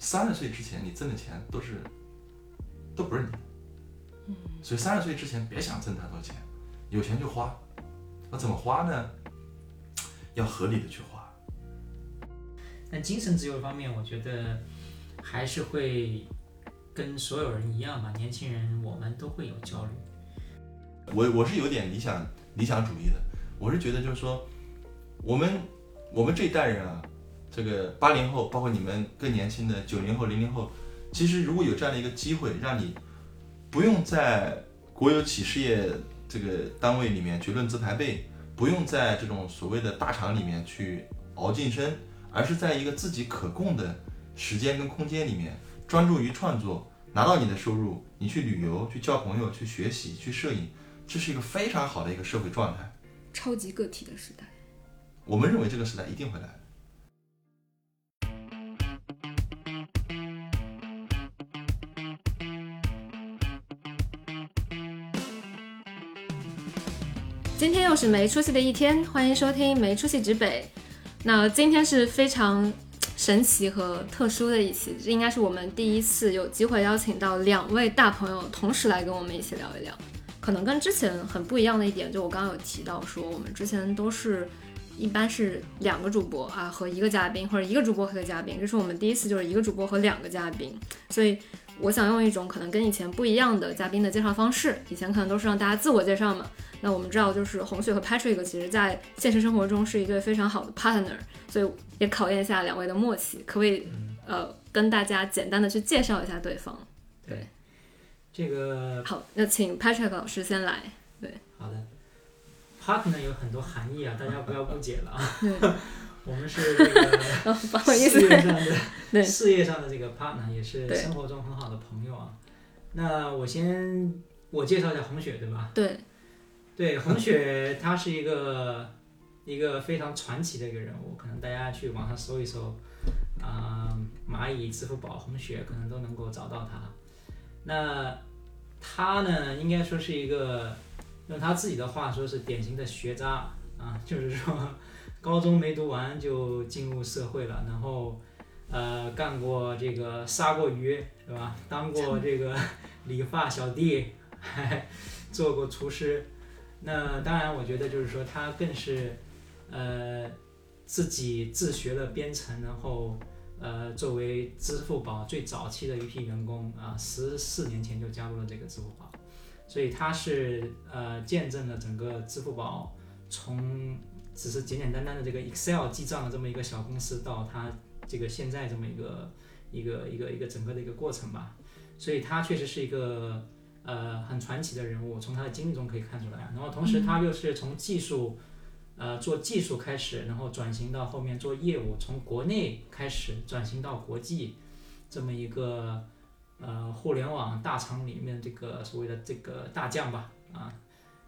三十岁之前你挣的钱都是都不是你的，嗯，所以三十岁之前别想挣太多钱，有钱就花，那怎么花呢？要合理的去花。但精神自由方面，我觉得还是会跟所有人一样吧，年轻人我们都会有焦虑。我我是有点理想理想主义的，我是觉得就是说，我们我们这一代人啊，这个八零后，包括你们更年轻的九零后、零零后，其实如果有这样的一个机会，让你不用在国有企事业这个单位里面去论资排辈，不用在这种所谓的大厂里面去熬晋升，而是在一个自己可控的时间跟空间里面，专注于创作，拿到你的收入，你去旅游、去交朋友、去学习、去摄影，这是一个非常好的一个社会状态。超级个体的时代。我们认为这个时代一定会来今天又是没出息的一天，欢迎收听没出息指北。那今天是非常神奇和特殊的一期，这应该是我们第一次有机会邀请到两位大朋友同时来跟我们一起聊一聊。可能跟之前很不一样的一点，就我刚刚有提到说，我们之前都是一般是两个主播啊和一个嘉宾，或者一个主播和一个嘉宾，这是我们第一次就是一个主播和两个嘉宾，所以我想用一种可能跟以前不一样的嘉宾的介绍方式，以前可能都是让大家自我介绍嘛。那我们知道，就是红雪和 Patrick 其实在现实生活中是一对非常好的 partner，所以也考验一下两位的默契，可不可以呃跟大家简单的去介绍一下对方？对，这个好，那请 Patrick 老师先来。对好的，partner 有很多含义啊，大家不要误解了啊。对，我们是这个 事业上 对的事业上的这个 partner，也是生活中很好的朋友啊。那我先我介绍一下红雪，对吧？对，对，红雪她是一个一个非常传奇的一个人物，可能大家去网上搜一搜，啊、蚂蚁、支付宝、红雪，可能都能够找到她。那她呢，应该说是一个用她自己的话说是典型的学渣啊，就是说高中没读完就进入社会了，然后呃干过这个杀过鱼是吧？当过这个理发小弟，还做过厨师。那当然，我觉得就是说他更是呃自己自学了编程，然后呃作为支付宝最早期的一批员工啊，十四年前就加入了这个支付宝，所以他是呃见证了整个支付宝从只是简简单单的这个 Excel 记账的这么一个小公司，到它这个现在这么一个一个一个一个整个的一个过程吧。所以他确实是一个呃很传奇的人物，从他的经历中可以看出来。然后同时他又是从技术呃做技术开始，然后转型到后面做业务，从国内开始转型到国际，这么一个呃互联网大厂里面这个所谓的这个大将吧啊。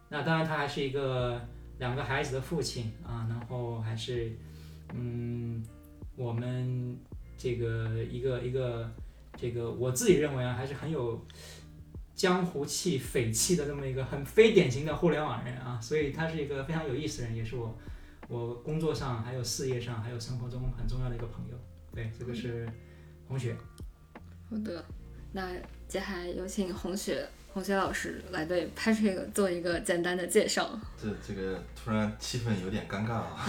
那当然他还是一个两个孩子的父亲啊，然后还是嗯我们这个一个一个这个我自己认为啊，还是很有江湖气、匪气的这么一个很非典型的互联网人啊，所以他是一个非常有意思的人，也是我我工作上、还有事业上、还有生活中很重要的一个朋友。对，这个是红雪。好的，那接下来有请红雪红学老师来对 Patrick 做一个简单的介绍。这这个突然气氛有点尴尬啊！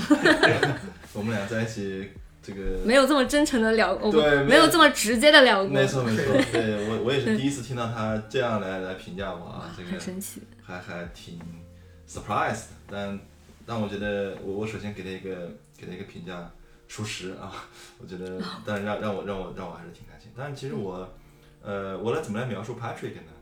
我们俩在一起，这个没有这么真诚的聊，过没有这么直接的聊过，没错没错，对我我也是第一次听到他这样来来评价我啊，这个很神奇。还还挺 surprise 的，但但我觉得我我首先给他一个给他一个评价，属实啊，我觉得，但让让我让我让我还是挺开心。但是其实我，呃，我来怎么来描述 Patrick 呢？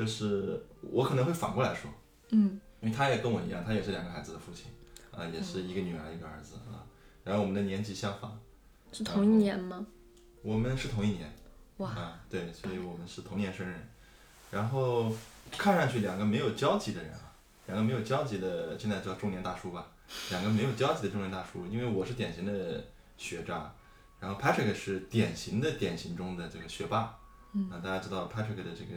就是我可能会反过来说，嗯，因为他也跟我一样，他也是两个孩子的父亲，啊、也是一个女儿一个儿子啊，然后我们的年纪相仿，是同一年吗？我们是同一年，哇，啊，对，所以我们是同年生人。然后看上去两个没有交集的人啊，两个没有交集的，现在叫中年大叔吧，两个没有交集的中年大叔。因为我是典型的学渣，然后 Patrick 是典型的典型中的这个学霸。嗯，那大家知道 Patrick 的这个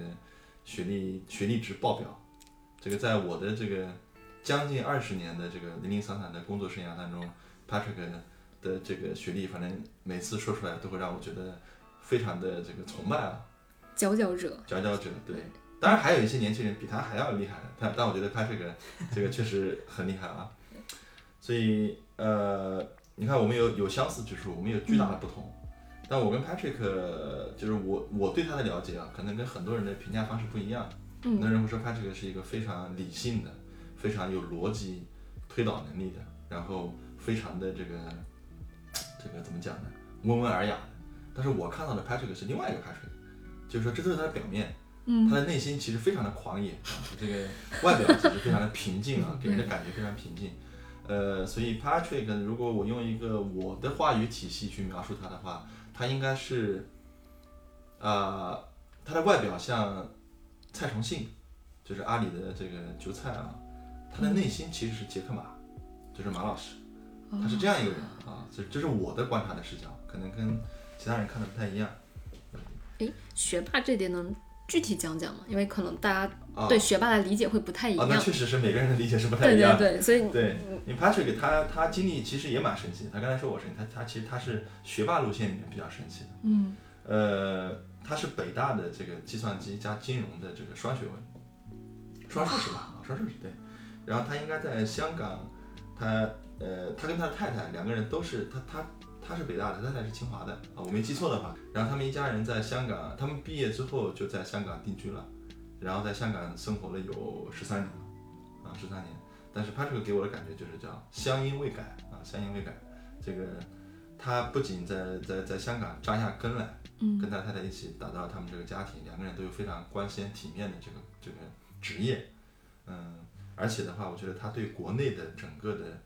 学历学历值爆表，这个在我的这个将近二十年的这个零零散散的工作生涯当中，Patrick 的这个学历，反正每次说出来都会让我觉得非常的这个崇拜啊，佼佼者。佼佼者。对，当然还有一些年轻人比他还要厉害的，但但我觉得 Patrick 这个确实很厉害啊。所以呃，你看我们有有相似之处，我们有巨大的不同。但我跟 Patrick 就是我我对他的了解啊，可能跟很多人的评价方式不一样。很多人会说 Patrick 是一个非常理性的、非常有逻辑推导能力的，然后非常的这个这个怎么讲呢？温文尔雅的。但是我看到的 Patrick 是另外一个 Patrick，就是说这都是他的表面，嗯他的内心其实非常的狂野，啊这个外表其实非常的平静啊，给人的感觉非常平静。呃，所以 Patrick 如果我用一个我的话语体系去描述他的话，他应该是，啊、他的外表像蔡崇信，就是阿里的这个韭菜啊，他的内心其实是杰克马，就是马老师，他是这样一个人啊，这这是我的观察的视角，可能跟其他人看的不太一样诶，学霸这点能具体讲讲吗？因为可能大家啊。对学霸的理解会不太一样啊，样。那确实是每个人的理解是不太一样的。对对，所以对，你 Patrick 他他经历其实也蛮神奇的。他刚才说我神奇，他他其实他是学霸路线里面比较神奇的。嗯呃，他是北大的这个计算机加金融的这个双学位，双硕士吧，啊，双硕士对。然后他应该在香港，他呃，他跟他的太太两个人都是他他他是北大的，他太太是清华的啊，我没记错的话。然后他们一家人在香港，他们毕业之后就在香港定居了，然后在香港生活了有十三年了，啊，十三年。但是 Patrick 给我的感觉就是叫乡音未改啊，乡音未改。这个他不仅在在在香港扎下根来，嗯跟他太太一起打造他们这个家庭，两个人都有非常光鲜体面的这个这个职业，嗯，而且的话，我觉得他对国内的整个的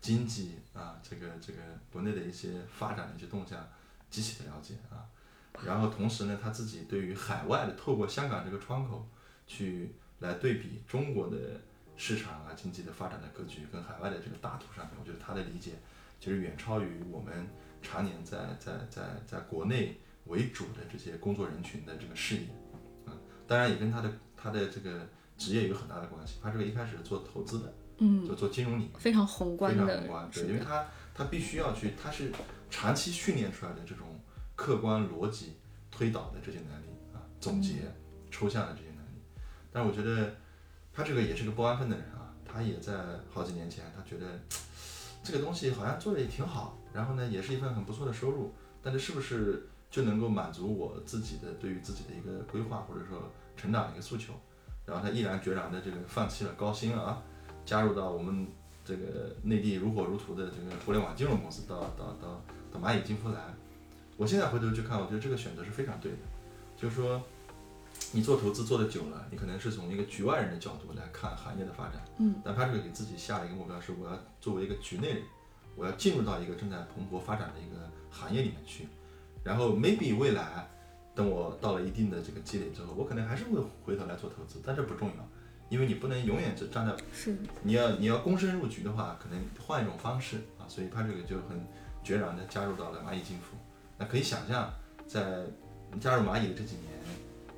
经济啊，这个这个国内的一些发展的一些动向极其的了解啊，然后同时呢，他自己对于海外的透过香港这个窗口去来对比中国的市场啊经济的发展的格局跟海外的这个大图上面，我觉得他的理解其实远超于我们常年在在在在国内为主的这些工作人群的这个视野，啊，当然也跟他的他的这个职业有很大的关系。他这个一开始做投资的，嗯，就做金融领域，非常宏观非常宏观，对，因为他他必须要去，他是长期训练出来的这种客观逻辑推导的这些能力啊，总结、嗯抽象的这些。但是我觉得他这个也是个不安分的人啊，他也在好几年前，他觉得这个东西好像做的也挺好，然后呢，也是一份很不错的收入，但是是不是就能够满足我自己的对于自己的一个规划或者说成长的一个诉求？然后他毅然决然的这个放弃了高薪啊，加入到我们这个内地如火如荼的这个互联网金融公司，到到到到蚂蚁金服来。我现在回头去看，我觉得这个选择是非常对的。就是说，你做投资做的久了，你可能是从一个局外人的角度来看行业的发展，嗯，但他这个给自己下了一个目标，是我要作为一个局内人，我要进入到一个正在蓬勃发展的一个行业里面去，然后 maybe 未来等我到了一定的这个积累之后，我可能还是会回头来做投资，但这不重要，因为你不能永远只站在是。你要你要躬身入局的话，可能换一种方式啊，所以他这个就很决然的加入到了蚂蚁金服。那可以想象，在加入蚂蚁的这几年，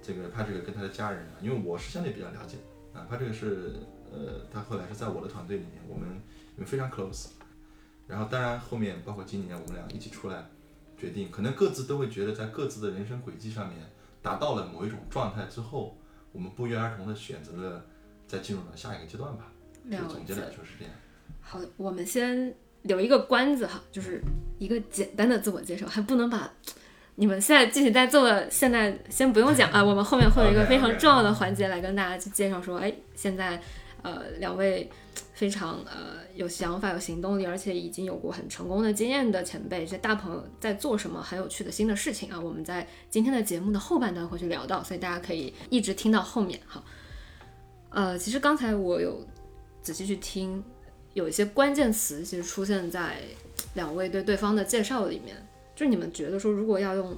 这个他这个跟他的家人啊，因为我是相对比较了解啊，他这个是呃，他后来是在我的团队里面，我们因为非常 close。然后当然后面包括今年我们俩一起出来决定，可能各自都会觉得在各自的人生轨迹上面达到了某一种状态之后，我们不约而同的选择了再进入到下一个阶段吧。就了总结来。说是这样。好的，我们先留一个关子哈，就是一个简单的自我介绍，还不能把你们现在具体在做的，现在先不用讲啊，我们后面会有一个非常重要的环节来跟大家去介绍说，哎，现在呃两位非常呃有想法、有行动力，而且已经有过很成功的经验的前辈，这些大朋友在做什么很有趣的新的事情啊，我们在今天的节目的后半段会去聊到，所以大家可以一直听到后面哈。呃，其实刚才我有仔细去听，有一些关键词其实出现在两位对对方的介绍里面。就是你们觉得说，如果要用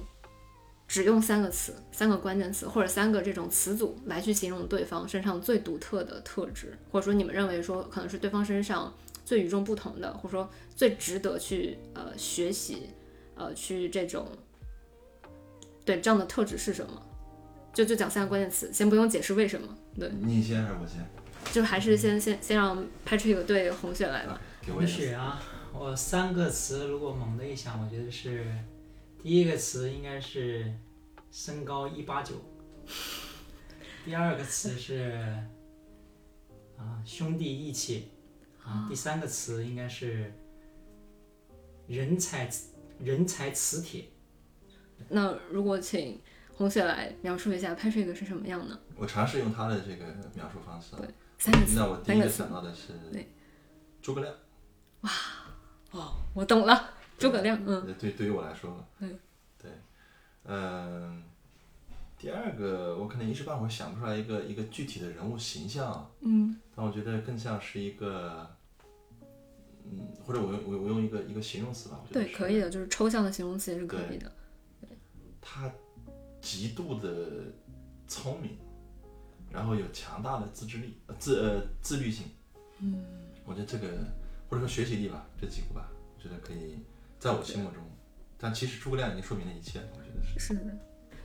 只用三个词、三个关键词或者三个这种词组来去形容对方身上最独特的特质，或者说你们认为说可能是对方身上最与众不同的，或者说最值得去呃学习呃去这种对这样的特质是什么？就就讲三个关键词，先不用解释为什么，对，你先还是我先？就还是先先先让 Patrick 对红雪来吧。给我红一个。雪啊，我三个词如果猛的一想，我觉得是第一个词应该是身高一八九，第二个词是啊兄弟义气，啊第三个词应该是人才人才磁铁。那如果请红雪来描述一下 Patrick 是什么样呢？我尝试用他的这个描述方式啊。对三个词那我第一个想到的是对诸葛亮。哦，我懂了，诸葛亮，嗯，呃对，对于我来说，嗯，对，嗯、第二个我可能一时半会儿想不出来一个一个具体的人物形象，嗯，但我觉得更像是一个，嗯，或者我用我我用一个一个形容词吧，我觉得对，可以的，就是抽象的形容词也是可以的。他极度的聪明，然后有强大的自制力、呃自呃自律性。嗯，我觉得这个或者说学习力吧，这几个吧，我觉得可以在我心目中。但其实诸葛亮已经说明了一切，我觉得是。是的。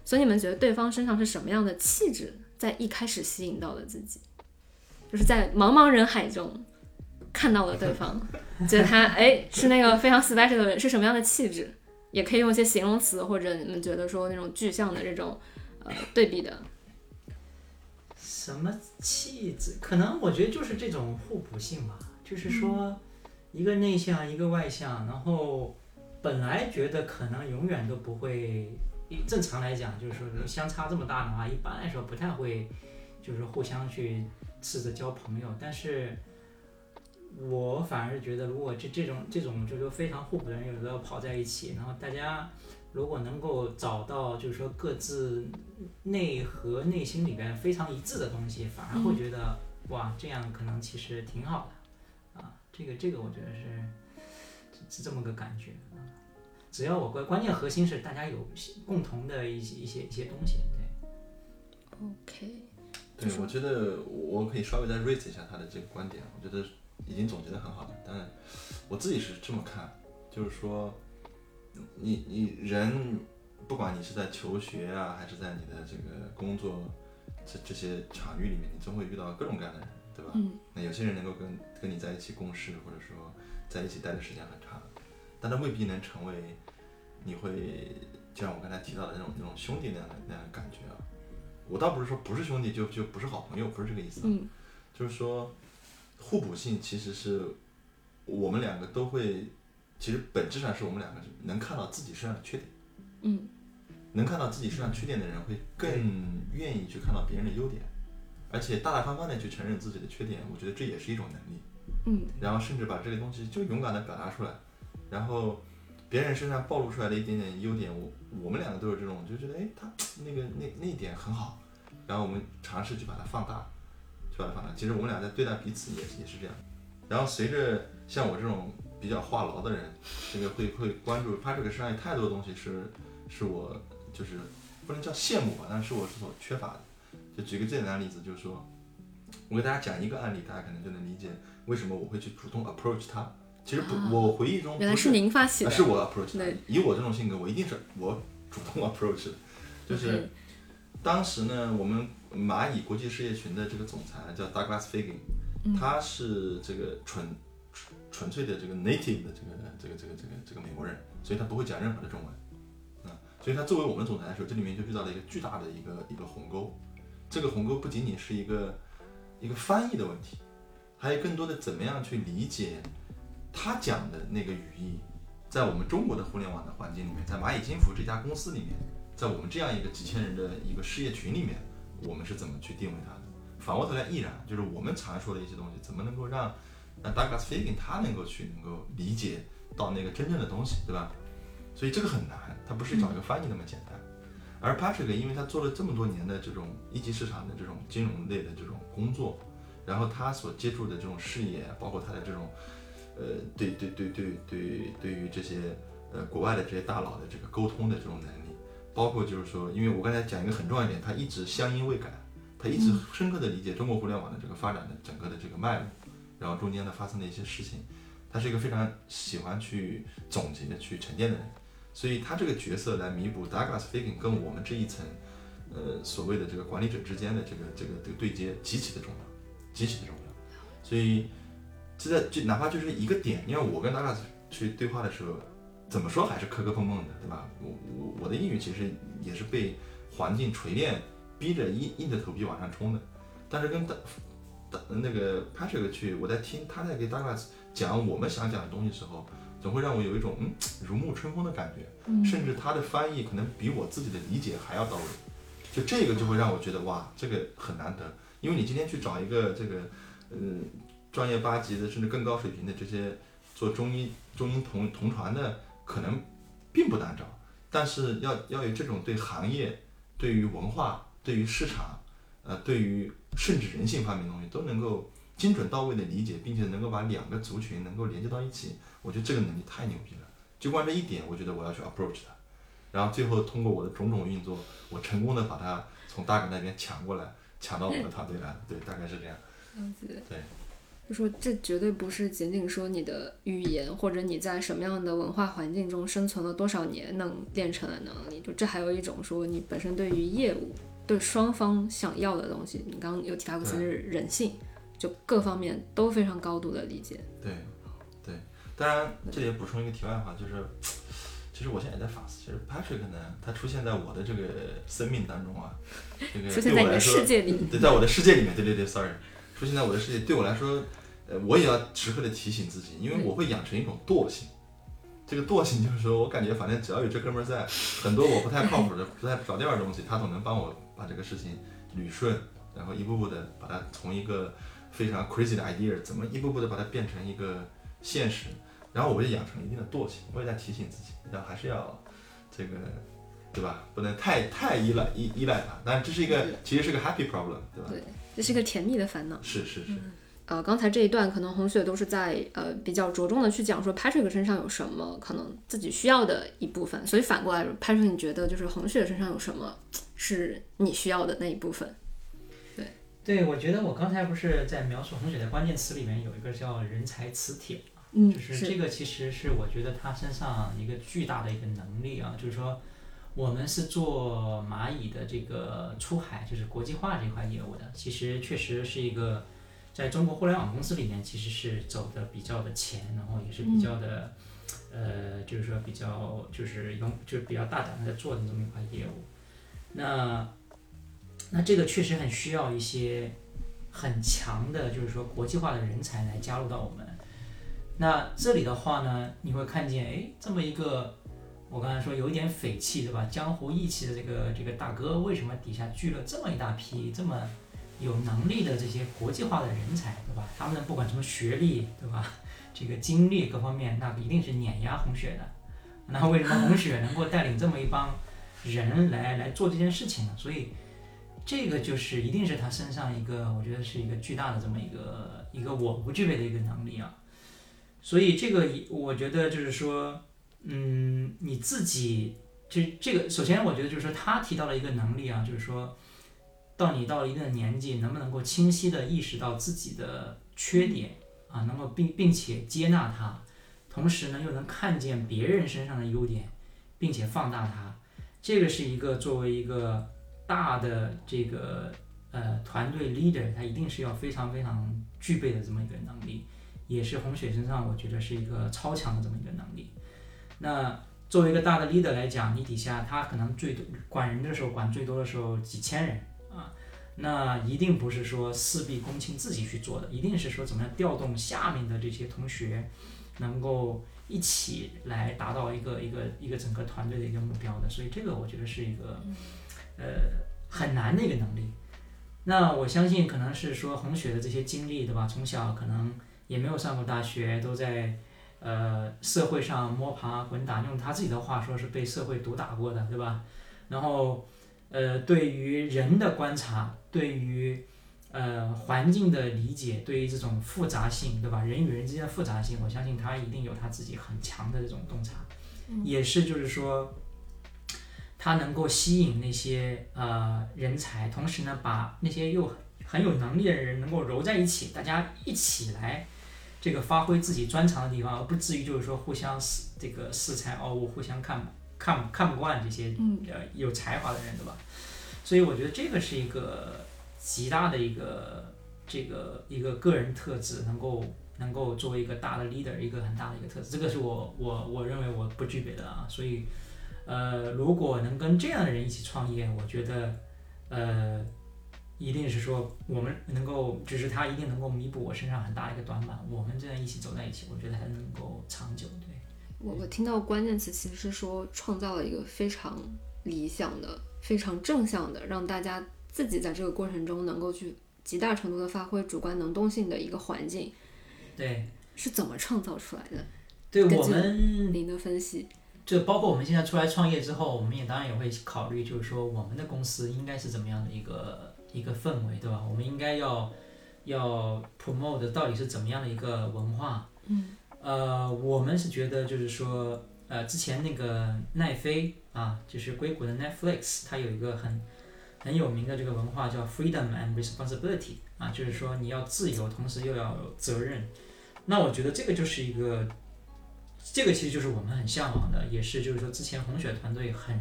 所以你们觉得对方身上是什么样的气质，在一开始吸引到了自己？就是在茫茫人海中看到了对方，觉得他哎是那个非常 special 的人，是什么样的气质？也可以用一些形容词，或者你们觉得说那种具象的这种呃对比的。什么气质？可能我觉得就是这种互补性吧，就是说一个内向，一个外向，然后本来觉得可能永远都不会，正常来讲就是说相差这么大的话，一般来说不太会，就是互相去试着交朋友，但是。我反而觉得，如果这这种这种就是说非常互补的人，有时候跑在一起，然后大家如果能够找到就是说各自内核内心里边非常一致的东西，反而会觉得、哇，这样可能其实挺好的啊。这个这个我觉得是是是这么个感觉啊。只要我关关键核心是大家有共同的一些一些一些东西，对。OK，对，我觉得我可以稍微再 raise 一下他的这个观点，我觉得已经总结的很好了。但我自己是这么看，就是说，你你人，不管你是在求学啊，还是在你的这个工作这这些场域里面，你总会遇到各种各样的人，对吧？嗯。那有些人能够跟跟你在一起共事，或者说在一起待的时间很长，但他未必能成为你会就像我刚才提到的那种那种兄弟那样的那样的感觉啊。我倒不是说不是兄弟就就不是好朋友，不是这个意思、啊，嗯就是说互补性其实是我们两个都会，其实本质上是我们两个能看到自己身上的缺点，嗯，能看到自己身上缺点的人会更愿意去看到别人的优点，而且大大方方的去承认自己的缺点，我觉得这也是一种能力。嗯，然后甚至把这个东西就勇敢的表达出来，然后别人身上暴露出来的一点点优点，我我们两个都有这种，就觉得哎，他那个那那一点很好，然后我们尝试去把它放大，去把它放大。其实我们俩在对待彼此也是也是这样。然后随着像我这种比较话痨的人，这个会会关注他这个身上有太多东西是是我就是不能叫羡慕吧，但是我是所缺乏的。就举个最简单的例子，就是说，我给大家讲一个案例，大家可能就能理解为什么我会去主动 approach 他。其实不，我回忆中啊原来是不是您发起的，啊是我 approach 他对。以我这种性格，我一定是我主动 approach 的。就是当时呢，我们蚂蚁国际事业群的这个总裁叫 Douglas Fagan，、他是这个纯纯纯粹的这个 native 的这个这个这个这个这个美国人，所以他不会讲任何的中文，啊，所以他作为我们总裁的时候，这里面就遇到了一个巨大的一个一个鸿沟。这个鸿沟不仅仅是一个一个翻译的问题，还有更多的怎么样去理解他讲的那个语义，在我们中国的互联网的环境里面，在蚂蚁金服这家公司里面，在我们这样一个几千人的一个事业群里面，我们是怎么去定位它的？反过头来，亦然，就是我们常说的一些东西，怎么能够让让 Douglas Fagan 他能够去能够理解到那个真正的东西，对吧？所以这个很难，它不是找一个翻译那么简单。而 Patrick 因为他做了这么多年的这种一级市场的这种金融类的这种工作，然后他所接触的这种视野，包括他的这种，呃，对对对对对，对于这些呃国外的这些大佬的这个沟通的这种能力，包括就是说，因为我刚才讲一个很重要一点，他一直乡音未改，他一直深刻的理解中国互联网的这个发展的整个的这个脉络，然后中间呢发生的一些事情，他是一个非常喜欢去总结、去沉淀的人。所以他这个角色来弥补 Douglas Fagan 跟我们这一层，呃，所谓的这个管理者之间的这个这个这个对接极其的重要，极其的重要。所以，就在就哪怕就是一个点，因为我跟 Douglas 去对话的时候，怎么说还是磕磕碰碰的，对吧？我我我的英语其实也是被环境锤炼，逼着硬硬着头皮往上冲的。但是跟大大那个 Patrick 去，我在听他在给 Douglas 讲我们想讲的东西的时候，总会让我有一种嗯如沐春风的感觉，嗯甚至他的翻译可能比我自己的理解还要到位。就这个就会让我觉得哇，这个很难得，因为你今天去找一个这个嗯专业八级的甚至更高水平的这些做中医中医同同传的，可能并不难找，但是要要有这种对行业、对于文化、对于市场，呃，对于甚至人性方面的东西都能够精准到位的理解，并且能够把两个族群能够连接到一起，我觉得这个能力太牛逼了。就光这一点，我觉得我要去 approach 它，然后最后通过我的种种运作，我成功的把它从大哥那边抢过来，抢到我的团队来了。对，大概是这样。对，就说这绝对不是仅仅说你的语言或者你在什么样的文化环境中生存了多少年能练成的能力，就这还有一种说你本身对于业务对双方想要的东西，你刚刚有提到过，甚至人性，就各方面都非常高度的理解。对，对，当然这里也补充一个题外话，就是其实我现在也在反思，其实 Patrick 呢，他出现在我的这个生命当中啊，这个出现在你的对我来说世界里，对，在我的世界里面，对对对，sorry，出现在我的世界，对我来说，呃，我也要时刻的提醒自己，因为我会养成一种惰性。这个惰性就是说，我感觉反正只要有这哥们儿在，很多我不太靠谱的、不太着调的东西，他总能帮我把这个事情捋顺，然后一步步的把它从一个非常 crazy 的 idea，怎么一步步的把它变成一个现实。然后我就养成一定的惰性，我也在提醒自己，要还是要这个，对吧？不能太太依赖依依赖它。但这是一个其实是个 happy problem，对吧？对，这是个甜蜜的烦恼。是是是。呃，刚才这一段可能红雪都是在呃比较着重的去讲说 Patrick 身上有什么可能自己需要的一部分，所以反过来，Patrick 你觉得就是红雪身上有什么是你需要的那一部分？对，对我觉得我刚才不是在描述红雪的关键词里面有一个叫人才磁铁嘛，嗯就是这个其实是我觉得他身上一个巨大的一个能力啊，就是说我们是做蚂蚁的这个出海，就是国际化这块业务的，其实确实是一个在中国互联网公司里面其实是走的比较的前，然后也是比较的。呃，就是说比较就是勇，就是比较大胆的在做的这么一块业务，那那这个确实很需要一些很强的，就是说国际化的人才来加入到我们。那这里的话呢，你会看见，哎，这么一个我刚才说有一点匪气，对吧？江湖义气的这个这个大哥，为什么底下聚了这么一大批这么有能力的这些国际化的人才，对吧？他们不管什么学历，对吧？这个经历各方面，那一定是碾压红雪的。那为什么红雪能够带领这么一帮人来来做这件事情呢？所以这个就是一定是他身上一个，我觉得是一个巨大的这么一个一个我不具备的一个能力啊。所以这个我觉得就是说，嗯，你自己就这个，首先我觉得就是说他提到了一个能力啊，就是说到你到了一定的年纪，能不能够清晰的意识到自己的缺点啊，能够并并且接纳它，同时呢又能看见别人身上的优点，并且放大它，这个是一个作为一个大的这个呃团队 leader，他一定是要非常非常具备的这么一个能力，也是红雪身上我觉得是一个超强的这么一个能力。那作为一个大的 leader 来讲，你底下他可能最多管人的时候管最多的时候几千人啊，那一定不是说事必躬亲自己去做的，一定是说怎么样调动下面的这些同学，能够一起来达到一个一个一个整个团队的一个目标的。所以这个我觉得是一个呃很难的一个能力。那我相信可能是说红雪的这些经历，对吧？从小可能也没有上过大学，都在呃社会上摸爬滚打，用他自己的话说是被社会毒打过的，对吧？然后呃对于人的观察，对于呃环境的理解，对于这种复杂性，对吧？人与人之间的复杂性，我相信他一定有他自己很强的这种洞察，也是就是说。他能够吸引那些呃人才，同时呢，把那些又很有能力的人能够揉在一起，大家一起来这个发挥自己专长的地方，而不至于就是说互相恃这个恃才傲物，互相看看看不惯这些呃有才华的人，对吧？所以我觉得这个是一个极大的一个这个一个个人特质，能够能够作为一个大的 leader 一个很大的一个特质，这个是我我我认为我不具备的啊，所以呃，如果能跟这样的人一起创业，我觉得呃，一定是说我们能够，只是他一定能够弥补我身上很大的一个短板，我们这样一起走在一起，我觉得才能够长久。对，我我听到关键词其实是说创造了一个非常理想的、非常正向的，让大家自己在这个过程中能够去极大程度的发挥主观能动性的一个环境，对，是怎么创造出来的？对我们您的分析，就包括我们现在出来创业之后，我们也当然也会考虑，就是说我们的公司应该是怎么样的一个一个氛围，对吧？我们应该要要 promote 的到底是怎么样的一个文化？嗯，呃，我们是觉得就是说，呃，之前那个奈飞啊，就是硅谷的 Netflix，它有一个很很有名的这个文化叫 freedom and responsibility 啊，就是说你要自由，同时又要有责任。那我觉得这个就是一个这个其实就是我们很向往的，也是就是说之前红雪团队很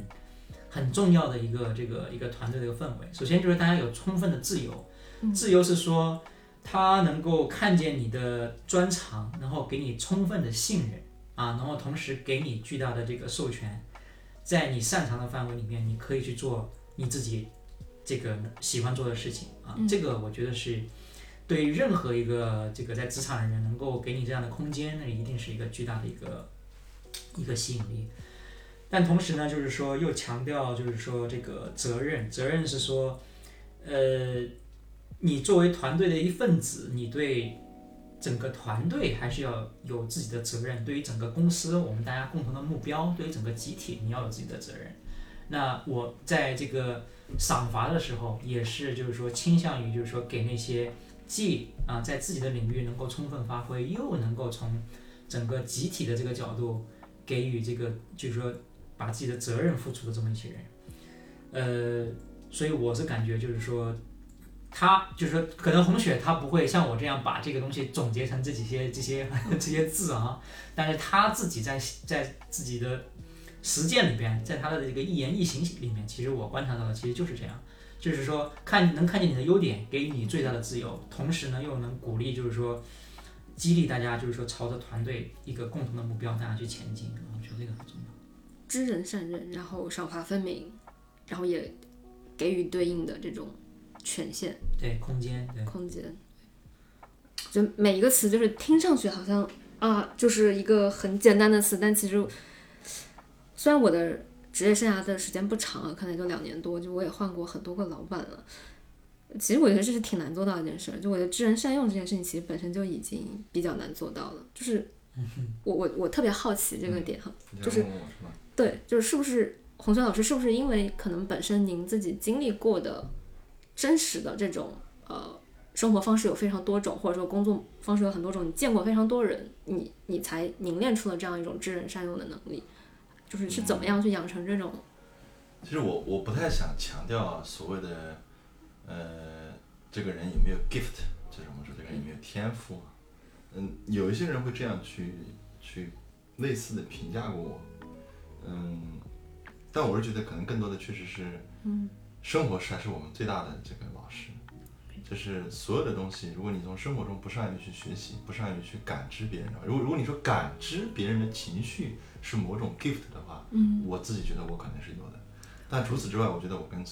很重要的一个这个一个团队的一个氛围。首先就是大家有充分的自由，自由是说他能够看见你的专长，然后给你充分的信任啊，然后同时给你巨大的这个授权，在你擅长的范围里面，你可以去做你自己这个喜欢做的事情啊。这个我觉得是。对于任何一个这个在职场的人能够给你这样的空间，那一定是一个巨大的一个一个吸引力。但同时呢，就是说又强调，就是说这个责任，责任是说，呃，你作为团队的一份子，你对整个团队还是要有自己的责任。对于整个公司，我们大家共同的目标，对于整个集体，你要有自己的责任。那我在这个赏罚的时候，也是就是说倾向于就是说给那些。既啊在自己的领域能够充分发挥，又能够从整个集体的这个角度给予这个，就是说把自己的责任付出的这么一些人，呃，所以我是感觉就是说，他就是说可能红雪他不会像我这样把这个东西总结成这几些这些 这些字啊，但是他自己在在自己的实践里边，在他的这个一言一行里面，其实我观察到的其实就是这样。就是说，看能看见你的优点，给予你最大的自由，同时呢，又能鼓励，就是说，激励大家，就是说，朝着团队一个共同的目标，大家去前进。我觉得这个很重要。知人善任，然后赏罚分明，然后也给予对应的这种权限，对空间，对空间。就每一个词，就是听上去好像啊，就是一个很简单的词，但其实，虽然我的。职业生涯的时间不长啊，可能也就两年多，就我也换过很多个老板了。其实我觉得这是挺难做到一件事，就我觉得知人善用这件事情，其实本身就已经比较难做到了。就是我我我特别好奇这个点哈，就是对，就是是不是洪轩老师，是不是因为可能本身您自己经历过的真实的这种呃生活方式有非常多种，或者说工作方式有很多种，你见过非常多人，你你才凝练出了这样一种知人善用的能力。就是是怎么样去养成这种？其实我我不太想强调所谓的，呃，这个人有没有 gift，就是我们说这个人有没有天赋。嗯，有一些人会这样去去类似的评价过我。嗯，但我是觉得可能更多的确实是，嗯，生活才是我们最大的这个老师。就是所有的东西，如果你从生活中不善于去学习，不善于去感知别人的话，如果如果你说感知别人的情绪是某种 gift 的话，嗯，我自己觉得我可能是有的。但除此之外，我觉得我跟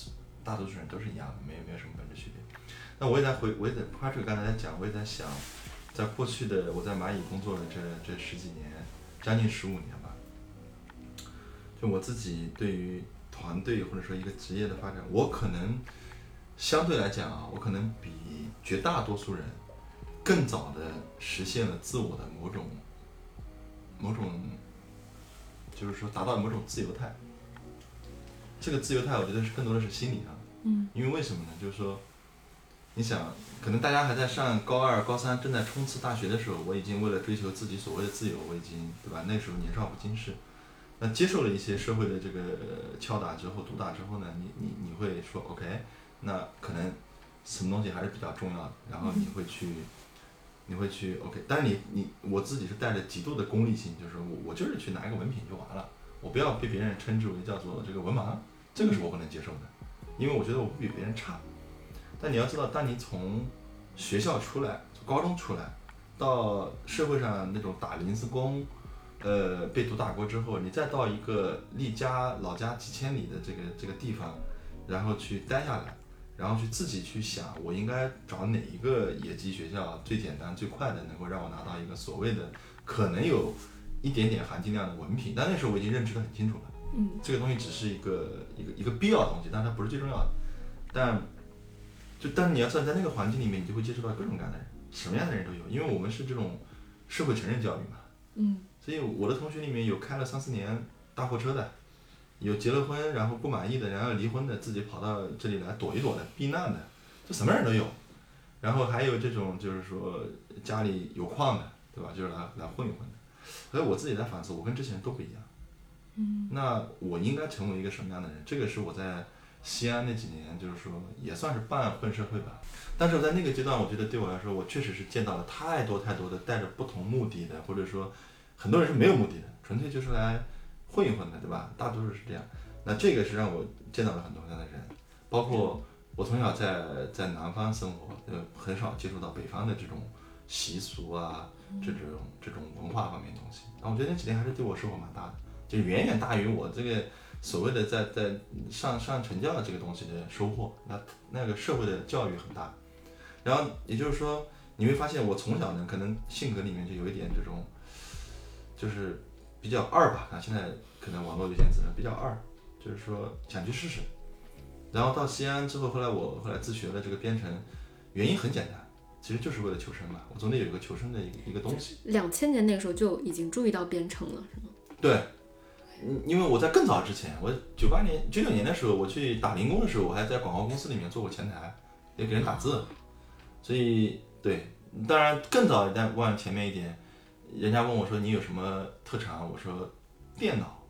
大多数人都是一样的，没有没有什么本质区别。那我也在回，我也在 Patrick 刚才在讲，我也在想，在过去的我在蚂蚁工作的这这十几年，将近十五年吧，就我自己对于团队或者说一个职业的发展，我可能。相对来讲啊，我可能比绝大多数人更早的实现了自我的某种某种，就是说达到某种自由态。这个自由态，我觉得是更多的是心理上的。嗯。因为为什么呢？就是说，你想，可能大家还在上高二、高三，正在冲刺大学的时候，我已经为了追求自己所谓的自由，我已经对吧？那时候年少不经事，那接受了一些社会的这个敲打之后、毒打之后呢，你你你会说 OK。那可能什么东西还是比较重要的，然后你会去，你会去 OK，但是你你我自己是带着极度的功利性，就是我我就是去拿一个文凭就完了，我不要被别人称之为叫做这个文盲，这个是我不能接受的，因为我觉得我不比别人差。但你要知道，当你从学校出来，从高中出来，到社会上那种打临时工，呃，被毒打过之后，你再到一个离家老家几千里的这个这个地方，然后去待下来，然后去自己去想，我应该找哪一个野鸡学校最简单最快的，能够让我拿到一个所谓的可能有一点点含金量的文凭。但那时候我已经认知的很清楚了，嗯，这个东西只是一个一个一个必要的东西，但它不是最重要的。但就但是你要知道，在那个环境里面，你就会接触到各种各样的人，什么样的人都有，因为我们是这种社会成人教育嘛。嗯，所以我的同学里面有开了三四年大货车的，有结了婚然后不满意的，然后离婚的，自己跑到这里来躲一躲的、避难的，就什么人都有。然后还有这种就是说家里有矿的，对吧？就是来来混一混的。所以我自己在反思，我跟之前都不一样。嗯，那我应该成为一个什么样的人？这个是我在西安那几年，就是说也算是半混社会吧。但是我在那个阶段，我觉得对我来说，我确实是见到了太多太多的带着不同目的的，或者说很多人是没有目的的，纯粹就是来混一混的，对吧？大多数是这样。那这个是让我见到了很多这样的人，包括我从小在在南方生活，呃，很少接触到北方的这种习俗啊，这种这种文化方面的东西。然后我觉得那几年还是对我收获蛮大的，就远远大于我这个所谓的在在上上成教这个东西的收获。那那个社会的教育很大。然后也就是说，你会发现我从小呢，可能性格里面就有一点这种，就是比较二吧。啊，现在可能网络有些词比较二，就是说想去试试。然后到西安之后，后来我后来自学了这个编程，原因很简单，其实就是为了求生嘛。我总得有一个求生的一个一个东西。两千年那个时候就已经注意到编程了，是吗？对，嗯，因为我在更早之前，我九八年、九九年的时候，我去打零工的时候，我还在广告公司里面做过前台，也给人打字。所以，对，当然更早再往前面一点，人家问我说你有什么特长，我说电脑，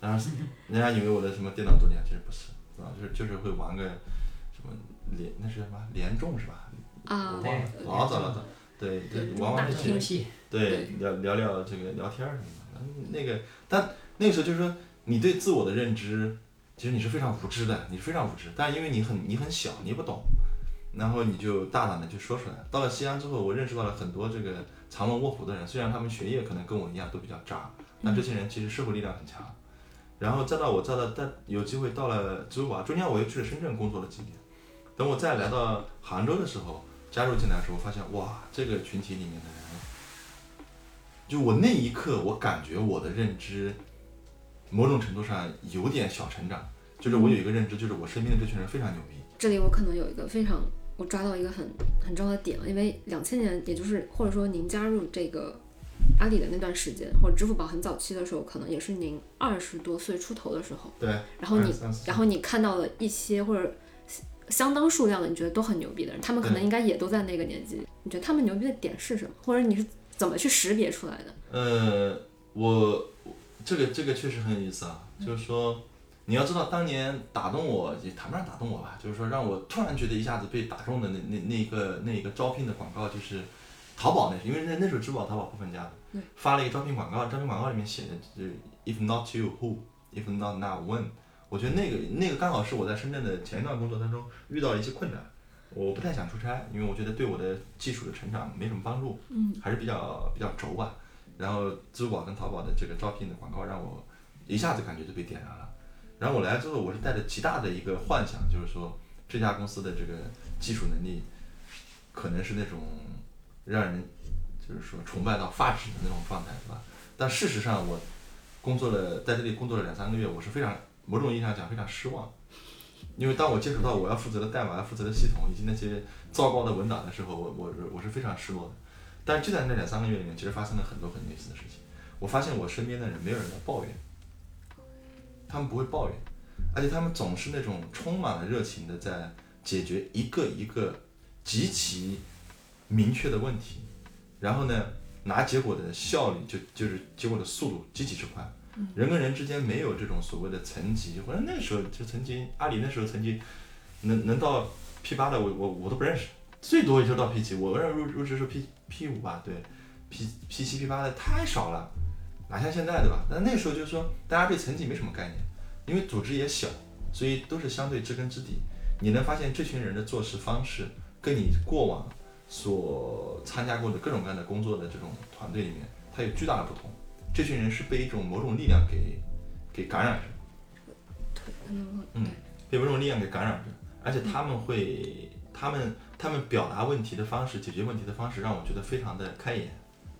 然后人家以为我的什么电脑多厉害，其实不是，啊？就是就是会玩个什么联，那是什么联众是吧？啊我忘了，老早老早，对对，玩玩这些，游戏，对，聊聊聊这个聊天儿什么的，嗯那个，但那个时候就是说，你对自我的认知，其实你是非常无知的，你非常无知，但因为你很你很小，你不懂，然后你就大胆的就说出来。到了西安之后，我认识到了很多这个藏龙卧虎的人，虽然他们学业可能跟我一样都比较渣，但这些人其实社会力量很强。然后再到我再到再有机会到了支付宝，中间我又去了深圳工作了几年。等我再来到杭州的时候，加入进来的时候，发现哇，这个群体里面的人，就我那一刻，我感觉我的认知，某种程度上有点小成长。就是我有一个认知，就是我身边的这群人非常牛逼。这里我可能有一个非常我抓到一个很很重要的点了，因为两千年，也就是或者说您加入这个阿里的那段时间，或者支付宝很早期的时候，可能也是您二十多岁出头的时候。对。然后你，然后你看到了一些或者相当数量的你觉得都很牛逼的人，他们可能应该也都在那个年纪。你觉得他们牛逼的点是什么？或者你是怎么去识别出来的？呃，我这个这个确实很有意思啊，就是说，你要知道当年打动我，也谈不上打动我吧，就是说让我突然觉得一下子被打中的那那那一个那一个招聘的广告，就是淘宝那时，因为那那时候支付宝、淘宝不分家的，发了一个招聘广告，招聘广告里面写的就是 If not you who, if not now when。我觉得那个那个刚好是我在深圳的前一段工作当中遇到了一些困难，我不太想出差，因为我觉得对我的技术的成长没什么帮助，嗯，还是比较比较轴吧。然后支付宝跟淘宝的这个招聘的广告让我一下子感觉就被点燃了。然后我来之后，我是带着极大的一个幻想，就是说这家公司的这个技术能力可能是那种让人就是说崇拜到发指的那种状态，是吧？但事实上，我工作了在这里工作了两三个月，我是非常某种意义上讲非常失望，因为当我接触到我要负责的代码、要负责的系统以及那些糟糕的文档的时候，我我我是非常失落的。但是就在那两三个月里面，其实发生了很多很类似的事情。我发现我身边的人没有人在抱怨，他们不会抱怨，而且他们总是那种充满了热情的在解决一个一个极其明确的问题，然后呢，拿结果的效率就就是结果的速度极其之快。人跟人之间没有这种所谓的层级，或者那时候就曾经，阿里那时候曾经能能到 P 八的我我我都不认识，最多也就到 P 七，我入入职是 P P 五吧，对，P P 七 P 八的太少了，哪像现在对吧？但那个时候就是说大家对层级没什么概念，因为组织也小，所以都是相对知根知底。你能发现这群人的做事方式跟你过往所参加过的各种各样的工作的这种团队里面，它有巨大的不同。这群人是被一种某种力量给给感染着，嗯嗯，被某种力量给感染着，而且他们会，他们他们表达问题的方式、解决问题的方式，让我觉得非常的开眼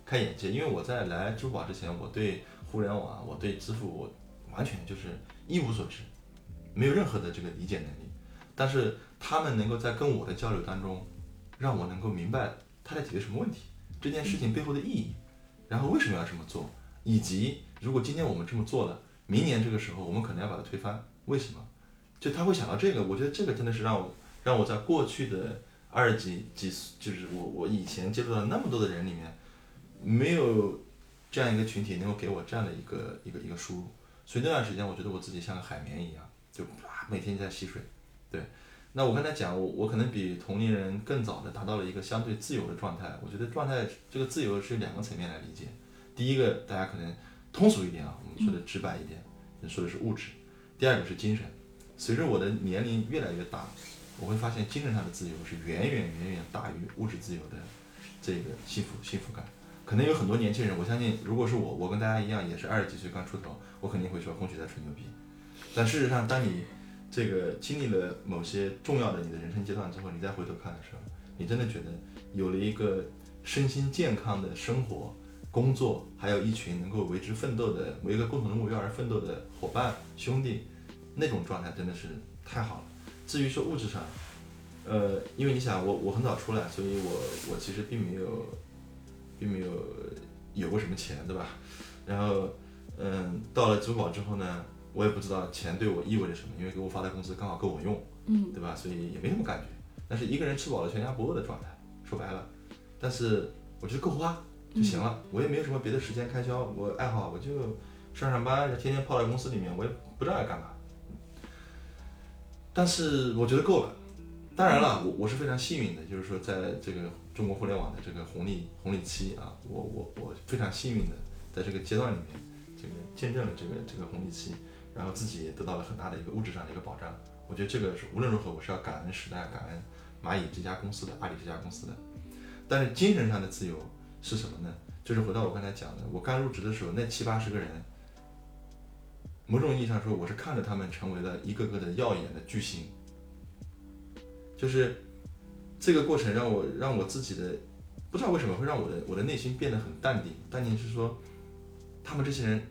开眼界。因为我在来支付宝之前，我对互联网、我对支付，我完全就是一无所知，没有任何的这个理解能力。但是他们能够在跟我的交流当中，让我能够明白他在解决什么问题，这件事情背后的意义，然后为什么要这么做，以及如果今天我们这么做了，明年这个时候我们可能要把它推翻，为什么？就他会想到这个，我觉得这个真的是让我让我在过去的二十几几，就是我我以前接触到那么多的人里面，没有这样一个群体能够给我这样的一个一个一个输入，所以那段时间我觉得我自己像个海绵一样，就啪每天在吸水。对，那我刚才讲，我我可能比同龄人更早的达到了一个相对自由的状态。我觉得状态这个自由是两个层面来理解，第一个大家可能通俗一点啊，我们说的直白一点，说的是物质；第二个是精神。随着我的年龄越来越大，我会发现精神上的自由是远远远远大于物质自由的这个幸福幸福感。可能有很多年轻人，我相信如果是我，我跟大家一样也是二十几岁刚出头，我肯定会说空姐在吹牛逼。但事实上，当你这个经历了某些重要的你的人生阶段之后，你再回头看的时候，你真的觉得有了一个身心健康的生活、工作，还有一群能够为之奋斗的、为一个共同的目标而奋斗的伙伴、兄弟，那种状态真的是太好了。至于说物质上，呃，因为你想，我我很早出来，所以我我其实并没有，并没有有过什么钱，对吧？然后，嗯，到了支付宝之后呢，我也不知道钱对我意味着什么，因为给我发的工资刚好够我用，嗯，对吧？所以也没什么感觉。但是一个人吃饱了全家不饿的状态，说白了，但是我觉得够花就行了，我也没有什么别的时间开销，我爱好我就上上班，天天泡在公司里面，我也不知道要干嘛。但是我觉得够了。当然了，我我是非常幸运的，就是说在这个中国互联网的这个红利红利期啊，我我我非常幸运的在这个阶段里面，这个见证了这个这个红利期，然后自己也得到了很大的一个物质上的一个保障。我觉得这个是无论如何我是要感恩时代、感恩蚂蚁这家公司的、阿里这家公司的。但是精神上的自由是什么呢？就是回到我刚才讲的，我刚入职的时候那七八十个人，某种意义上说，我是看着他们成为了一个个的耀眼的巨星。就是这个过程让我让我自己的不知道为什么会让我的我的内心变得很淡定。淡定是说，他们这些人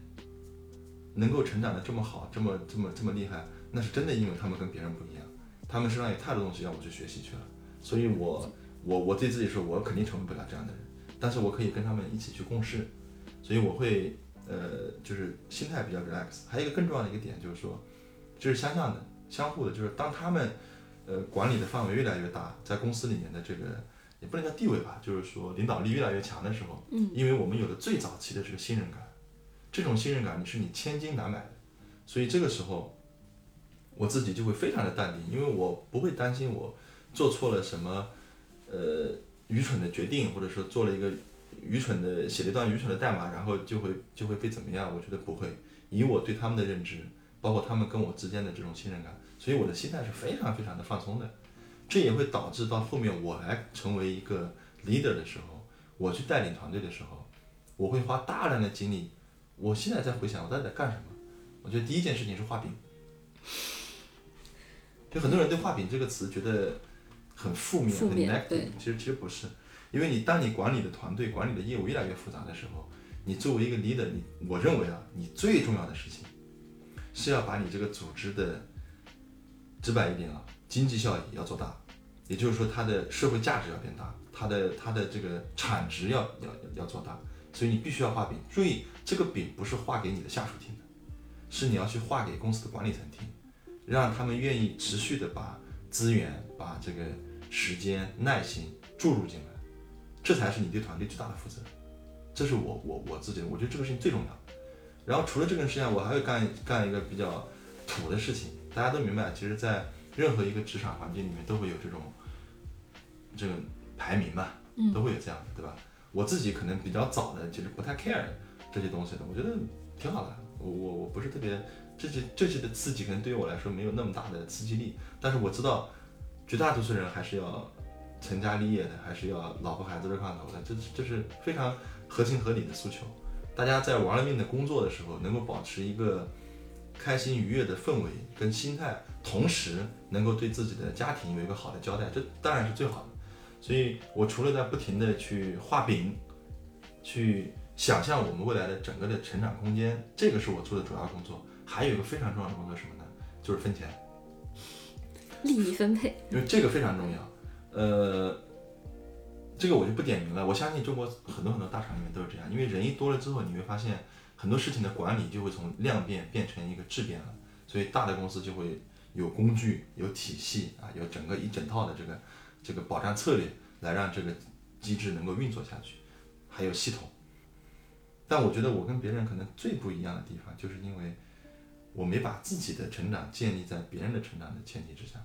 能够成长的这么好，这么这么这么厉害，那是真的因为他们跟别人不一样，他们身上有太多东西让我去学习去了。所以我我我对自己说，我肯定成为不了这样的人，但是我可以跟他们一起去共事，所以我会呃就是心态比较 relax。还有一个更重要的一个点就是说，就是相向的、相互的，就是当他们呃管理的范围越来越大，在公司里面的这个也不能叫地位吧，就是说领导力越来越强的时候，嗯，因为我们有了最早期的这个信任感，这种信任感你是你千金难买的，所以这个时候我自己就会非常的淡定，因为我不会担心我做错了什么呃愚蠢的决定，或者说做了一个愚蠢的写了一段愚蠢的代码，然后就会就会被怎么样？我觉得不会，以我对他们的认知，包括他们跟我之间的这种信任感，所以我的心态是非常非常的放松的。这也会导致到后面我来成为一个 leader 的时候，我去带领团队的时候，我会花大量的精力。我现在在回想我到底在干什么，我觉得第一件事情是画饼。就很多人对画饼这个词觉得很负面，很负面 negative，其实其实不是，因为你当你管理的团队、管理的业务越来越复杂的时候，你作为一个 leader，你我认为啊，你最重要的事情是要把你这个组织的直白一点啊，经济效益要做大，也就是说它的社会价值要变大，它的它的这个产值要要要做大，所以你必须要画饼。注意，这个饼不是画给你的下属听的，是你要去画给公司的管理层听，让他们愿意持续的把资源、把这个时间、耐心注入进来，这才是你对团队最大的负责。这是我我我自己的，我觉得这个事情最重要。然后除了这个事情，我还会干干一个比较土的事情。大家都明白，其实，在任何一个职场环境里面，都会有这种这个排名嘛，都会有这样的，对吧？我自己可能比较早的，其实不太 care 这些东西的，我觉得挺好的。我我我不是特别这些这些的刺激，可能对于我来说没有那么大的刺激力，但是我知道绝大多数人还是要成家立业的，还是要老婆孩子热炕头的，这这是非常合情合理的诉求。大家在玩了命的工作的时候，能够保持一个开心愉悦的氛围跟心态，同时能够对自己的家庭有一个好的交代，这当然是最好的。所以我除了在不停的去画饼，去想象我们未来的整个的成长空间，这个是我做的主要工作。还有一个非常重要的工作是什么呢？就是分钱。利益分配，因为这个非常重要。呃，这个我就不点名了。我相信中国很多很多大厂里面都是这样，因为人一多了之后，你会发现很多事情的管理就会从量变变成一个质变了。所以大的公司就会有工具、有体系啊，有整个一整套的这个这个保障策略来让这个机制能够运作下去，还有系统。但我觉得我跟别人可能最不一样的地方，就是因为我没把自己的成长建立在别人的成长的前提之下。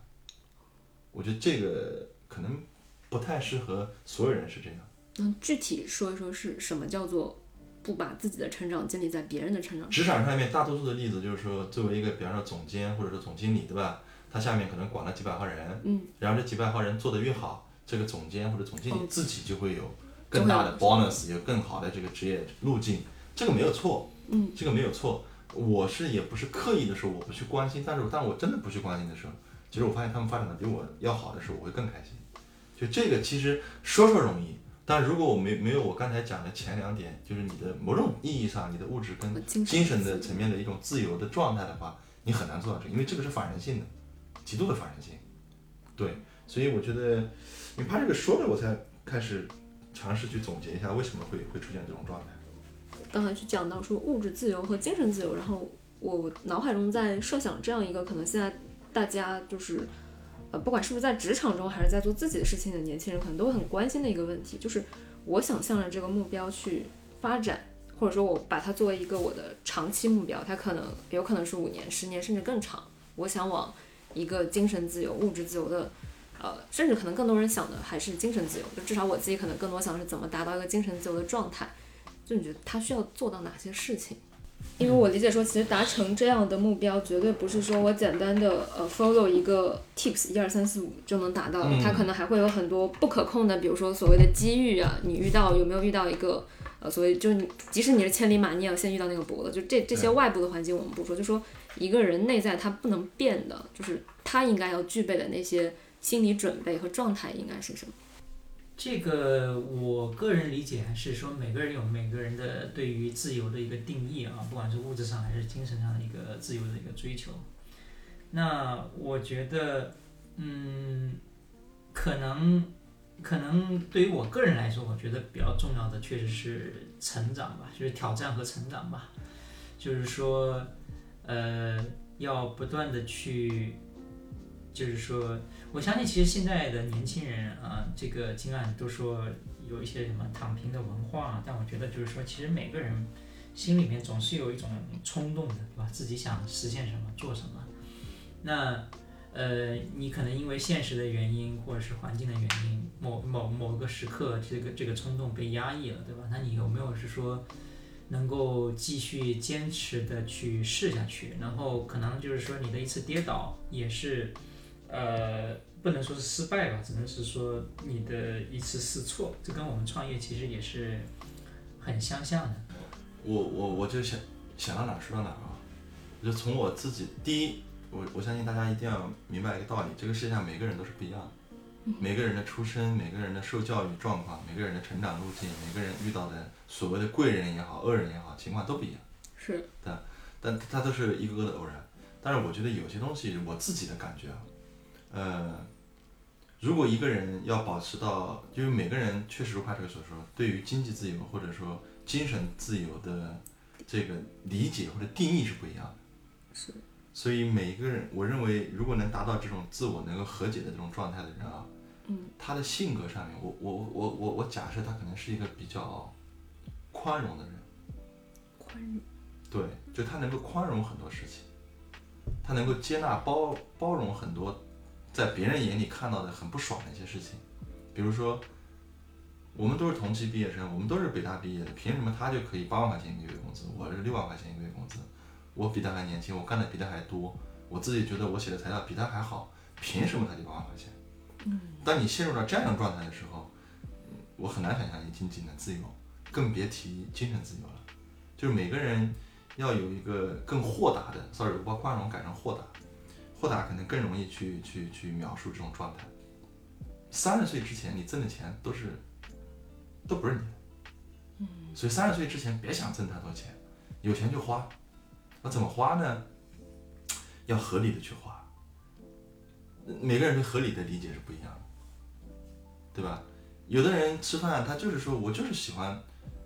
我觉得这个可能不太适合所有人是这样。能具体说一说是什么叫做不把自己的成长建立在别人的成长上？职场上面大多数的例子就是说，作为一个比方说总监或者说总经理，对吧？他下面可能管了几百号人，嗯，然后这几百号人做得越好，这个总监或者总经理哦自己就会有更大的 bonus，有更好的这个职业路径，这个没有错，嗯，这个没有错。我是也不是刻意的说我不去关心，但是当我真的不去关心的时候，其实我发现他们发展的比我要好的时候，我会更开心。就这个其实说说容易，但如果我没没有我刚才讲的前两点，就是你的某种意义上你的物质跟精神的层面的一种自由的状态的话，你很难做到这个，因为这个是反人性的，极度的反人性。对，所以我觉得你怕这个说了，我才开始尝试去总结一下为什么会会出现这种状态。刚才去讲到说物质自由和精神自由，然后我脑海中在设想这样一个可能现在大家就是，呃，不管是不是在职场中还是在做自己的事情的年轻人，可能都会很关心的一个问题，就是我想向着这个目标去发展，或者说我把它作为一个我的长期目标，它可能有可能是五年、十年甚至更长，我想往一个精神自由、物质自由的。呃，甚至可能更多人想的还是精神自由，就至少我自己可能更多想的是怎么达到一个精神自由的状态。就你觉得他需要做到哪些事情？因为我理解说，其实达成这样的目标，绝对不是说我简单的呃 follow 一个 tips 一二三四五就能达到它可能还会有很多不可控的，比如说所谓的机遇啊，你遇到有没有遇到一个呃所谓就是你即使你是千里马，你也要先遇到那个伯乐，就这这些外部的环境我们不说，就说一个人内在他不能变的，就是他应该要具备的那些心理准备和状态应该是什么？这个我个人理解还是说，每个人有每个人的对于自由的一个定义啊，不管是物质上还是精神上的一个自由的一个追求。那我觉得，嗯，可能可能对于我个人来说，我觉得比较重要的确实是成长吧，就是挑战和成长吧。就是说，呃，要不断的去，就是说，我相信其实现在的年轻人啊，这个尽管都说有一些什么躺平的文化，但我觉得就是说，其实每个人心里面总是有一种冲动的，对吧？自己想实现什么，做什么。那呃，你可能因为现实的原因或者是环境的原因，某某某个时刻，这个这个冲动被压抑了，对吧？那你有没有是说能够继续坚持的去试下去？然后可能就是说你的一次跌倒也是，呃，不能说是失败吧，只能是说你的一次试错，这跟我们创业其实也是很相像的。我我我就想想到哪儿说到哪儿啊，就从我自己第一，我我相信大家一定要明白一个道理，这个世界上每个人都是不一样的，每个人的出身、每个人的受教育状况、每个人的成长路径、每个人遇到的所谓的贵人也好、恶人也好，情况都不一样。是但它都是一个个的偶然。但是我觉得有些东西，我自己的感觉啊，呃，如果一个人要保持到，因为每个人确实如帕特所说，对于经济自由或者说精神自由的这个理解或者定义是不一样的。是。所以每一个人，我认为如果能达到这种自我能够和解的这种状态的人啊，嗯，他的性格上面，我我我我我假设他可能是一个比较宽容的人。宽容，对，就他能够宽容很多事情，他能够接纳包包容很多在别人眼里看到的很不爽的一些事情，比如说，我们都是同期毕业生，我们都是北大毕业的，凭什么他就可以八万块钱一个月工资，我是六万块钱一个月工资，我比他还年轻，我干的比他还多，我自己觉得我写的材料比他还好，凭什么他就八万块钱？当你陷入到这样一种状态的时候，嗯我很难想象你经济的自由，更别提精神自由了。就是每个人要有一个更豁达的，sorry，我把宽容改成豁达，豁达可能更容易去去去描述这种状态。三十岁之前，你挣的钱都是都不是你的，嗯，所以三十岁之前别想挣太多钱，有钱就花。那怎么花呢？要合理的去花。每个人对合理的理解是不一样的，对吧？有的人吃饭，他就是说我就是喜欢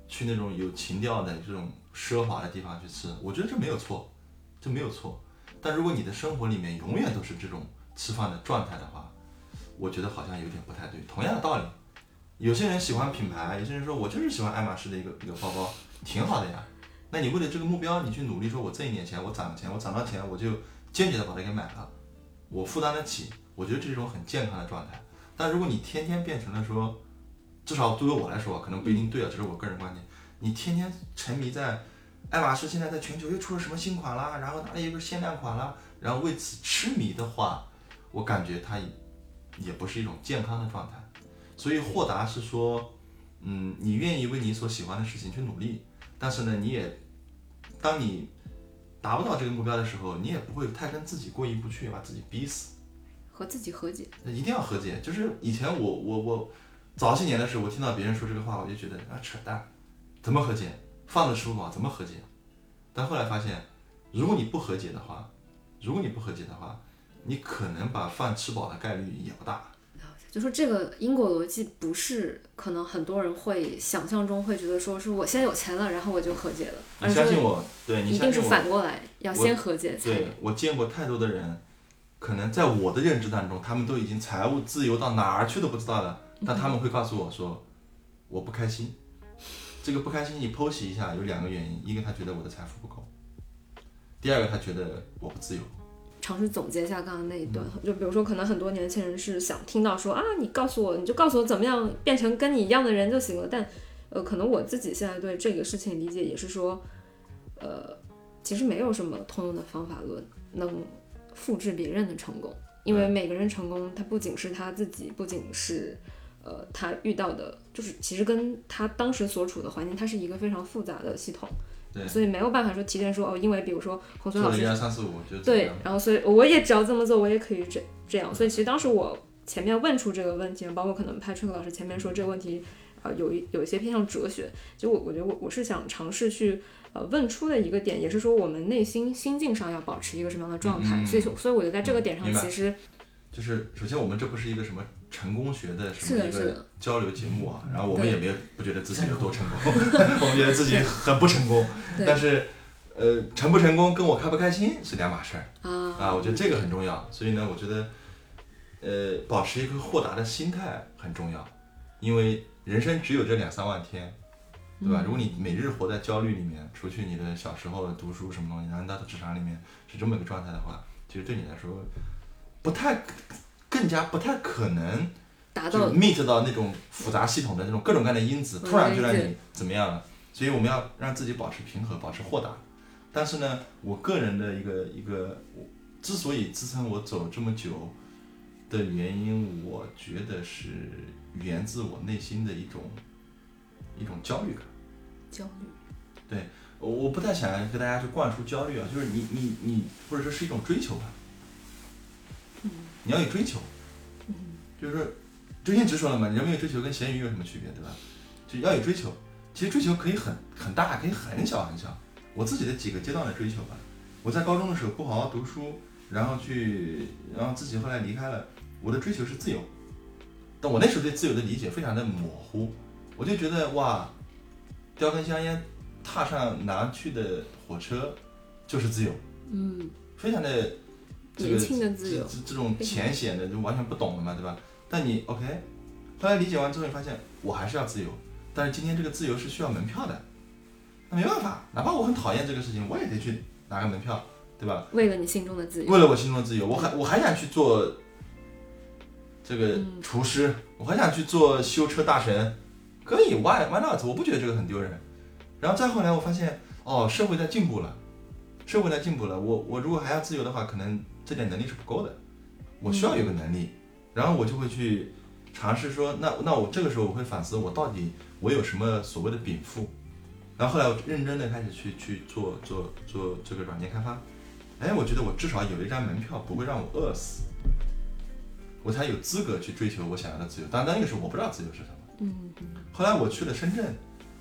去那种有情调的这种奢华的地方去吃，我觉得这没有错，这没有错。但如果你的生活里面永远都是这种吃饭的状态的话，我觉得好像有点不太对。同样的道理，有些人喜欢品牌，有些人说我就是喜欢爱马仕的一个一个包包，挺好的呀。那你为了这个目标，你去努力，说我挣一点钱，我攒钱，我攒到钱，我就坚决的把它给买了，我负担得起，我觉得这是一种很健康的状态。但如果你天天变成了说，至少对于我来说，可能不一定对啊，这是我个人观点。你天天沉迷在爱马仕现在在全球又出了什么新款啦，然后哪里有个限量款啦，然后为此痴迷的话，我感觉它也也不是一种健康的状态。所以豁达是说，嗯，你愿意为你所喜欢的事情去努力，但是呢，你也当你达不到这个目标的时候，你也不会太跟自己过意不去，把自己逼死。和自己和解。那一定要和解。就是以前我我我早些年的时候，我听到别人说这个话，我就觉得啊扯淡，怎么和解？饭都吃不饱，怎么和解？但后来发现，如果你不和解的话，如果你不和解的话，你可能把饭吃饱的概率也不大。就说这个因果逻辑不是可能很多人会想象中会觉得说是我先有钱了，然后我就和解了，而你相信我，对你一定是反过来，要我先和解才对我见过太多的人，可能在我的认知当中，他们都已经财务自由到哪儿去都不知道了，但他们会告诉我说，我不开心。这个不开心你剖析一下，有两个原因，一个他觉得我的财富不够，第二个他觉得我不自由。尝试总结一下刚刚那一段，就比如说，可能很多年轻人是想听到说啊，你告诉我，你就告诉我怎么样变成跟你一样的人就行了。但，呃，可能我自己现在对这个事情理解也是说，呃，其实没有什么通用的方法论能复制别人的成功，因为每个人成功，他不仅是他自己，不仅是呃他遇到的，就是其实跟他当时所处的环境，它是一个非常复杂的系统，对所以没有办法说提前说哦，因为比如说洪水做了老师一二三四五对，然后所以我也只要这么做，我也可以这这样。所以其实当时我前面问出这个问题，包括可能 Patrick 老师前面说这个问题，呃，有一有一些偏向哲学。就我我觉得我我是想尝试去呃问出的一个点，也是说我们内心心境上要保持一个什么样的状态。嗯所以所以我觉得在这个点上其实就是首先我们这不是一个什么成功学的什么一个交流节目啊，然后我们也没有不觉得自己有多成功，我们觉得自己很不成功，但是呃成不成功跟我开不开心是两码事儿。啊。啊，我觉得这个很重要，所以呢，我觉得呃保持一个豁达的心态很重要，因为人生只有这两三万天。对吧？如果你每日活在焦虑里面，除去你的小时候的读书什么东西，然后到职场里面是这么一个状态的话，其实对你来说不太更加不太可能就达到 meet 到那种复杂系统的那种各种各样的因子，突然就让你怎么样了？所以我们要让自己保持平和，保持豁达。但是呢，我个人的一个一个，我之所以支撑我走这么久的原因，我觉得是源自我内心的一种一种焦虑感。焦虑，我我不太想要跟大家去灌输焦虑啊，就是你你你，或者说是一种追求吧。你要有追求，就是说，周星驰说了嘛，人没有追求跟咸鱼有什么区别，对吧？就要有追求。其实追求可以很很大，可以很小很小。我自己的几个阶段的追求吧，我在高中的时候不好好读书，然后去，然后自己后来离开了。我的追求是自由，但我那时候对自由的理解非常的模糊，我就觉得哇，叼根香烟，踏上南去的火车就是自由，嗯，非常的这个这这这种浅显的就完全不懂的嘛，对吧？但你 OK，后来理解完之后，你发现我还是要自由，但是今天这个自由是需要门票的，那没办法，哪怕我很讨厌这个事情，我也得去拿个门票，对吧？为了你心中的自由，为了我心中的自由，我还我还想去做这个嗯厨师，我还想去做修车大神，可以，why why not？我不觉得这个很丢人。然后再后来，我发现哦，社会在进步了，社会在进步了。我我如果还要自由的话，可能这点能力是不够的，我需要有个能力，然后我就会去尝试说，那那我这个时候我会反思我到底我有什么所谓的禀赋，然后后来我认真的开始去去做做做这个软件开发，哎，我觉得我至少有了一张门票，不会让我饿死，我才有资格去追求我想要的自由。当然那个时候我不知道自由是什么。嗯后来我去了深圳，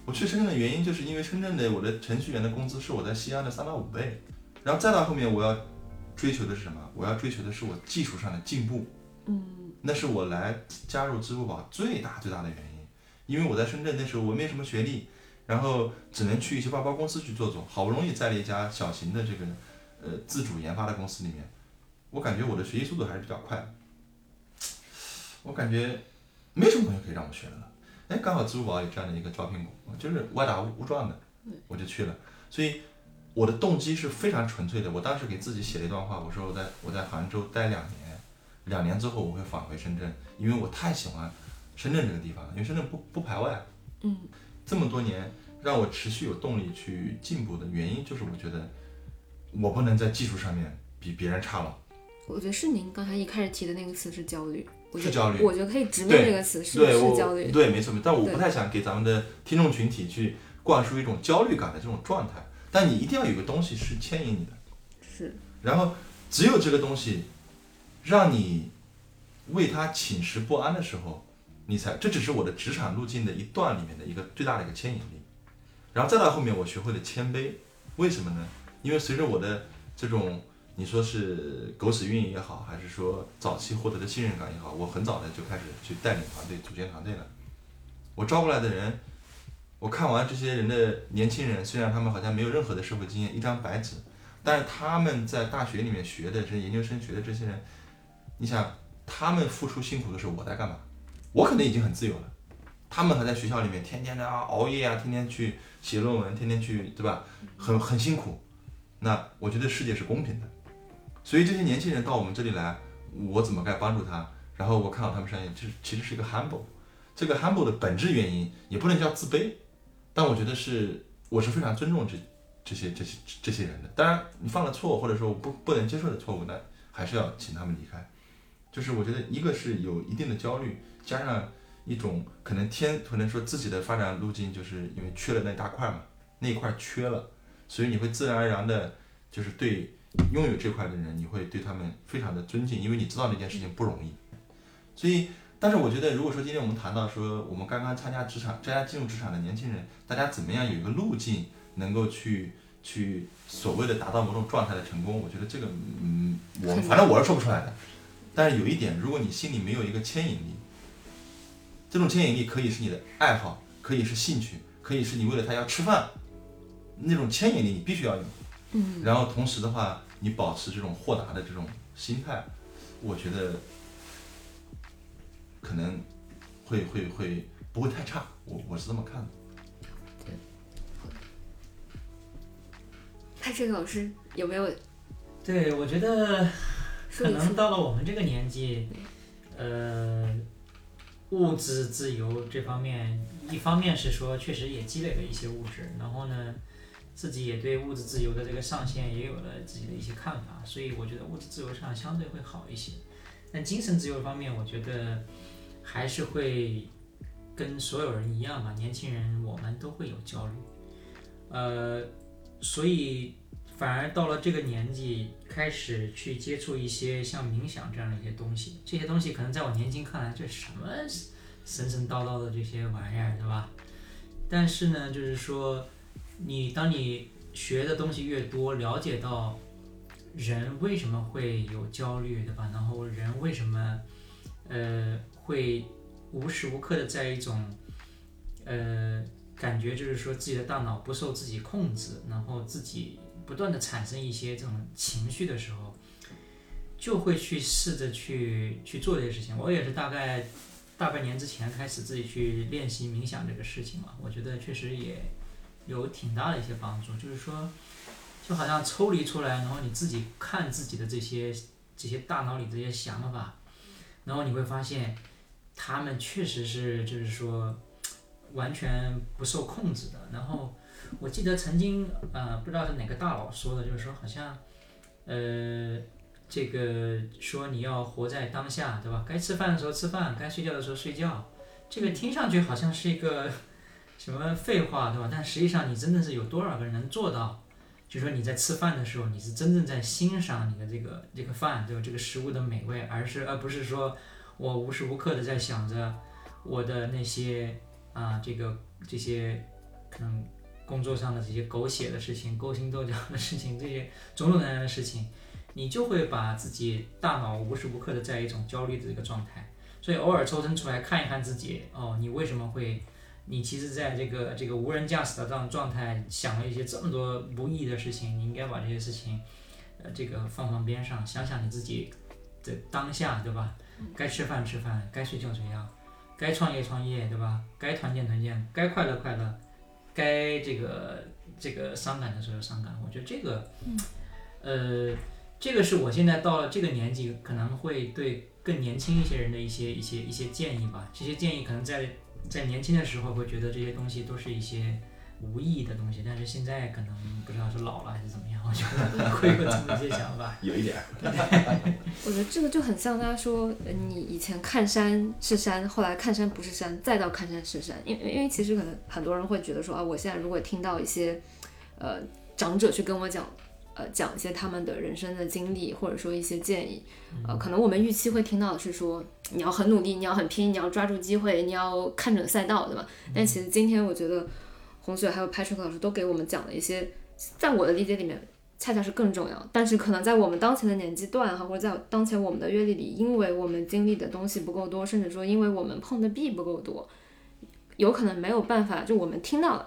我去深圳的原因就是因为深圳的我的程序员的工资是我在西安的三到五倍，然后再到后面我要追求的是什么？我要追求的是我技术上的进步，嗯那是我来加入支付宝最大最大的原因。因为我在深圳那时候我没什么学历，然后只能去一些外包公司去做做，好不容易在了一家小型的这个呃自主研发的公司里面，我感觉我的学习速度还是比较快，我感觉没什么东西可以让我学的了。哎，刚好支付宝有这样的一个招聘工，就是歪打误撞的，我就去了。所以我的动机是非常纯粹的。我当时给自己写了一段话，我说我在我在杭州待两年，两年之后我会返回深圳，因为我太喜欢深圳这个地方了，因为深圳不不排外。嗯，这么多年让我持续有动力去进步的原因，就是我觉得我不能在技术上面比别人差了。我觉得是您刚才一开始提的那个词是焦虑，是焦虑我觉得可以直面对这个词，是对，我是焦虑。对，没错，但我不太想给咱们的听众群体去灌输一种焦虑感的这种状态。但你一定要有个东西是牵引你的，是，然后只有这个东西让你为它寝食不安的时候，你才这只是我的职场路径的一段里面的一个最大的一个牵引力。然后再到后面，我学会了谦卑，为什么呢？因为随着我的这种你说是狗屎运也好，还是说早期获得的信任感也好，我很早的就开始去带领团队、组建团队了。我招过来的人，我看完这些人的年轻人，虽然他们好像没有任何的社会经验，一张白纸，但是他们在大学里面学的，这研究生学的这些人，你想他们付出辛苦的时候，我在干嘛？我可能已经很自由了，他们还在学校里面天天的啊熬夜啊，天天去写论文，天天去对吧？很很辛苦。那我觉得世界是公平的，所以这些年轻人到我们这里来，我怎么该帮助他？然后我看到他们身上，这其实是一个 humble。这个 humble 的本质原因也不能叫自卑，但我觉得是我是非常尊重这这些这些这些人的。当然，你犯了错，或者说我不不能接受的错误，那还是要请他们离开。就是我觉得一个是有一定的焦虑，加上一种可能天可能说自己的发展路径，就是因为缺了那大块嘛，那一块缺了，所以你会自然而然的，就是对拥有这块的人，你会对他们非常的尊敬，因为你知道这件事情不容易。所以，但是我觉得，如果说今天我们谈到说，我们刚刚参加职场、大家进入职场的年轻人，大家怎么样有一个路径，能够去去所谓的达到某种状态的成功，我觉得这个，嗯，我反正我是说不出来的。但是有一点，如果你心里没有一个牵引力，这种牵引力可以是你的爱好，可以是兴趣，可以是你为了他要吃饭，那种牵引力你必须要有。嗯，然后同时的话，你保持这种豁达的这种心态，我觉得可能会会会不会太差，我我是这么看的。派这个老师有没有对，我觉得可能？到了我们这个年纪，呃，物质自由这方面，一方面是说确实也积累了一些物质，然后呢，自己也对物质自由的这个上限也有了自己的一些看法，所以我觉得物质自由上相对会好一些。但精神自由方面，我觉得还是会跟所有人一样吧，年轻人我们都会有焦虑，呃，所以反而到了这个年纪，开始去接触一些像冥想这样的一些东西。这些东西可能在我年轻看来，这什么神神叨叨的这些玩意儿，对吧？但是呢，就是说，你当你学的东西越多，了解到人为什么会有焦虑，对吧？然后人为什么呃会无时无刻的在一种呃感觉，就是说自己的大脑不受自己控制，然后自己不断的产生一些这种情绪的时候，就会去试着去去做这些事情。我也是大概大半年之前开始自己去练习冥想这个事情嘛，我觉得确实也有挺大的一些帮助。就是说，就好像抽离出来，然后你自己看自己的这些这些大脑里这些想法，然后你会发现，他们确实是就是说完全不受控制的。然后我记得曾经呃不知道是哪个大佬说的，就是说好像呃这个说你要活在当下，对吧？该吃饭的时候吃饭，该睡觉的时候睡觉，这个听上去好像是一个什么废话，对吧？但实际上你真的是有多少个人能做到？就说你在吃饭的时候，你是真正在欣赏你的这个这个饭，对吧？这个食物的美味，而是而不是说我无时无刻的在想着我的那些啊，这个这些可能工作上的这些狗血的事情、勾心斗角的事情，这些种种各样的事情，你就会把自己大脑无时无刻的在一种焦虑的这个状态。所以偶尔抽身出来看一看自己，哦，你为什么会？你其实在这个这个无人驾驶的这样状态，想了一些这么多不易的事情，你应该把这些事情，呃，这个放放边上，想想你自己的当下，对吧？该吃饭吃饭，该睡觉睡觉，该创业创业，对吧？该团建团建，该快乐快乐，该这个这个伤感的时候伤感。我觉得这个，呃，这个是我现在到了这个年纪，可能会对更年轻一些人的一些一些一些建议吧。这些建议可能在。在年轻的时候会觉得这些东西都是一些无意义的东西，但是现在可能不知道是老了还是怎么样，我觉得会有这么一些想法。有一点儿。我觉得这个就很像他说，你以前看山是山，后来看山不是山，再到看山是山。因为因为其实可能很多人会觉得说啊，我现在如果听到一些呃长者去跟我讲。呃，讲一些他们的人生的经历，或者说一些建议，呃，可能我们预期会听到的是说，你要很努力，你要很拼，你要抓住机会，你要看准赛道，对吧？但其实今天我觉得洪雪还有 Patrick 老师都给我们讲了一些，在我的理解里面，恰恰是更重要。但是可能在我们当前的年纪段哈，或者在当前我们的阅历里，因为我们经历的东西不够多，甚至说因为我们碰的壁不够多，有可能没有办法，就我们听到了，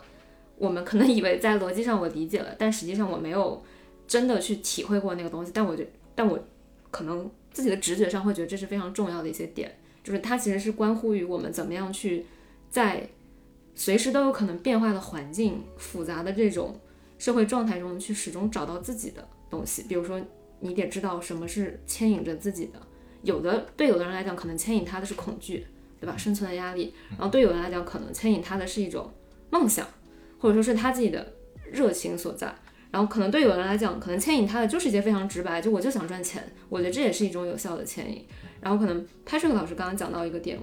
我们可能以为在逻辑上我理解了，但实际上我没有。真的去体会过那个东西，但我觉，但我可能自己的直觉上会觉得这是非常重要的一些点，就是它其实是关乎于我们怎么样去在随时都有可能变化的环境、复杂的这种社会状态中去始终找到自己的东西。比如说，你得知道什么是牵引着自己的，有的对有的人来讲，可能牵引他的是恐惧，对吧？生存的压力。然后对有人来讲，可能牵引他的是一种梦想，或者说是他自己的热情所在。然后可能对有人来讲，可能牵引他的就是一些非常直白，就我就想赚钱，我觉得这也是一种有效的牵引。然后可能 Patrick 老师刚刚讲到一个点，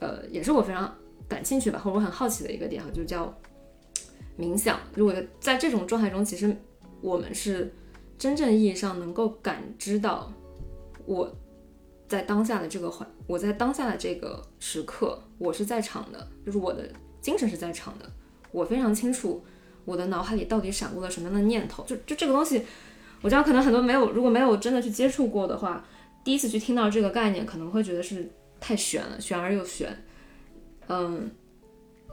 呃，也是我非常感兴趣吧，或者我很好奇的一个点哈，就叫冥想。如果在这种状态中，其实我们是真正意义上能够感知到我在当下的这个环，我在当下的这个时刻，我是在场的，就是我的精神是在场的，我非常清楚。我的脑海里到底闪过了什么样的念头？就就这个东西，我知道可能很多没有，如果没有真的去接触过的话，第一次去听到这个概念，可能会觉得是太玄了，玄而又玄。嗯，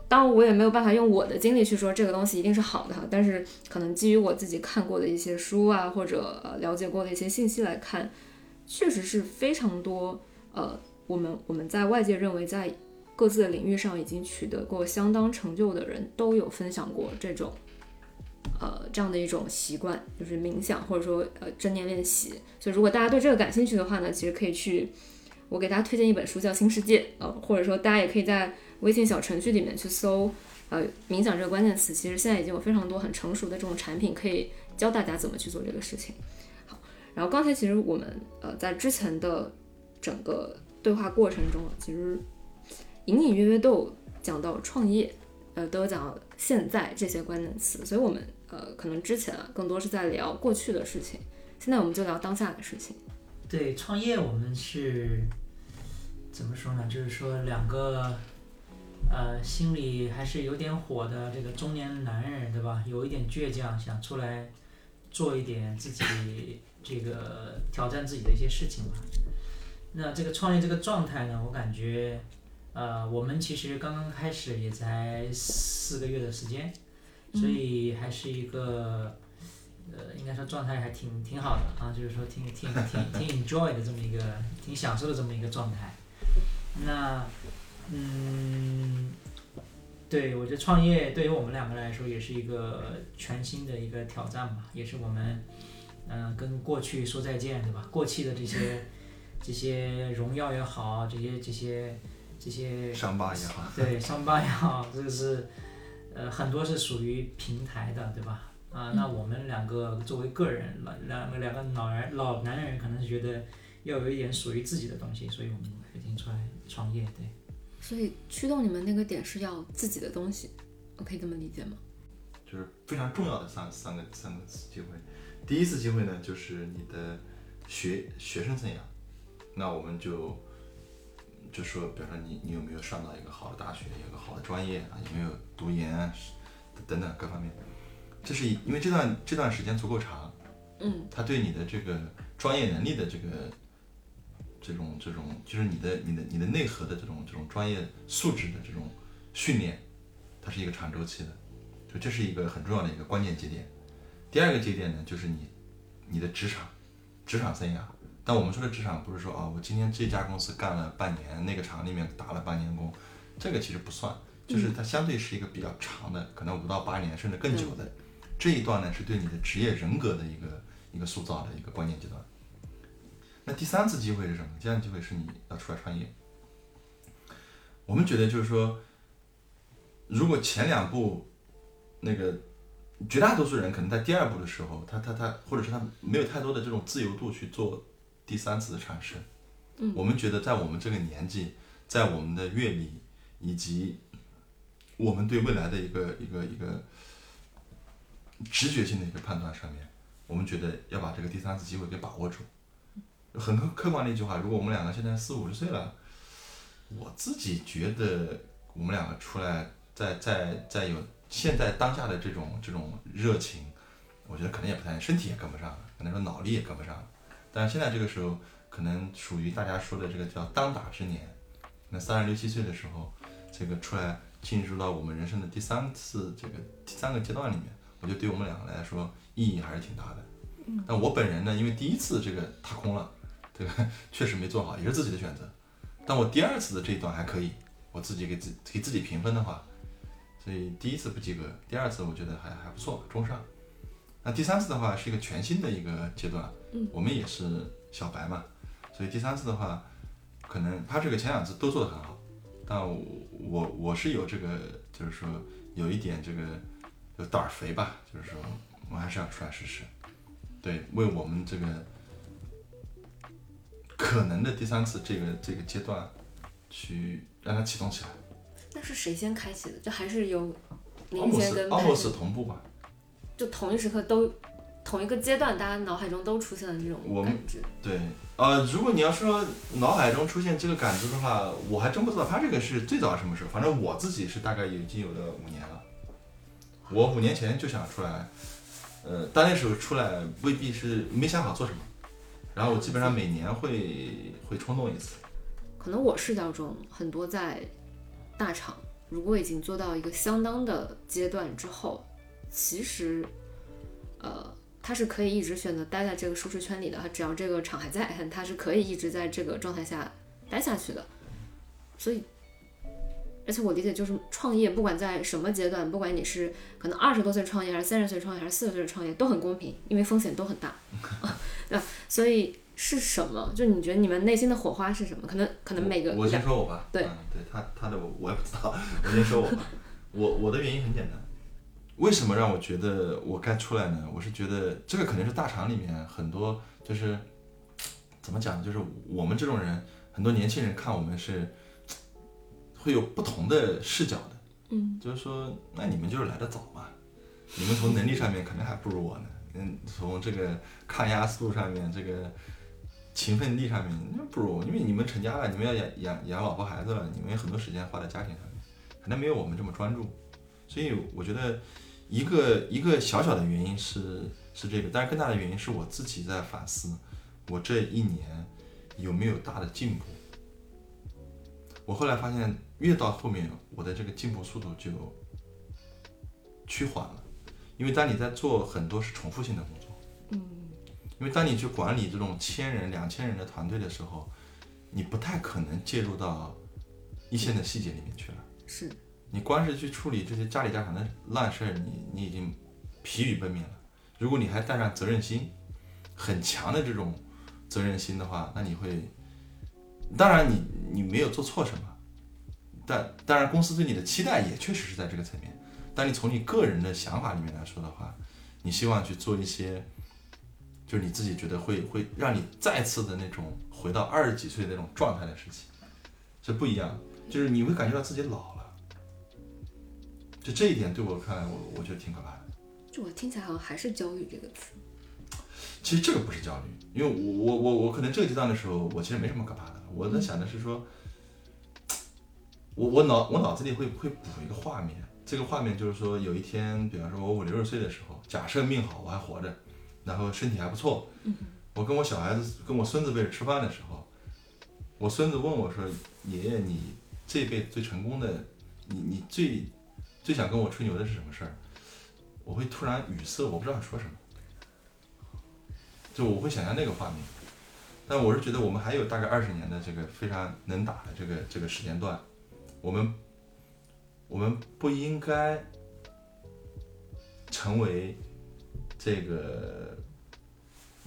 当然我也没有办法用我的经历去说这个东西一定是好的哈，但是可能基于我自己看过的一些书啊，或者了解过的一些信息来看，确实是非常多。呃，我们我们在外界认为在各自的领域上已经取得过相当成就的人都有分享过这种。呃，这样的一种习惯就是冥想，或者说呃正念练习。所以如果大家对这个感兴趣的话呢，其实可以去我给大家推荐一本书叫《新世界》呃，或者说大家也可以在微信小程序里面去搜呃冥想这个关键词。其实现在已经有非常多很成熟的这种产品可以教大家怎么去做这个事情。好，然后刚才其实我们呃在之前的整个对话过程中，其实隐隐约约都有讲到创业，呃都有讲到现在这些关键词，所以我们。呃，可能之前，更多是在聊过去的事情，现在我们就聊当下的事情。对，创业我们是怎么说呢？就是说两个呃，心里还是有点火的这个中年男人，对吧？有一点倔强，想出来做一点自己这个挑战自己的一些事情吧。那这个创业这个状态呢，我感觉呃，我们其实刚刚开始也才四个月的时间。所以还是一个，呃，应该说状态还挺挺好的啊，就是说挺挺挺挺 enjoy 的这么一个，挺享受的这么一个状态。那，嗯，对我觉得创业对于我们两个来说也是一个全新的一个挑战吧，也是我们，嗯，跟过去说再见，对吧？过去的这些这些荣耀也好，这些这些这些伤疤也好，对伤疤也好，这个是。呃，很多是属于平台的，对吧？啊，啊，那我们两个作为个人，两两个两个老人老男人可能是觉得要有一点属于自己的东西，所以我们决定出来创业。对，所以驱动你们那个点是要自己的东西，我可以这么理解吗？就是非常重要的三三个三个次机会。第一次机会呢，就是你的学学生生涯，那我们就就说，比方说你你有没有上到一个好的大学，有个好的专业啊，有没有读研啊等等各方面。这是因为这段这段时间足够长，嗯，他对你的这个专业能力的这个这种这种，就是你的你的你的内核的这种这种专业素质的这种训练，它是一个长周期的，就这是一个很重要的一个关键节点。第二个节点呢，就是你你的职场职场生涯。但我们说的职场，不是说啊，我今天这家公司干了半年，那个厂里面打了半年工，这个其实不算，就是它相对是一个比较长的，可能五到八年甚至更久的。这一段呢，是对你的职业人格的一个一个塑造的一个关键阶段。那第三次机会是什么？第三次机会是你要出来创业。我们觉得就是说，如果前两步那个绝大多数人可能在第二步的时候，他他他，或者是他没有太多的这种自由度去做第三次的尝试。嗯，我们觉得在我们这个年纪，在我们的阅历以及我们对未来的一个一个一个直觉性的一个判断上面，我们觉得要把这个第三次机会给把握住。很客客观的一句话，如果我们两个现在四五十岁了，我自己觉得我们两个出来，在在在有现在当下的这种这种热情，我觉得可能也不太，身体也跟不上了，可能说脑力也跟不上了。但现在这个时候，可能属于大家说的这个叫当打之年，那三十六七岁的时候，这个出来进入到我们人生的第三次这个第三个阶段里面，我觉得对我们两个来说意义还是挺大的。但我本人呢，因为第一次这个踏空了，这个 确实没做好，也是自己的选择。但我第二次的这一段还可以，我自己给自给自己评分的话，所以第一次不及格，第二次我觉得还还不错，中上。那第三次的话是一个全新的一个阶段，嗯我们也是小白嘛，所以第三次的话，可能他这个前两次都做得很好，但我我我是有这个，就是说有一点这个有胆儿肥吧，就是说我还是要出来试试，对，为我们这个可能的第三次这个这个阶段去让它启动起来。那是谁先开启的？就还是有您先跟 almost 同步吧，就同一时刻都同一个阶段，大家脑海中都出现了这种我们感知。对，呃，如果你要说脑海中出现这个感知的话，我还真不知道他这个是最早什么时候。反正我自己是大概已经有了五年了。我五年前就想出来，呃，但那时候出来未必是没想好做什么，然后我基本上每年会会冲动一次。可能我视角中很多在大厂，如果已经做到一个相当的阶段之后，其实，呃，他是可以一直选择待在这个舒适圈里的，他只要这个厂还在，他是可以一直在这个状态下待下去的。所以，而且我理解就是创业，不管在什么阶段，不管你是可能二十多岁创业，还是三十岁创业，还是四十岁创业，都很公平，因为风险都很大，对吧？所以是什么？就你觉得你们内心的火花是什么？可能可能每个我我先说我吧，对嗯，对他他的我我也不知道，我先说我吧。我我的原因很简单，为什么让我觉得我该出来呢？我是觉得这个肯定是大厂里面很多就是怎么讲，就是我们这种人，很多年轻人看我们是会有不同的视角的。嗯，就是说，那你们就是来的早嘛，你们从能力上面肯定还不如我呢。嗯，从这个抗压速度上面，这个勤奋力上面，那不如我，因为你们成家了，你们要养养养老婆孩子了，你们有很多时间花在家庭上面，可能没有我们这么专注。所以我觉得一个一个小小的原因是是这个，但是更大的原因是我自己在反思，我这一年有没有大的进步。我后来发现，越到后面，我的这个进步速度就趋缓了，因为当你在做很多是重复性的工作，嗯，因为当你去管理这种千人、两千人的团队的时候，你不太可能介入到一线的细节里面去了。是你光是去处理这些家里家常的烂事儿，你你已经疲于奔命了。如果你还带上责任心，很强的这种责任心的话，那你会，当然你你没有做错什么，但当然公司对你的期待也确实是在这个层面。但你从你个人的想法里面来说的话，你希望去做一些，就是你自己觉得会会让你再次的那种回到二十几岁那种状态的事情，是不一样，就是你会感觉到自己老了，就这一点对我看来，我我觉得挺可怕的。就我听起来好像还是焦虑这个词。其实这个不是焦虑，因为我我我我可能这个阶段的时候，我其实没什么可怕的。我在想的是说，我我脑我脑子里会会补一个画面，这个画面就是说，有一天，比方说我五六十岁的时候，假设命好，我还活着，然后身体还不错，我跟我小孩子跟我孙子辈吃饭的时候，我孙子问我说：“爷爷，你这辈子最成功的，你你最最想跟我吹牛的是什么事儿？”我会突然语塞，我不知道说什么。就我会想象那个画面，但我是觉得我们还有大概二十年的这个非常能打的这个这个时间段，我们我们不应该成为这个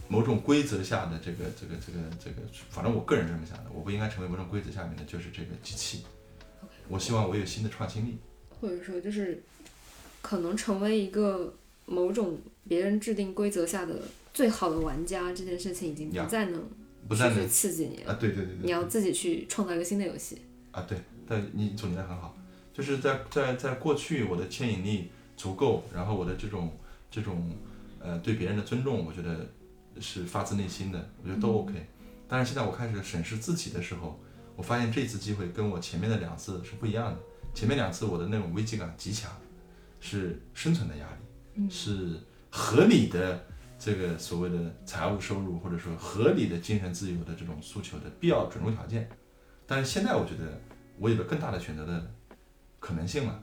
某种规则下的这个这个这个这个，反正我个人是这么想的，我不应该成为某种规则下面的就是这个机器。我希望我有新的创新力，或者说就是可能成为一个某种别人制定规则下的。最好的玩家这件事情已经不再能不再能刺激你了啊！对对对对，你要自己去创造一个新的游戏啊！对，但你总结的很好，就是在在在过去我的牵引力足够，然后我的这种这种呃对别人的尊重，我觉得是发自内心的，我觉得都 OK。但是现在我开始审视自己的时候，我发现这次机会跟我前面的两次是不一样的。前面两次我的那种危机感极强，是生存的压力，是合理的。这个所谓的财务收入，或者说合理的精神自由的这种诉求的必要准入条件，但是现在我觉得我有了更大的选择的可能性了。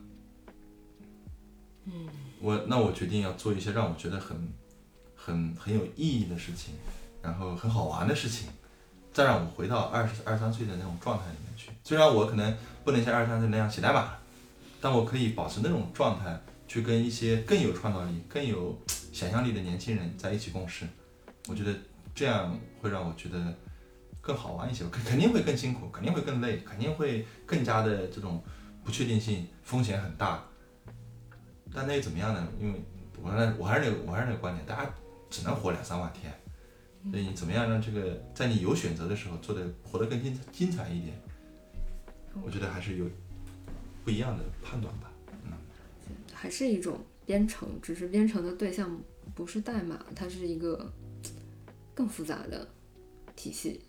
嗯，我那我决定要做一些让我觉得很很很有意义的事情，然后很好玩的事情，再让我回到二十二三岁的那种状态里面去。虽然我可能不能像二三岁那样写代码，但我可以保持那种状态，去跟一些更有创造力、更有。想象力的年轻人在一起共事，我觉得这样会让我觉得更好玩一些。肯肯定会更辛苦，肯定会更累，肯定会更加的这种不确定性，风险很大。但那又怎么样呢？因为我还是，我还是那个，我还是那个观点，大家只能活两三万天，所以你怎么样让这个在你有选择的时候做的活得更精精彩一点？我觉得还是有不一样的判断吧。嗯，还是一种。编程只是编程的对象不是代码，它是一个更复杂的体系。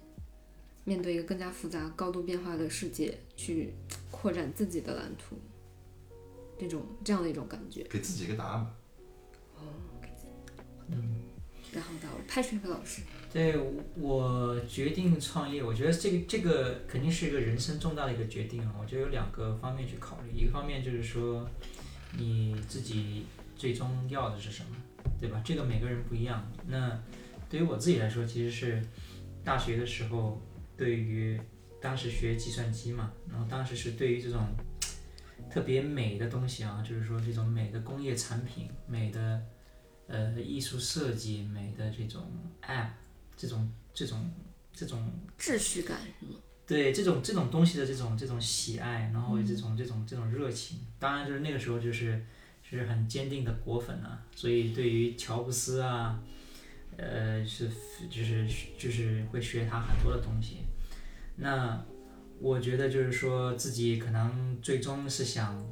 面对一个更加复杂、高度变化的世界，去扩展自己的蓝图，这种这样的一种感觉。给自己一个答案吧。哦，嗯。然后到派水克老师。对我决定创业，我觉得这个这个肯定是一个人生重大的一个决定啊。我觉得有两个方面去考虑，一个方面就是说。你自己最终要的是什么，对吧？这个每个人不一样。那对于我自己来说，其实是大学的时候，对于当时学计算机嘛，然后当时是对于这种特别美的东西啊，就是说这种美的工业产品、美的呃艺术设计、美的这种 app，这种这种这种秩序感是吗。对这种这种东西的这种这种喜爱，然后这种这种这种热情，当然就是那个时候就是就是很坚定的果粉啊，所以对于乔布斯啊，呃是就是就是会学他很多的东西。那我觉得就是说自己可能最终是想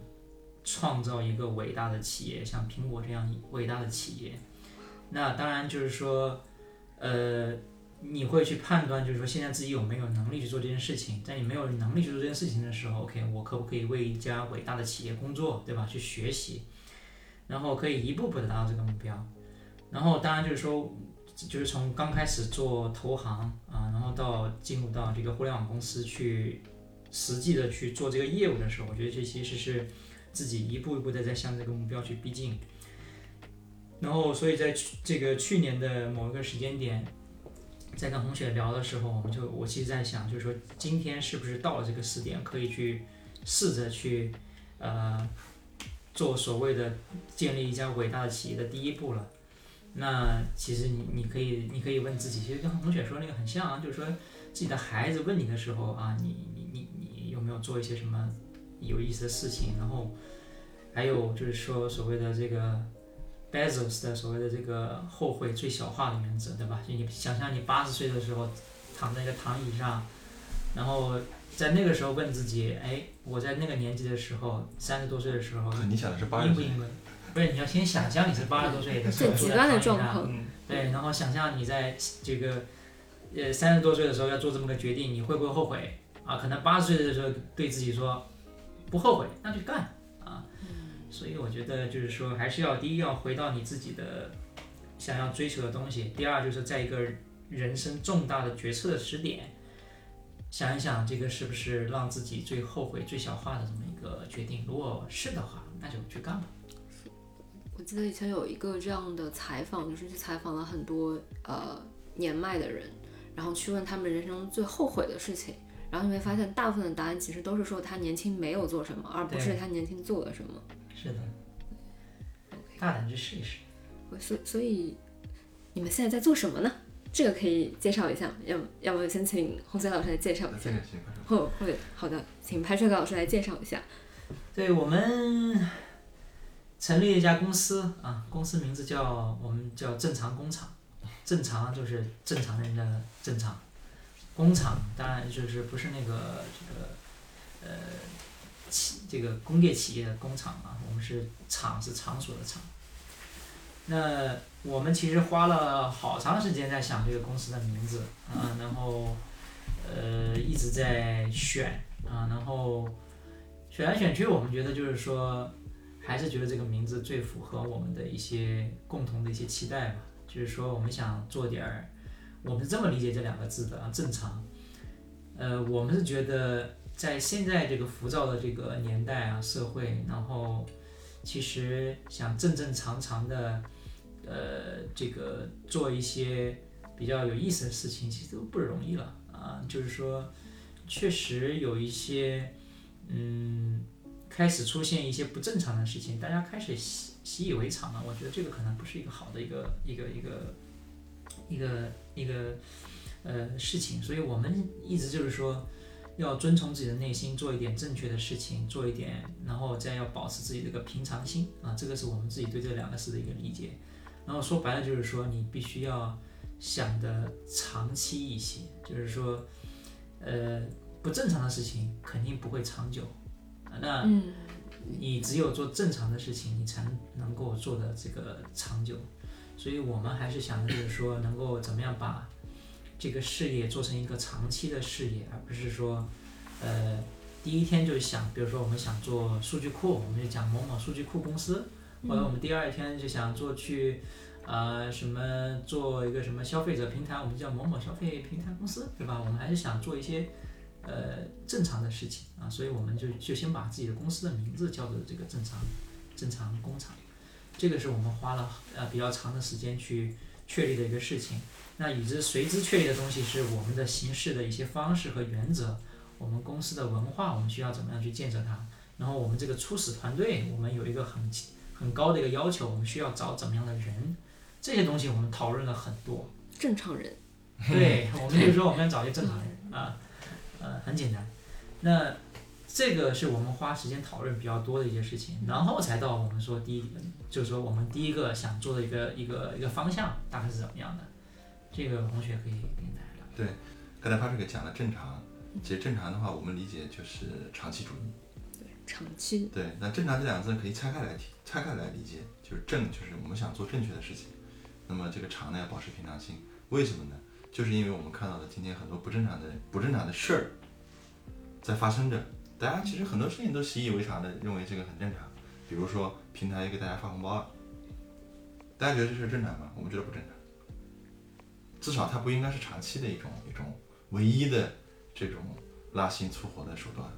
创造一个伟大的企业，像苹果这样伟大的企业。那当然就是说，呃。你会去判断，就是说现在自己有没有能力去做这件事情。在你没有能力去做这件事情的时候，OK，我可不可以为一家伟大的企业工作，对吧？去学习，然后可以一步步的达到这个目标。然后当然就是说，就是从刚开始做投行啊，然后到进入到这个互联网公司去实际的去做这个业务的时候，我觉得这其实是自己一步一步的在向这个目标去逼近。然后所以在去这个去年的某一个时间点。在跟红雪聊的时候，我们就我其实在想，就是说今天是不是到了这个时点，可以去试着去呃做所谓的建立一家伟大的企业的第一步了。那其实你你可以你可以问自己，其实跟红雪说那个很像啊，就是说自己的孩子问你的时候啊，你你你你有没有做一些什么有意思的事情？然后还有就是说所谓的这个 Bezos 的所谓的这个后悔最小化的原则，对吧？就你想象你八十岁的时候躺在一个躺椅上，然后在那个时候问自己，哎，我在那个年纪的时候，三十多岁的时候，你想的是八十岁，应不应该？不是，你要先想象你是八十多岁的时候，最极端的状况，嗯，对，然后想象你在这个呃三十多岁的时候要做这么个决定，你会不会后悔啊？可能八十岁的时候对自己说不后悔，那就干啊。所以我觉得就是说，还是要第一要回到你自己的想要追求的东西，第二就是在一个人生重大的决策的时点，想一想这个是不是让自己最后悔、最小化的这么一个决定。如果是的话，那就去干吧。我记得以前有一个这样的采访，就是去采访了很多呃年迈的人，然后去问他们人生最后悔的事情，然后你会发现大部分的答案其实都是说他年轻没有做什么，而不是他年轻做了什么。是的，大胆去试一试。所所以你们现在在做什么呢？这个可以介绍一下，要要不先请洪水老师来介绍一下这个。行，快说或会好的，请拍摄老师来介绍一下。对我们成立了一家公司啊，公司名字叫我们叫正常工厂，正常就是正常人的正常，工厂当然就是不是那个这个呃企这个工业企业的工厂啊，我是场是场所的场。那我们其实花了好长时间在想这个公司的名字啊，然后呃一直在选啊，然后选来选去，我们觉得就是说，还是觉得这个名字最符合我们的一些共同的一些期待吧。就是说，我们想做点儿，我们是这么理解这两个字的啊，正常。呃，我们是觉得在现在这个浮躁的这个年代啊，社会，然后其实想正正常常的，呃，这个做一些比较有意思的事情，其实都不容易了啊。就是说，确实有一些。嗯，开始出现一些不正常的事情，大家开始习习以为常了。我觉得这个可能不是一个好的一个一个一个一个一个呃事情，所以我们一直就是说要遵从自己的内心，做一点正确的事情，做一点，然后再要保持自己的一个平常心啊，这个是我们自己对这两个事的一个理解。然后说白了就是说，你必须要想的长期一些，就是说，呃。不正常的事情肯定不会长久，啊那嗯，你只有做正常的事情，你才能够做的这个长久。所以我们还是想的就是说，能够怎么样把这个事业做成一个长期的事业，而不是说，呃，第一天就想，比如说我们想做数据库，我们就讲某某数据库公司，或者我们第二天就想做去。啊、什么做一个什么消费者平台，我们叫某某消费平台公司，对吧？我们还是想做一些呃正常的事情啊，所以我们就就先把自己的公司的名字叫做这个正常正常工厂，这个是我们花了呃比较长的时间去确立的一个事情。那与之随之确立的东西是我们的行事的一些方式和原则，我们公司的文化，我们需要怎么样去建设它。然后我们这个初始团队，我们有一个很很高的一个要求，我们需要找怎么样的人，这些东西我们讨论了很多。正常人。对，我们就说我们要找一个正常人啊，呃，很简单。那这个是我们花时间讨论比较多的一些事情，然后才到我们说第一，就是说我们第一个想做的一个一个一个方向大概是怎么样的。这个同学可以给大家聊。刚才帕这个讲了正常，其实正常的话，我们理解就是长期主义。长期对，那正常这两个字可以拆开来提，拆开来理解，就是正就是我们想做正确的事情，那么这个常呢要保持平常心，为什么呢？就是因为我们看到了今天很多不正常的不正常的事儿在发生着，大家其实很多事情都习以为常的认为这个很正常，比如说平台给大家发红包了，大家觉得这事正常吗？我们觉得不正常，至少它不应该是长期的一种一种唯一的这种拉新促活的手段，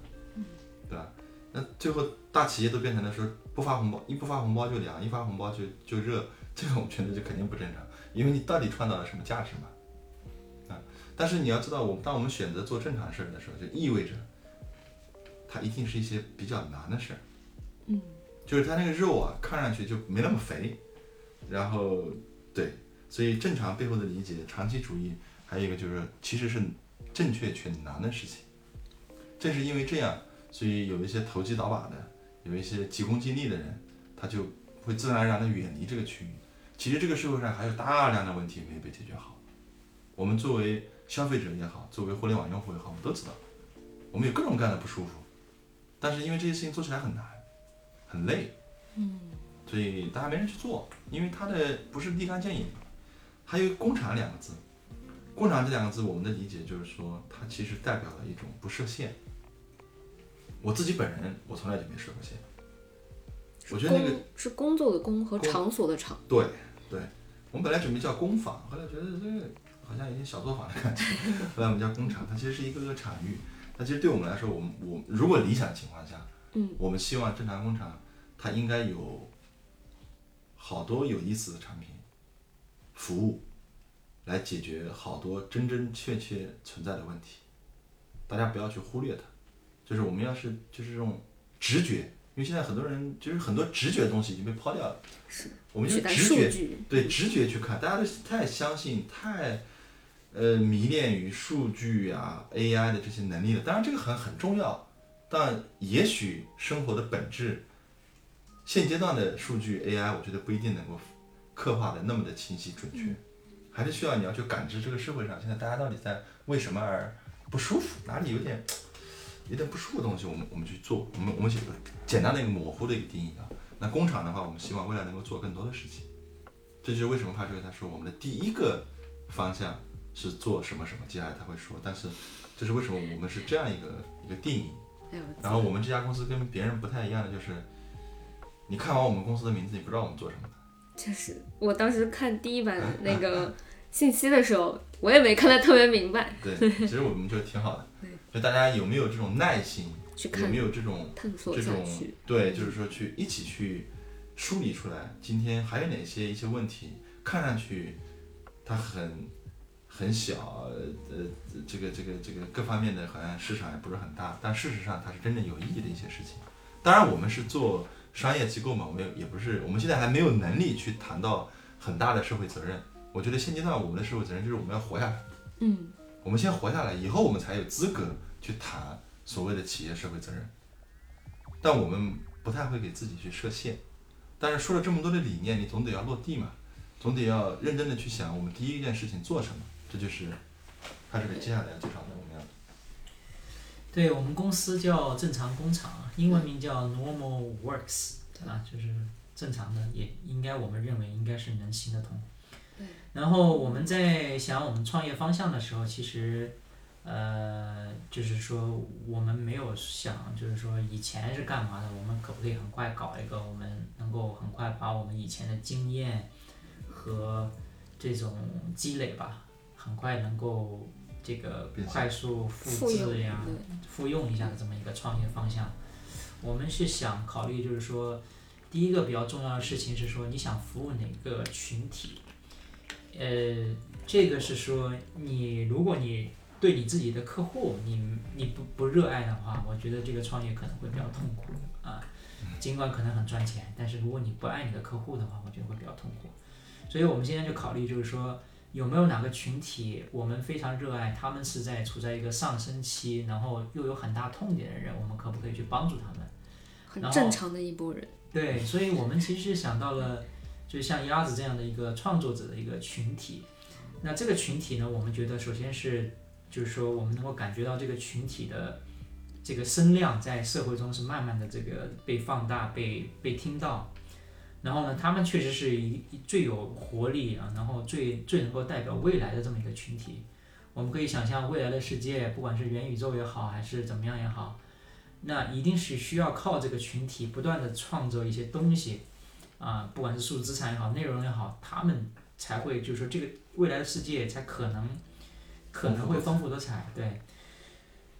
对吧？那最后大企业都变成了说不发红包，一不发红包就凉，一发红包就就热，这个我觉得就肯定不正常，因为你到底创造了什么价值嘛？啊，但是你要知道，我们当我们选择做正常事儿的时候，就意味着它一定是一些比较难的事儿，嗯，就是它那个肉啊，看上去就没那么肥，然后对，所以正常背后的理解，长期主义还有一个就是其实是正确却难的事情，正是因为这样。所以有一些投机倒把的，有一些急功近利的人，他就会自然而然的远离这个区域。其实这个社会上还有大量的问题没有被解决好。我们作为消费者也好，作为互联网用户也好，我们都知道，我们有各种各样的不舒服。但是因为这些事情做起来很难，很累，嗯，所以大家没人去做，因为它的不是立竿见影。还有“工厂”两个字，“工厂”这两个字，我们的理解就是说，它其实代表了一种不设限。我自己本人，我从来就没设过限。我觉得那个是工作的工和场所的场，对对，我们本来准备叫工坊，后来觉得这个好像有点小作坊的感觉，后来我们叫工厂，它其实是一个个产域。那其实对我们来说，我们我如果理想情况下，嗯，我们希望正常工厂它应该有好多有意思的产品、服务，来解决好多真真切切存在的问题。大家不要去忽略它，就是我们要是就是这种直觉，因为现在很多人就是很多直觉的东西已经被抛掉了，是我们就直觉，对直觉去看，大家都太相信、太呃迷恋于数据啊、AI 的这些能力了。当然这个很很重要，但也许生活的本质，现阶段的数据 AI，我觉得不一定能够刻画的那么的清晰准确，还是需要你要去感知这个社会上现在大家到底在为什么而不舒服，哪里有点有点不舒服的东西，我们我们去做，我们我们写个简单的一个模糊的一个定义啊。那工厂的话，我们希望未来能够做更多的事情。这就是为什么帕瑞他说我们的第一个方向是做什么什么，接下来他会说，但是这是为什么我们是这样一个一个定义。然后我们这家公司跟别人不太一样的就是，你看完我们公司的名字，你不知道我们做什么的。确实，我当时看第一版那个信息的时候，我也没看得特别明白，对，其实我们觉得挺好的。就大家有没有这种耐心，有去看没有这种探索这种下去。对，就是说去一起去梳理出来，今天还有哪些一些问题，看上去它很很小，呃，这个这个这个各方面的好像市场也不是很大，但事实上它是真正有意义的一些事情。当然，我们是做商业机构嘛，我们也也不是，我们现在还没有能力去谈到很大的社会责任。我觉得现阶段我们的社会责任就是我们要活下来。嗯，我们先活下来，以后我们才有资格去谈所谓的企业社会责任。但我们不太会给自己去设限。但是说了这么多的理念，你总得要落地嘛，总得要认真的去想我们第一件事情做什么。这就是他这个接下来要介绍的我们要对我们公司叫正常工厂，英文名叫 Normal Works 啊，就是正常的，也应该我们认为应该是能行得通。对。然后我们在想我们创业方向的时候，其实，呃，就是说我们没有想，就是说以前是干嘛的，我们可不可以很快搞一个，我们能够很快把我们以前的经验和这种积累吧，很快能够这个快速复制呀，复用一下的这么一个创业方向。我们是想考虑，就是说，第一个比较重要的事情是说，你想服务哪个群体？呃，这个是说，你如果你对你自己的客户，你你不不热爱的话，我觉得这个创业可能会比较痛苦啊。尽管可能很赚钱，但是如果你不爱你的客户的话，我觉得会比较痛苦。所以我们现在就考虑，就是说，有没有哪个群体我们非常热爱，他们是在处在一个上升期，然后又有很大痛点的人，我们可不可以去帮助他们？很正常的一波人。对，所以我们其实想到了，就像鸭子这样的一个创作者的一个群体。那这个群体呢，我们觉得首先是，就是说我们能够感觉到这个群体的这个声量在社会中是慢慢的这个被放大、被被听到。然后呢，他们确实是一一最有活力啊，然后最最能够代表未来的这么一个群体。我们可以想象未来的世界，不管是元宇宙也好，还是怎么样也好，那一定是需要靠这个群体不断的创造一些东西，啊，不管是数字资产也好，内容也好，他们才会就是说这个未来的世界才可能可能会丰富多彩，对。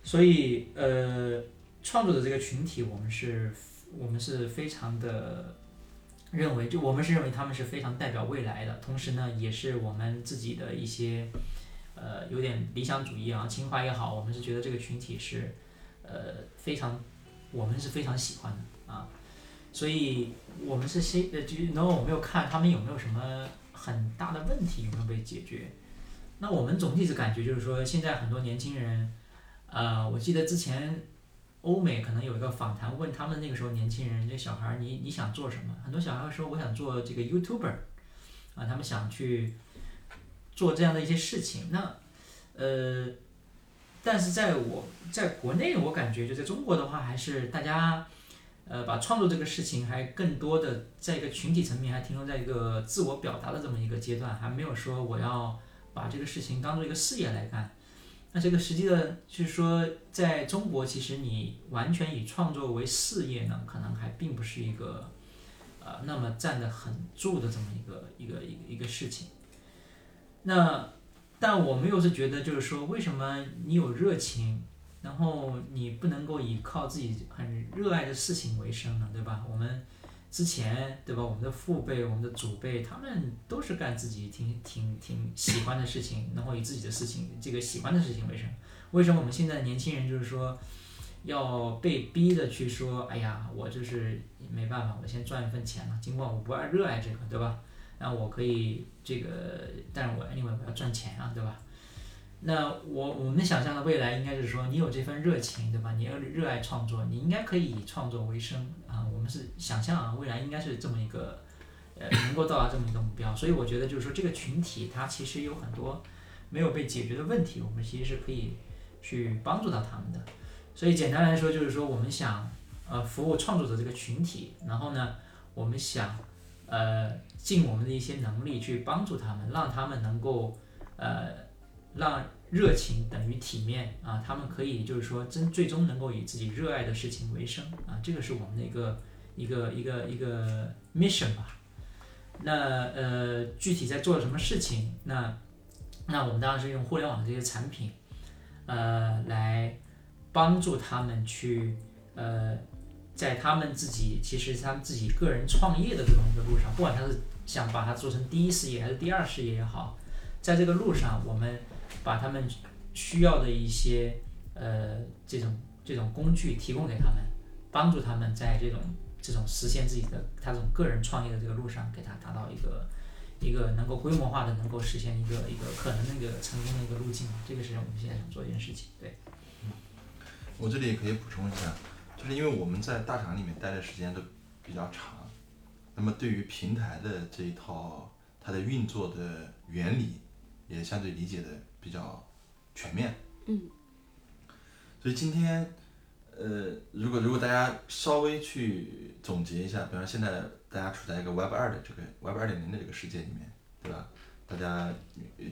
所以呃，创作者这个群体，我们是我们是非常的认为，就我们是认为他们是非常代表未来的，同时呢，也是我们自己的一些呃有点理想主义啊情怀也好，我们是觉得这个群体是呃非常我们是非常喜欢的啊，所以我们是先呃，就 No，我们又看他们有没有什么很大的问题有没有被解决。那我们总体是感觉就是说，现在很多年轻人，呃，我记得之前欧美可能有一个访谈，问他们那个时候年轻人，这小孩儿你你想做什么？很多小孩儿说我想做这个 YouTuber，啊，他们想去做这样的一些事情。那呃，但是在我在国内，我感觉就在中国的话，还是大家呃把创作这个事情还更多的在一个群体层面，还停留在一个自我表达的这么一个阶段，还没有说我要把这个事情当做一个事业来干。那这个实际的，就是说，在中国，其实你完全以创作为事业呢，可能还并不是一个，呃，那么站得很住的这么一个一个一个一个事情。那，但我们又是觉得，就是说，为什么你有热情，然后你不能够以靠自己很热爱的事情为生呢？对吧？我们。之前对吧？我们的父辈、我们的祖辈，他们都是干自己挺挺挺喜欢的事情，然后以自己的事情这个喜欢的事情为生。为什么我们现在年轻人就是说要被逼的去说？哎呀，我就是没办法，我先赚一份钱了。尽管我不爱热爱这个，对吧？那我可以这个，但是我 anyway 我要赚钱啊，对吧？那我我们想象的未来应该是说，你有这份热情，对吧？你要热爱创作，你应该可以以创作为生啊。我们是想象啊，未来应该是这么一个，呃，能够到达这么一个目标。所以我觉得就是说，这个群体它其实有很多没有被解决的问题，我们其实是可以去帮助到他们的。所以简单来说就是说，我们想呃服务创作者这个群体，然后呢，我们想呃尽我们的一些能力去帮助他们，让他们能够呃。让热情等于体面啊，他们可以就是说真最终能够以自己热爱的事情为生啊，这个是我们的一个一个一个一个 mission 吧。那呃具体在做什么事情？那那我们当然是用互联网的这些产品，呃来帮助他们去呃在他们自己其实他们自己个人创业的这种一个路上，不管他是想把它做成第一事业还是第二事业也好，在这个路上我们。把他们需要的一些呃这种这种工具提供给他们，帮助他们在这种这种实现自己的他这种个人创业的这个路上，给他达到一个一个能够规模化的能够实现一个一个可能的一个成功的一个路径。这个是我们现在想做一件事情。对，我这里也可以补充一下，就是因为我们在大厂里面待的时间都比较长，那么对于平台的这一套它的运作的原理也相对理解的。比较全面，嗯，所以今天，呃，如果如果大家稍微去总结一下，比方现在大家处在一个 Web 二的这个 Web 二点零的这个世界里面，对吧？大家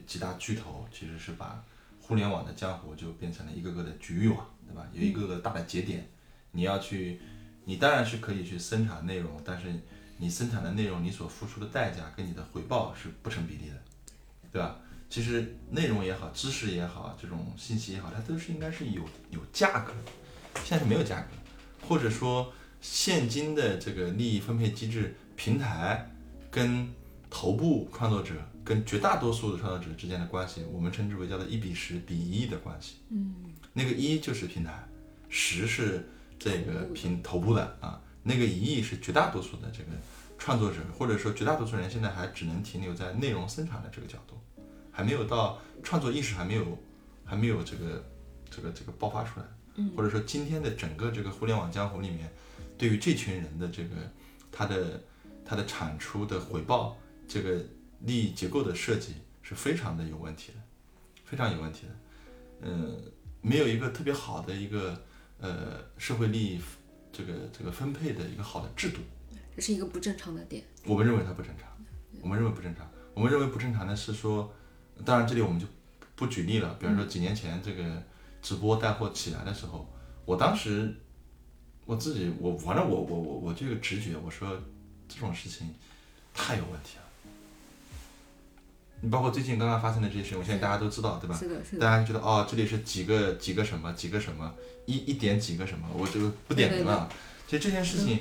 几大巨头其实是把互联网的江湖就变成了一个个的局域网，对吧？有一个个大的节点，你要去，你当然是可以去生产内容，但是你生产的内容，你所付出的代价跟你的回报是不成比例的，对吧？其实内容也好，知识也好，这种信息也好，它都是应该是有有价格的。现在是没有价格，或者说现今的这个利益分配机制，平台跟头部创作者跟绝大多数的创作者之间的关系，我们称之为叫做一比十比一的关系。嗯，那个一就是平台，十是这个平头部的啊，那个一亿是绝大多数的这个创作者，或者说绝大多数人现在还只能停留在内容生产的这个角度。还没有到创作意识还没有，还没有这个这个这个爆发出来，或者说今天的整个这个互联网江湖里面，对于这群人的这个他的他的产出的回报，这个利益结构的设计是非常的有问题的，非常有问题的，嗯，没有一个特别好的一个呃社会利益这个这个分配的一个好的制度，这是一个不正常的点。我们认为它不正常，我们认为不正常，我们认为不正常的是说。当然，这里我们就不举例了。比方说，几年前这个直播带货起来的时候，我当时我自己，我反正我我我我这个直觉，我说这种事情太有问题了。你包括最近刚刚发生的这些事情，我相信大家都知道，对吧？是的，是的。大家觉得哦，这里是几个几个什么几个什么一一点几个什么，我就不点名了。其实这件事情，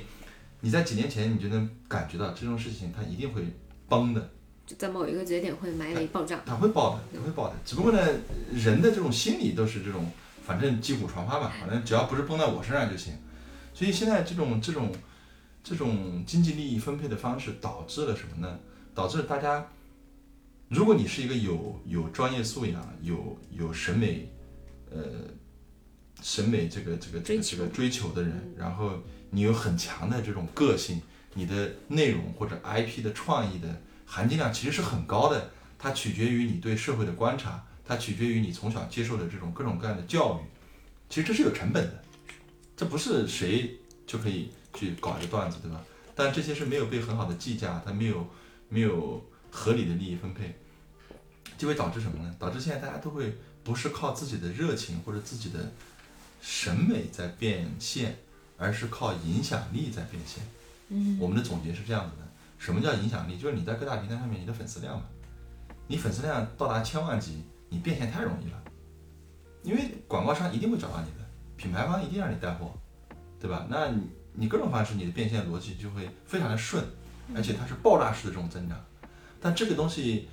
你在几年前你就能感觉到这种事情它一定会崩的。在某一个节点会埋雷爆炸，它会爆的，也会爆的。只不过呢，人的这种心理都是这种，反正击鼓传花吧，反正只要不是崩在我身上就行。所以现在这种这种这种经济利益分配的方式导致了什么呢？导致大家，如果你是一个有有专业素养、有有审美，呃，审美这个这个这个这个追求的人，然后你有很强的这种个性，你的内容或者 IP 的创意的含金量其实是很高的，它取决于你对社会的观察，它取决于你从小接受的这种各种各样的教育，其实这是有成本的，这不是谁就可以去搞一个段子，对吧？但这些是没有被很好的计价，它没有没有合理的利益分配，就会导致什么呢？导致现在大家都会不是靠自己的热情或者自己的审美在变现，而是靠影响力在变现。嗯，我们的总结是这样子的：什么叫影响力？就是你在各大平台上面你的粉丝量嘛，你粉丝量到达千万级，你变现太容易了，因为广告商一定会找到你的，品牌方一定让你带货，对吧？那你你各种方式你的变现逻辑就会非常的顺，而且它是爆炸式的这种增长。但这个东西，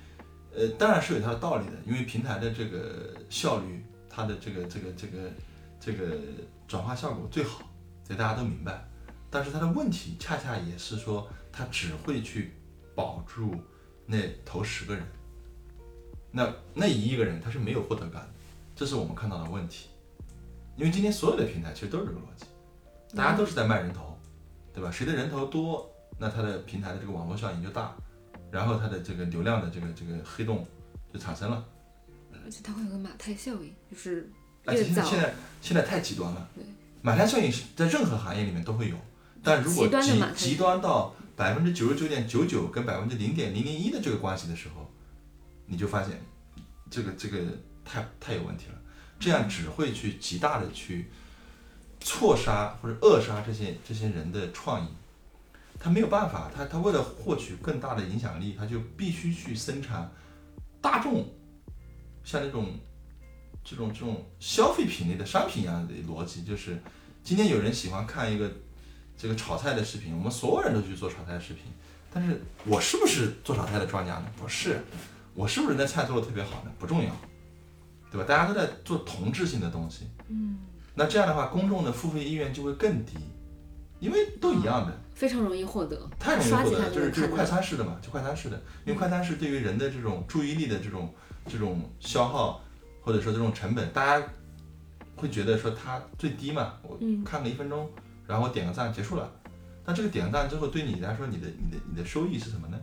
呃，当然是有它的道理的，因为平台的这个效率，它的这个这个这个这个转化效果最好，这大家都明白。但是它的问题恰恰也是说，它只会去保住那头十个人，那那一亿个人他是没有获得感的，这是我们看到的问题。因为今天所有的平台其实都是这个逻辑，大家都是在卖人头，对吧？谁的人头多，那它的平台的这个网络效应就大，然后它的这个流量的这个这个黑洞就产生了。而且它会有个马太效应，就是而且越早。现在现在现在太极端了。对，马太效应是在任何行业里面都会有，但如果极极端到百分之九十九点九九跟百分之零点零零一的这个关系的时候，你就发现这个这个太太有问题了，这样只会去极大的去错杀或者扼杀这些这些人的创意。他没有办法，他他为了获取更大的影响力，他就必须去生产大众像那种这种这种消费品类的商品一样的逻辑，就是今天有人喜欢看一个这个炒菜的视频，我们所有人都去做炒菜视频，但是我是不是做炒菜的专家呢？不是，我是不是那菜做的特别好呢？不重要，对吧？大家都在做同质性的东西，嗯，那这样的话，公众的付费意愿就会更低，因为都一样的。非常容易获得，太容易获得了，就是就是快。餐式的嘛，就快餐式的，因为快餐式对于人的这种注意力的这种这种消耗，或者说这种成本，大家会觉得说它最低嘛，我嗯看个一分钟，然后点个赞结束了。那这个点个赞之后，对你来说，你的你的你的收益是什么呢？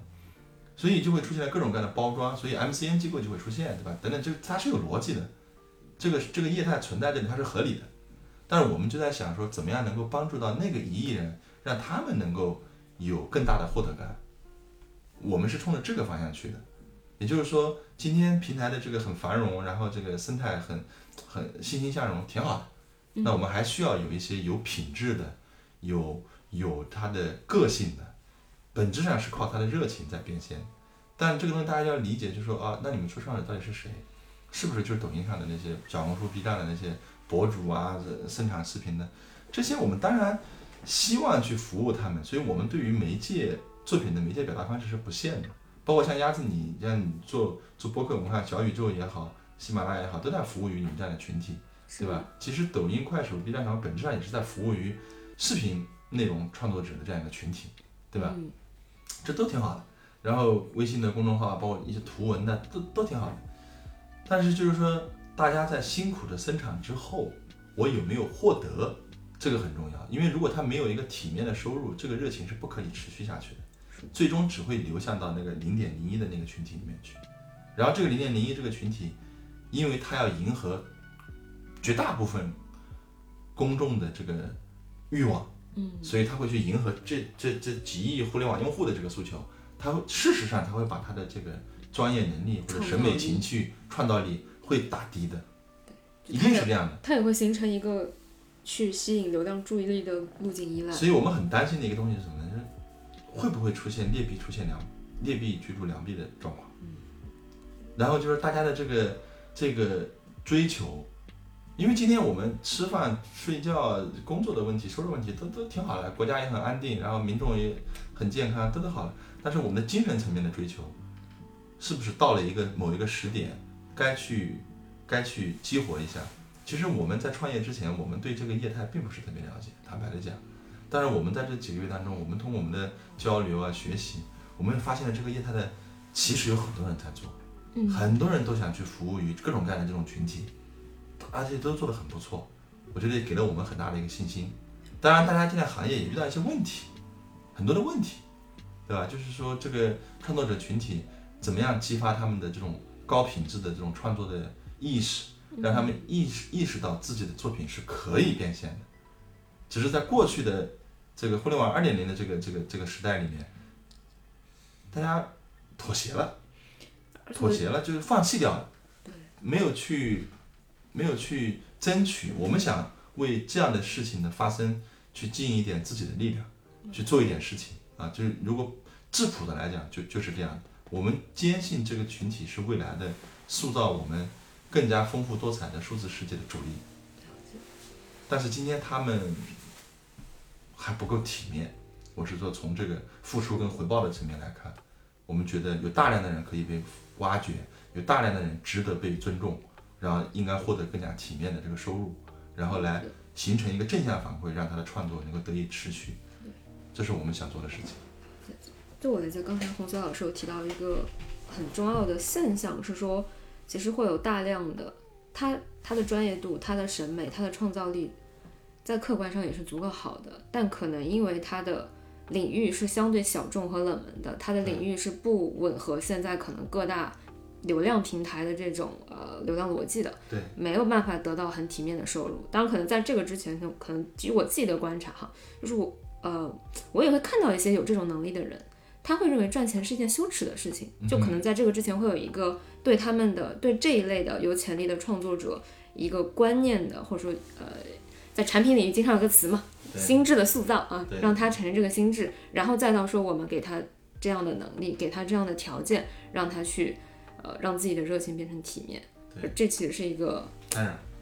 所以就会出现各种各样的包装，所以 MCN 机构就会出现，对吧？等等，这它是有逻辑的，这个这个业态存在这里，它是合理的。但是我们就在想说，怎么样能够帮助到那个一亿人，让他们能够有更大的获得感。我们是冲着这个方向去的，也就是说，今天平台的这个很繁荣，然后这个生态很很欣欣向荣，挺好的。那我们还需要有一些有品质的，有有它的个性的，本质上是靠它的热情在变现。但这个东西大家要理解，就是说啊，那你们说唱的到底是谁？是不是就是抖音上的那些小红书、B 站的那些博主啊，生产视频的？这些我们当然希望去服务他们，所以我们对于媒介作品的媒介表达方式是不限的。包括像鸭子你，像你做做播客文化，小宇宙也好，喜马拉雅也好，都在服务于你们这样的群体。对吧？其实抖音、快手、B 站上本质上也是在服务于视频内容创作者的这样一个群体，对吧？嗯这都挺好的。然后微信的公众号，包括一些图文的，都都挺好的。但是就是说，大家在辛苦的生产之后，我有没有获得，这个很重要。因为如果他没有一个体面的收入，这个热情是不可以持续下去的，最终只会流向到那个零点零一的那个群体里面去。然后这个零点零一这个群体，因为他要迎合绝大部分公众的这个欲望，嗯，所以他会去迎合这这这几亿互联网用户的这个诉求。他会事实上他会把他的这个专业能力或者审美情趣、创造力会打低的，一定是这样的。它也会形成一个去吸引流量注意力的路径依赖。所以我们很担心的一个东西是什么呢？就是会不会出现劣币出现良劣币驱逐良币的状况？然后就是大家的这个这个追求，因为今天我们吃饭、睡觉、工作的问题、收入问题都都挺好的，国家也很安定，然后民众也很健康，都都好了。但是我们的精神层面的追求，是不是到了一个某一个时点，该去该去激活一下？其实我们在创业之前，我们对这个业态并不是特别了解，坦白的讲。但是我们在这几个月当中，我们通过我们的交流啊、学习，我们发现了这个业态的其实有很多人在做，嗯很多人都想去服务于各种各样的这种群体，而且都做得很不错。我觉得也给了我们很大的一个信心。当然，大家现在行业也遇到一些问题，很多的问题，对吧？就是说这个创作者群体怎么样激发他们的这种高品质的这种创作的意识，让他们意识意识到自己的作品是可以变现的。只是在过去的这个互联网二点零的这个这个这个时代里面，大家妥协了，妥协了，就是放弃掉了，没有去没有去争取。我们想为这样的事情的发生去尽一点自己的力量，去做一点事情啊。就是如果质朴的来讲，就就是这样。我们坚信这个群体是未来的塑造我们更加丰富多彩的数字世界的主力。但是今天他们还不够体面。我是说，从这个付出跟回报的层面来看，我们觉得有大量的人可以被挖掘，有大量的人值得被尊重，然后应该获得更加体面的这个收入，然后来形成一个正向反馈，让他的创作能够得以持续。这是我们想做的事情。对我理解，刚才洪泽老师有提到一个很重要的现象，是说其实会有大量的他他的专业度、他的审美、他的创造力，在客观上也是足够好的，但可能因为他的领域是相对小众和冷门的，他的领域是不吻合现在可能各大流量平台的这种呃流量逻辑的，对，没有办法得到很体面的收入。当然，可能在这个之前，可能基于我自己的观察哈，就是我呃我也会看到一些有这种能力的人，他会认为赚钱是一件羞耻的事情，就可能在这个之前会有一个对他们的对这一类的有潜力的创作者一个观念的，或者说呃在产品领域经常有个词嘛。心智的塑造啊，让他产生这个心智，然后再到说我们给他这样的能力，给他这样的条件，让他去呃让自己的热情变成体面。这其实是一个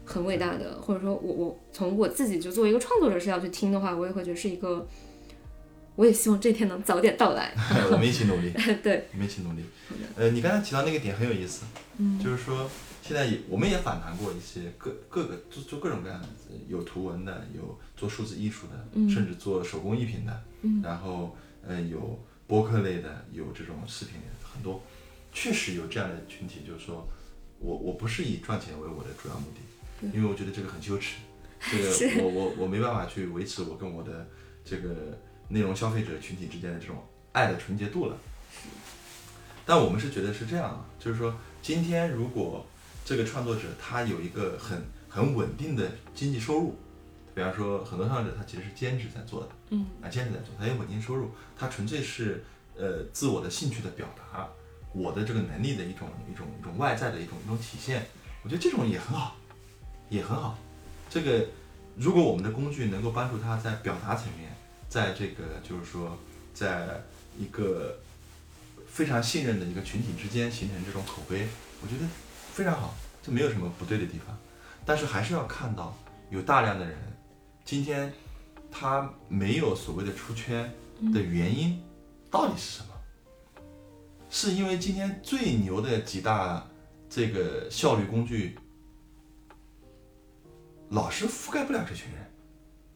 很伟大的，或者说我我从我自己就作为一个创作者是要去听的话，我也会觉得是一个，我也希望这天能早点到来。我们一起努力，对，我们一起努力。呃，你刚才提到那个点很有意思，嗯，就是说。现在也，我们也反弹过一些各各个做做各种各样的，有图文的，有做数字艺术的，甚至做手工艺品的，然后呃有播客类的，有这种视频的，很多，确实有这样的群体，就是说我我不是以赚钱为我的主要目的，因为我觉得这个很羞耻，这个我我我没办法去维持我跟我的这个内容消费者群体之间的这种爱的纯洁度了。但我们是觉得是这样啊，就是说今天如果。这个创作者他有一个很很稳定的经济收入，比方说很多创作者他其实是兼职在做的，嗯，啊兼职在做，他有稳定收入，他纯粹是呃自我的兴趣的表达，我的这个能力的一种一种一种外在的一种一种体现，我觉得这种也很好，也很好。这个如果我们的工具能够帮助他在表达层面，在这个就是说在一个非常信任的一个群体之间形成这种口碑，我觉得。非常好，这没有什么不对的地方，但是还是要看到有大量的人，今天他没有所谓的出圈的原因到底是什么？是因为今天最牛的几大这个效率工具老是覆盖不了这群人，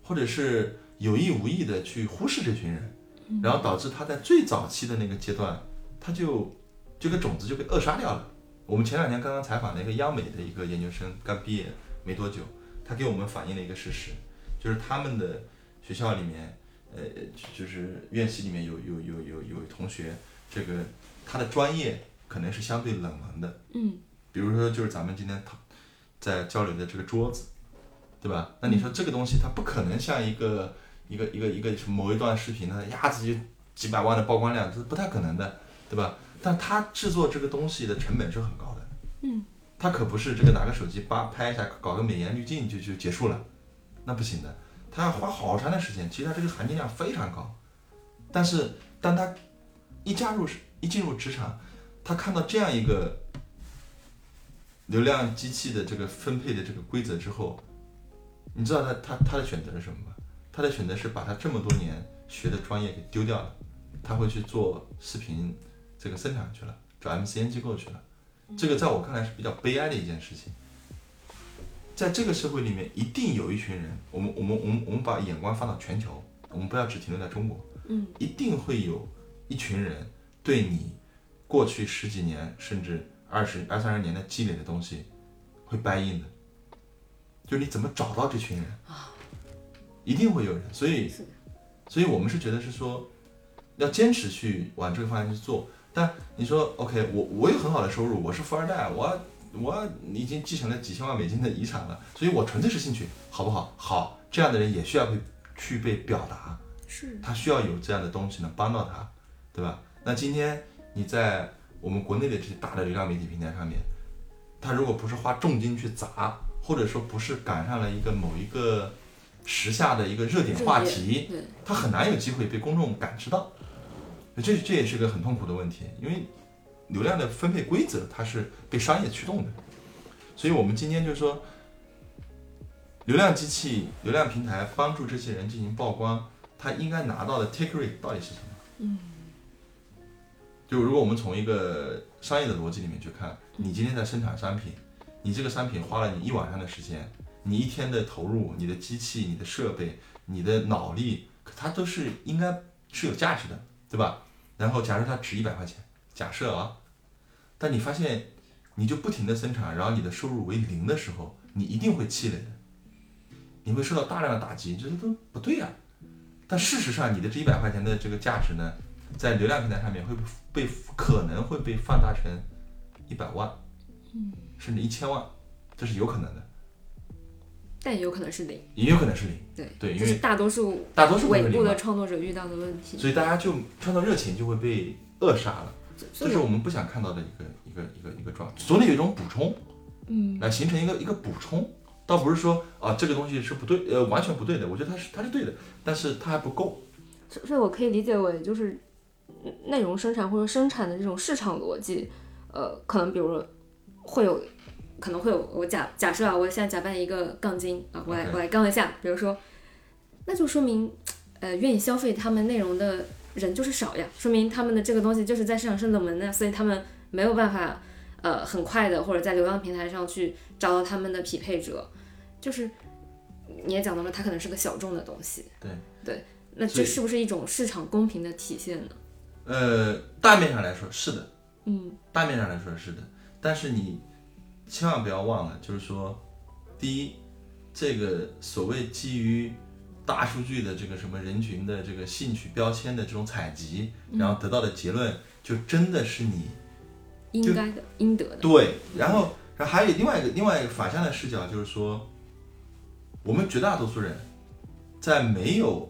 或者是有意无意的去忽视这群人，然后导致他在最早期的那个阶段，他就这个种子就被扼杀掉了。我们前两天刚刚采访了一个央美的一个研究生，刚毕业没多久，他给我们反映了一个事实，就是他们的学校里面，呃，就是院系里面有有有有有同学，这个他的专业可能是相对冷门的，嗯，比如说就是咱们今天在交流的这个桌子，对吧？那你说这个东西它不可能像一个一个一个一个某一段视频，它一下子就几百万的曝光量，这是不太可能的，对吧？但他制作这个东西的成本是很高的，嗯，他可不是这个拿个手机叭拍一下，搞个美颜滤镜就就结束了，那不行的，他要花好长的时间。其实他这个含金量非常高，但是当他一加入一进入职场，他看到这样一个流量机器的这个分配的这个规则之后，你知道他他他的选择是什么吗？他的选择是把他这么多年学的专业给丢掉了，他会去做视频。这个生产去了，找 MCN 机构去了，这个在我看来是比较悲哀的一件事情。在这个社会里面，一定有一群人，我们我们我们我们把眼光放到全球，我们不要只停留在中国，嗯，一定会有一群人对你过去十几年甚至二十二三十年的积累的东西会掰硬的，就是你怎么找到这群人啊？一定会有人，所以，所以我们是觉得是说，要坚持去往这个方向去做。但你说 OK，我我有很好的收入，我是富二代，我我已经继承了几千万美金的遗产了，所以我纯粹是兴趣，好不好？好，这样的人也需要被去被表达，是他需要有这样的东西能帮到他，对吧？那今天你在我们国内的这些大的流量媒体平台上面，他如果不是花重金去砸，或者说不是赶上了一个某一个时下的一个热点话题，对，他很难有机会被公众感知到。这这也是个很痛苦的问题，因为流量的分配规则它是被商业驱动的，所以我们今天就是说，流量机器、流量平台帮助这些人进行曝光，他应该拿到的 take rate 到底是什么？嗯，就如果我们从一个商业的逻辑里面去看，你今天在生产商品，你这个商品花了你一晚上的时间，你一天的投入，你的机器、你的设备、你的脑力，它都是应该是有价值的，对吧？然后假设它值一百块钱，假设啊，但你发现你就不停的生产，然后你的收入为零的时候，你一定会气馁的，你会受到大量的打击，这都不对呀、但事实上，你的这一百块钱的这个价值呢，在流量平台上面会被可能会被放大成一百万，甚至一千万，这是有可能的，但也有可能是零，也有可能是零。对，对因为大多数大多数会尾部的创作者遇到的问题。所以大家就创作热情就会被扼杀了，这是我们不想看到的一个一个一个一个状态。总得有一种补充，嗯，来形成一个一个补充，倒不是说啊这个东西是不对，呃完全不对的，我觉得它是它是对的，但是它还不够。所所以我可以理解为就是嗯内容生产或者生产的这种市场逻辑，呃，可能比如说会有，可能会有我假假设啊，我现在假扮一个杠精啊，我来我来杠一下，比如说，那就说明呃愿意消费他们内容的人就是少呀，说明他们的这个东西就是在市场是冷门的，所以他们没有办法呃很快的或者在流量平台上去找到他们的匹配者，就是你也讲到了，它可能是个小众的东西，对。对，那这是不是一种市场公平的体现呢？呃，大面上来说是的，嗯大面上来说是的，但是你千万不要忘了，就是说，第一，这个所谓基于大数据的这个什么人群的这个兴趣标签的这种采集，然后得到的结论，就真的是你应该的，应得的。对，然后然后还有另外一个另外一个反向的视角，就是说，我们绝大多数人在没有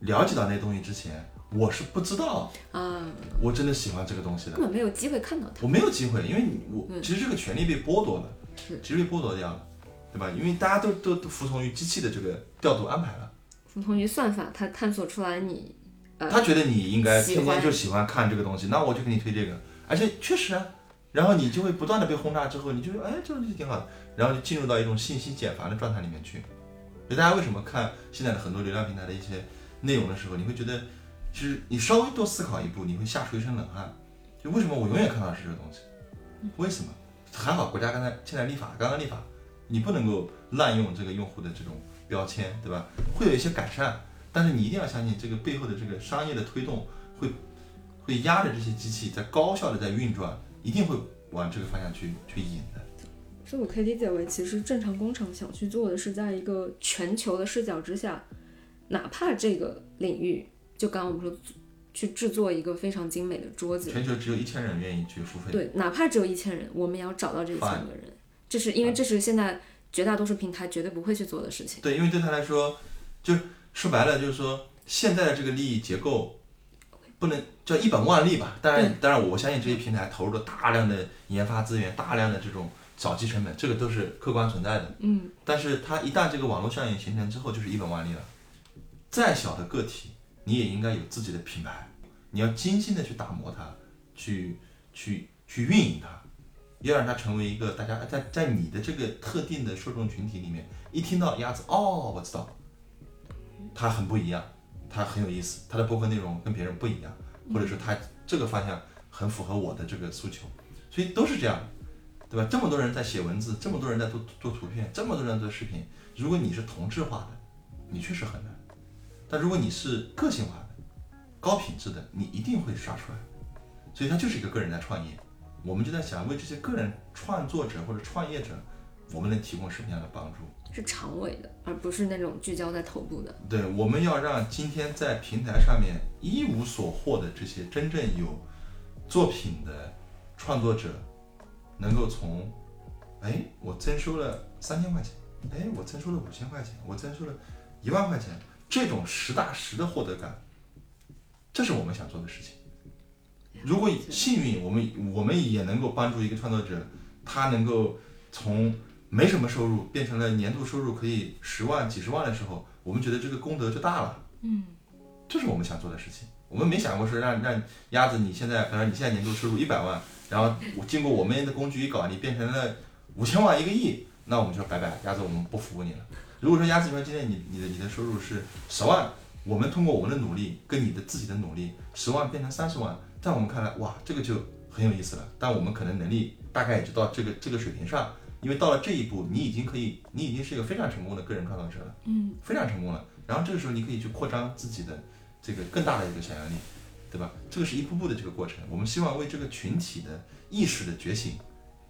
了解到那东西之前，我是不知道啊，我真的喜欢这个东西的根。本没有机会看到它。我没有机会，因为你我嗯其实这个权利被剥夺了，是其实被剥夺掉了，对吧？因为大家都都都服从于机器的这个调度安排了，服从于算法，它探索出来你呃他觉得你应该天天就喜欢看这个东西，那我就给你推这个，而且确实啊，然后你就会不断的被轰炸之后，你就哎这个东西挺好的，然后就进入到一种信息茧房的状态里面去。所以大家为什么看现在的很多流量平台的一些内容的时候，你会觉得，其实你稍微多思考一步，你会吓出一身冷汗。就为什么我永远看到是这个东西？为什么？还好国家刚才现在立法，刚刚立法，你不能够滥用这个用户的这种标签，对吧？会有一些改善，但是你一定要相信这个背后的这个商业的推动会会压着这些机器在高效的在运转，一定会往这个方向去去引的。所以我可以理解为，其实正常工厂想去做的是，在一个全球的视角之下，哪怕这个领域，就刚刚我们说，去制作一个非常精美的桌子，全球只有一千人愿意去付费，对，哪怕只有一千人，我们也要找到这一千个人，这是因为这是现在绝大多数平台绝对不会去做的事情。对，因为对他来说，就说白了就是说，现在的这个利益结构不能叫一本万利吧。当然，当然，我相信这些平台投入了大量的研发资源，大量的这种早期成本，这个都是客观存在的。嗯，但是它一旦这个网络效应形成之后，就是一本万利了。再小的个体，你也应该有自己的品牌，你要精心的去打磨它，去去去运营它，要让它成为一个大家在在你的这个特定的受众群体里面，一听到鸭子，哦，我知道，它很不一样，它很有意思，它的播客内容跟别人不一样，或者说它这个方向很符合我的这个诉求，所以都是这样。对吧？这么多人在写文字，这么多人在做做图片，这么多人做视频，如果你是同质化的，你确实很难；但如果你是个性化的、高品质的，你一定会刷出来。所以它就是一个个人在创业。我们就在想，为这些个人创作者或者创业者，我们能提供什么样的帮助。是长尾的，而不是那种聚焦在头部的。对，我们要让今天在平台上面一无所获的这些真正有作品的创作者，能够从，哎，我增收了三千块钱，哎，我增收了五千块钱，我增收了一万块钱，这种实打实的获得感，这是我们想做的事情。如果幸运，我们我们也能够帮助一个创作者，他能够从没什么收入变成了年度收入可以十万、几十万的时候，我们觉得这个功德就大了。嗯，这是我们想做的事情。我们没想过说让让鸭子你现在，比如你现在年度收入一百万，然后我经过我们的工具一搞，你变成了五千万、一个亿，那我们就拜拜，鸭子我们不服务你了。如果说鸭子说今天你你的你的收入是十万，我们通过我们的努力跟你的自己的努力，十万变成三十万，在我们看来，哇，这个就很有意思了。但我们可能能力大概也就到这个这个水平上，因为到了这一步，你已经可以，你已经是一个非常成功的个人创造者了，嗯，非常成功了。然后这个时候你可以去扩张自己的这个更大的一个想象力，对吧？这个是一步步的这个过程。我们希望为这个群体的意识的觉醒，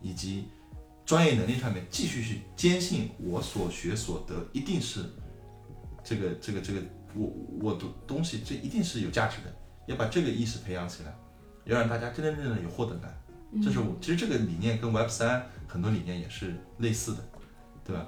以及专业能力上面继续去坚信我所学所得一定是这个这个这个我我的东西，这一定是有价值的。要把这个意识培养起来，要让大家真真正正的有获得感。这是我其实这个理念跟 Web 三很多理念也是类似的，对吧？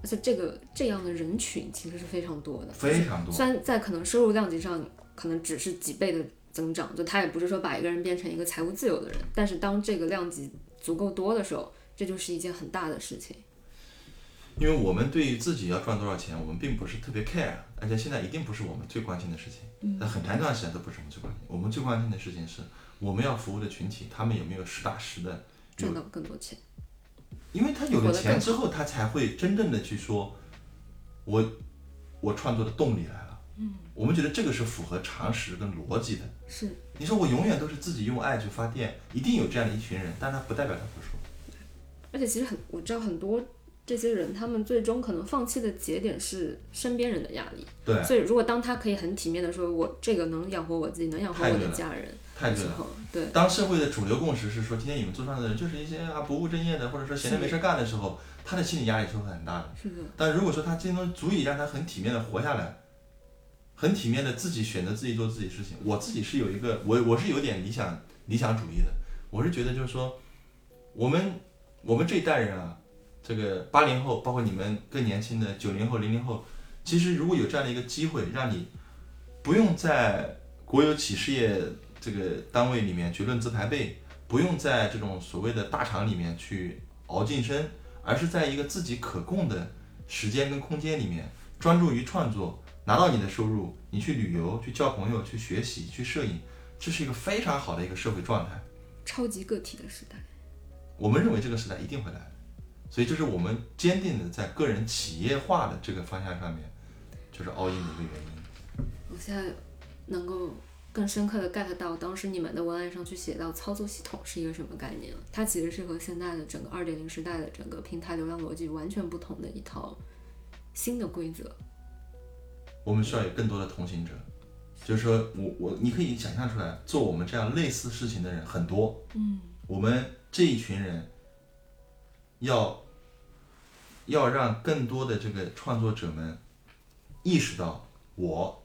而且这个这样的人群其实是非常多的，非常多。虽然在可能收入量级上可能只是几倍的增长，就他也不是说把一个人变成一个财务自由的人，但是当这个量级足够多的时候，这就是一件很大的事情。因为我们对于自己要赚多少钱，我们并不是特别 care，而且现在一定不是我们最关心的事情。嗯那很长一段时间都不是我们最关心，我们最关心的事情是我们要服务的群体，他们有没有实打实的赚到更多钱，因为他有了钱之后，他才会真正的去说，我我创作的动力来了。嗯，我们觉得这个是符合常识跟逻辑的。是你说我永远都是自己用爱去发电，一定有这样的一群人，但他不代表他不说。而且其实很我知道很多这些人，他们最终可能放弃的节点是身边人的压力。对，所以如果当他可以很体面的说，我这个能养活我自己，能养活我的家人太对了。对，当社会的主流共识是说，今天你们做创作的人就是一些啊不务正业的，或者说闲着没事干的时候，他的心理压力是会很大的。是的，但如果说他今天足以让他很体面的活下来，很体面的自己选择自己做自己事情，我自己是有一个我我是有点理想理想主义的，我是觉得就是说，我们我们这一代人啊，这个八零后，包括你们更年轻的九零后、零零后，其实如果有这样的一个机会，让你不用在国有企事业这个单位里面去论资排辈，不用在这种所谓的大厂里面去熬晋升，而是在一个自己可控的时间跟空间里面，专注于创作，拿到你的收入，你去旅游、去交朋友、去学习、去摄影，这是一个非常好的一个社会状态。超级个体的时代。我们认为这个时代一定会来的，所以这是我们坚定的在个人企业化的这个方向上面，就是 all in 的一个原因。我现在能够更深刻的 get 到当时你们的文案上去写到操作系统是一个什么概念了。它其实是和现在的整个二点零时代的整个平台流量逻辑完全不同的一套新的规则。我们需要有更多的同行者，就是说我我你可以想象出来，做我们这样类似事情的人很多。嗯，我们这一群人要要让更多的这个创作者们意识到我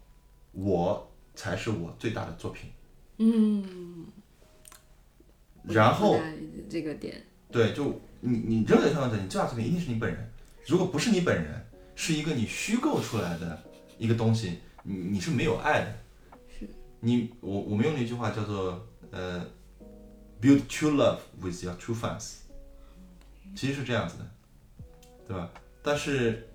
我才是我最大的作品。嗯，然后这个点，对，就你你任何创作者，你最大作品一定是你本人。如果不是你本人，是一个你虚构出来的一个东西，你你是没有爱的。是你我我们用了一句话叫做呃，build true love with your true fans，其实是这样子的，对吧？但是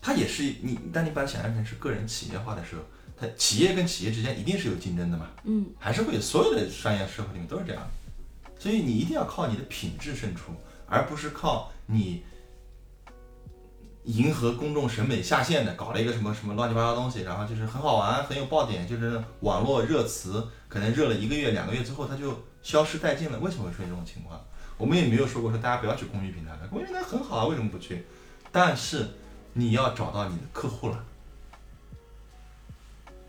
它也是你，当你把它想象成是个人企业化的时候，它企业跟企业之间一定是有竞争的嘛。嗯，还是会有所有的商业社会里面都是这样，所以你一定要靠你的品质胜出，而不是靠你迎合公众审美下线的搞了一个什么什么乱七八糟东西，然后就是很好玩，很有爆点，就是网络热词，可能热了一个月、两个月之后它就消失殆尽了。为什么会出现这种情况？我们也没有说过说大家不要去公域平台，公域平台很好啊，为什么不去？但是你要找到你的客户了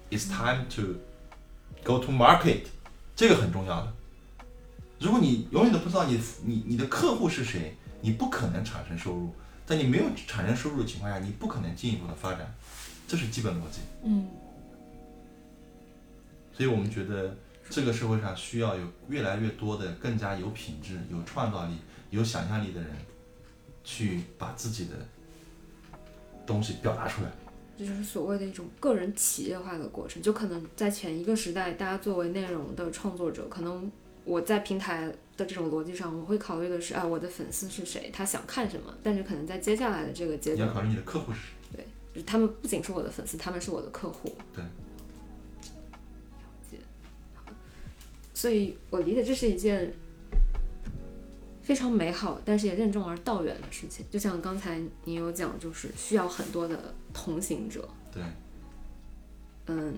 ，It's time to go to market，这个很重要的。如果你永远都不知道你你你的客户是谁，你不可能产生收入。在你没有产生收入的情况下，你不可能进一步的发展，这是基本逻辑。嗯所以我们觉得这个社会上需要有越来越多的更加有品质、有创造力、有想象力的人，去把自己的东西表达出来。这就是所谓的一种个人企业化的过程。就可能在前一个时代，大家作为内容的创作者，可能我在平台的这种逻辑上，我会考虑的是，啊，我的粉丝是谁，他想看什么。但是可能在接下来的这个阶段你要，考虑你的客户是谁。就是他们不仅是我的粉丝，他们是我的客户。对。所以我理解这是一件非常美好，但是也任重而道远的事情。就像刚才你有讲，就是需要很多的同行者。对，嗯，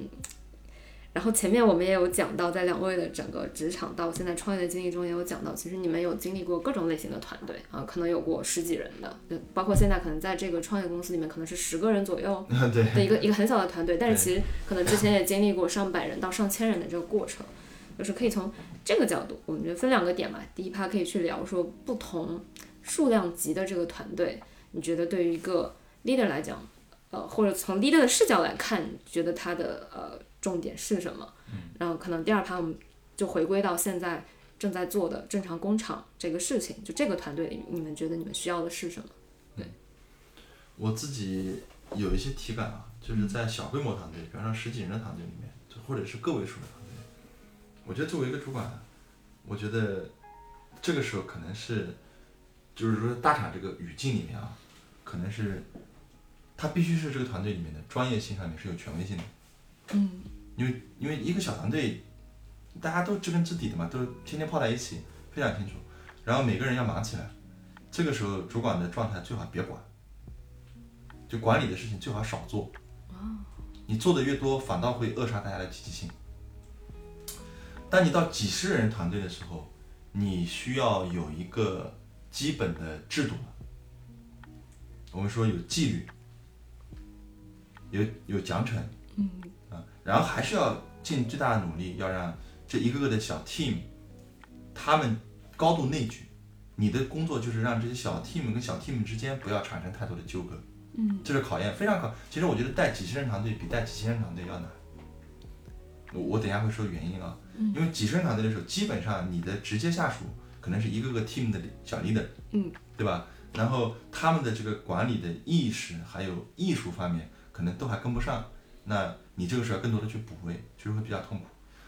然后前面我们也有讲到，在两位的整个职场到现在创业的经历中，也有讲到，其实你们有经历过各种类型的团队啊，可能有过十几人的，就包括现在可能在这个创业公司里面，可能是十个人左右，的一个一个很小的团队，但是其实可能之前也经历过上百人到上千人的这个过程，就是可以从这个角度，我们觉得分两个点嘛，第一趴可以去聊说不同数量级的这个团队，你觉得对于一个 leader 来讲，呃，或者从 leader 的视角来看，觉得他的呃重点是什么？然后可能第二盘我们就回归到现在正在做的正常工厂这个事情，就这个团队里，你们觉得你们需要的是什么？对我自己有一些体感啊，就是在小规模团队，比方说十几人的团队里面，就或者是个位数的团队，我觉得作为一个主管，我觉得这个时候可能是，就是说大厂这个语境里面啊，可能是，他必须是这个团队里面的专业性上面是有权威性的。嗯因为因为一个小团队，大家都知根知底的嘛，都天天泡在一起，非常清楚。然后每个人要忙起来，这个时候主管的状态最好别管，就管理的事情最好少做。你做的越多，反倒会扼杀大家的积极性。当你到几十人团队的时候，你需要有一个基本的制度了。我们说有纪律，有有奖惩，啊，然后还是要尽最大的努力，要让这一个个的小 team，他们高度内聚。你的工作就是让这些小 team 跟小 team 之间不要产生太多的纠葛。嗯，这是考验，非常考。其实我觉得带几十人团队比带几千人团队要难。我我等一下会说原因啊，因为几十人团队的时候，基本上你的直接下属可能是一个个 team 的小 leader，嗯，对吧？然后他们的这个管理的意识还有艺术方面，可能都还跟不上。那你这个时候要更多的去补位，就是会比较痛苦。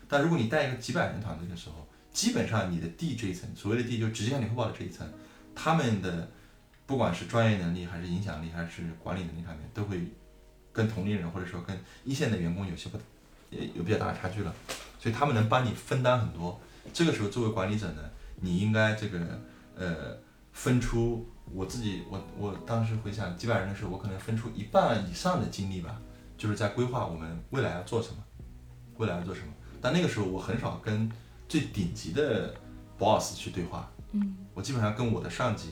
但如果你带一个几百人团队的时候，基本上你的 D 这一层，所谓的 D 就直接向你汇报的这一层，他们的不管是专业能力还是影响力还是管理能力上面，都会跟同龄人或者说跟一线的员工有些不也有比较大的差距了，所以他们能帮你分担很多。这个时候作为管理者呢，你应该这个呃分出我自己我我当时回想几百人的时候，我可能分出一半以上的精力吧，就是在规划我们未来要做什么，未来要做什么。但那个时候我很少跟最顶级的 boss 去对话，嗯，我基本上跟我的上级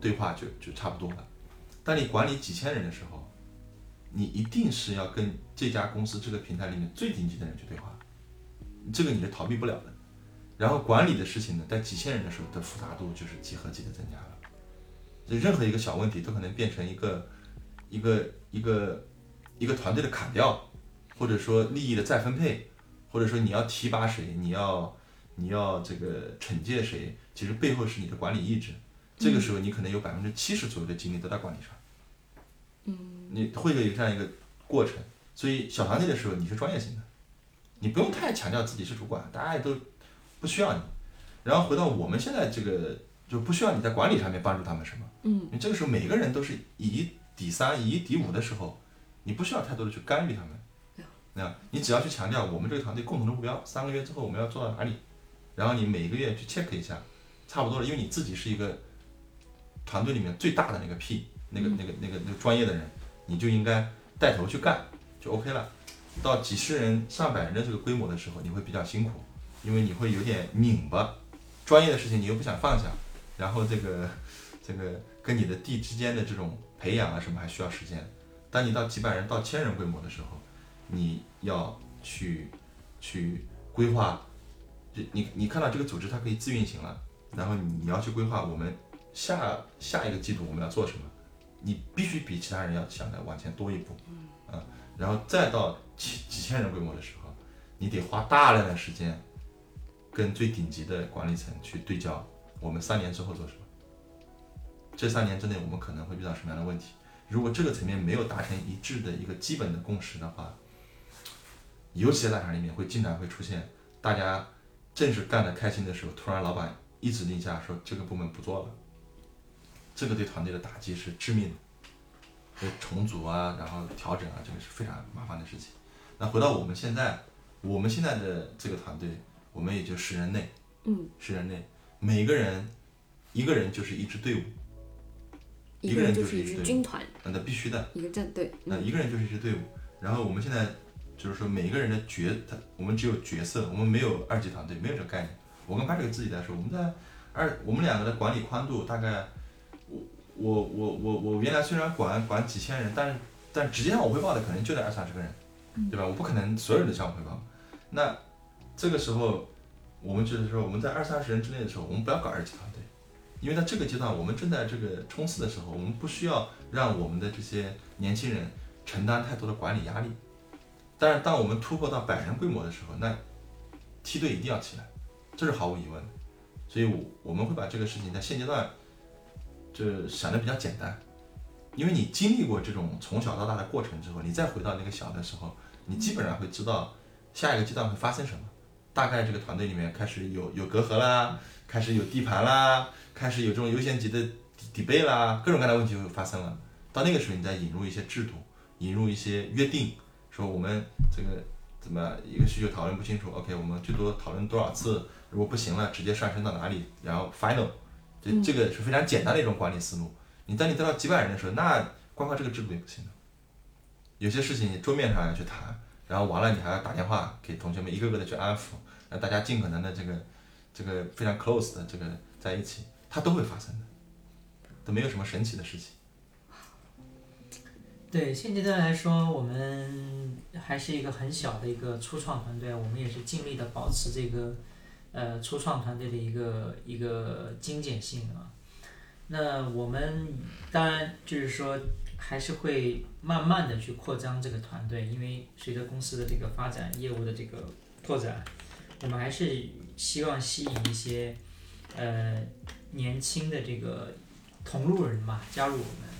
对话就就差不多了。当你管理几千人的时候，你一定是要跟这家公司这个平台里面最顶级的人去对话，这个你是逃避不了的。然后管理的事情呢，在几千人的时候的复杂度就是几何级的增加了，就任何一个小问题都可能变成一个一个一个一个团队的砍掉，或者说利益的再分配，或者说你要提拔谁，你要你要这个惩戒谁，其实背后是你的管理意志。这个时候你可能有百分之七十左右的精力都在管理上。嗯，你会有这样一个过程，所以小团队的时候你是专业性的，你不用太强调自己是主管，大家也都不需要你。然后回到我们现在这个，就不需要你在管理上面帮助他们什么。嗯，你这个时候每个人都是以一抵三、以一抵五的时候，你不需要太多的去干预他们。那你只要去强调我们这个团队共同的目标，三个月之后我们要做到哪里，然后你每个月去 check 一下，差不多了，因为你自己是一个团队里面最大的那个 P，那个那个那个那个专业的人，你就应该带头去干，就 OK 了。到几十人、上百人的这个规模的时候，你会比较辛苦，因为你会有点拧巴，专业的事情你又不想放下，然后这个这个跟你的地之间的这种培养啊什么还需要时间。当你到几百人到千人规模的时候，你要去去规划，就你你看到这个组织它可以自运行了，然后你要去规划我们下下一个季度我们要做什么，你必须比其他人要想的往前多一步，嗯，然后再到几几千人规模的时候，你得花大量的时间跟最顶级的管理层去对焦，我们三年之后做什么，这三年之内我们可能会遇到什么样的问题。如果这个层面没有达成一致的一个基本的共识的话，尤其在大厂里面会经常会出现，大家正是干得开心的时候，突然老板一指令下说这个部门不做了，这个对团队的打击是致命的，重组啊，然后调整啊，这个是非常麻烦的事情。那回到我们现在，我们现在的这个团队，我们也就十人内，嗯，十人内，每个人一个人就是一支队伍，一个人就是一支军团，那那必须的。一个战队。嗯那一个人就是一支队伍。然后我们现在就是说，每一个人的角，他我们只有角色，我们没有二级团队，没有这个概念。我跟 Patrick 自己来说，我们在二，我们两个的管理宽度大概，我我我我我原来虽然管管几千人，但是但直接向我汇报的可能就得二三十个人，对吧？我不可能所有人都向我汇报。那这个时候，我们就是说，我们在二三十人之内的时候，我们不要搞二级团队，因为在这个阶段，我们正在这个冲刺的时候，我们不需要让我们的这些年轻人承担太多的管理压力。但是，当我们突破到百人规模的时候，那梯队一定要起来，这是毫无疑问的。所以我，我们会把这个事情在现阶段就想的比较简单，因为你经历过这种从小到大的过程之后，你再回到那个小的时候，你基本上会知道下一个阶段会发生什么。大概这个团队里面开始有有隔阂啦，开始有地盘啦，开始有这种优先级的底背啦，各种各样的问题就发生了。到那个时候，你再引入一些制度，引入一些约定，说我们这个怎么一个需求讨论不清楚，OK，我们最多讨论多少次，如果不行了，直接上升到哪里，然后 final，这这个是非常简单的一种管理思路。你当你得到几百人的时候，那光靠这个制度也不行的。有些事情你桌面上要去谈，然后完了你还要打电话给同学们一个个的去安抚，让大家尽可能的这个这个非常 close 的这个在一起，它都会发生的，都没有什么神奇的事情。对现阶段来说，我们还是一个很小的一个初创团队，我们也是尽力的保持这个呃初创团队的一个一个精简性啊。那我们当然就是说，还是会慢慢的去扩张这个团队，因为随着公司的这个发展、业务的这个拓展，我们还是希望吸引一些呃年轻的这个同路人吧加入我们。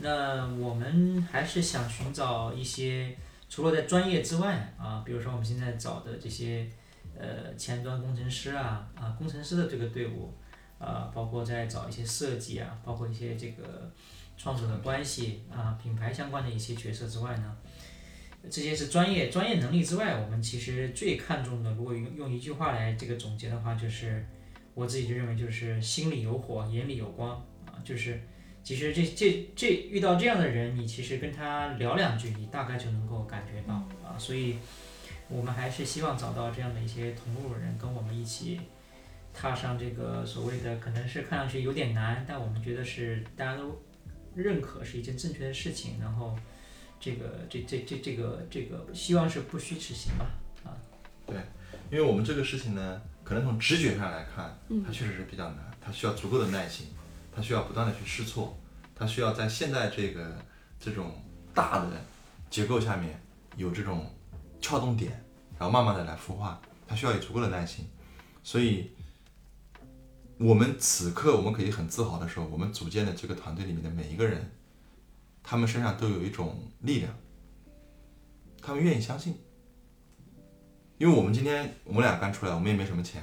那我们还是想寻找一些除了在专业之外啊，比如说我们现在找的这些呃前端工程师啊啊工程师的这个队伍啊，包括在找一些设计啊，包括一些这个创始的关系啊品牌相关的一些角色之外呢，这些是专业专业能力之外，我们其实最看重的，如果用用一句话来这个总结的话，就是我自己就认为就是心里有火，眼里有光啊，就是。其实这这这遇到这样的人，你其实跟他聊两句，你大概就能够感觉到啊，所以我们还是希望找到这样的一些同路人，跟我们一起踏上这个所谓的可能是看上去有点难，但我们觉得是大家都认可是一件正确的事情，然后这个这这这这个这个希望是不虚此行吧啊，对因为我们这个事情呢，可能从直觉上来看，嗯它确实是比较难，它需要足够的耐心，它需要不断的去试错，它需要在现在这个这种大的结构下面有这种撬动点，然后慢慢的来孵化，它需要有足够的耐心。所以，我们此刻我们可以很自豪的说，我们组建的这个团队里面的每一个人，他们身上都有一种力量，他们愿意相信。因为我们今天我们俩刚出来，我们也没什么钱，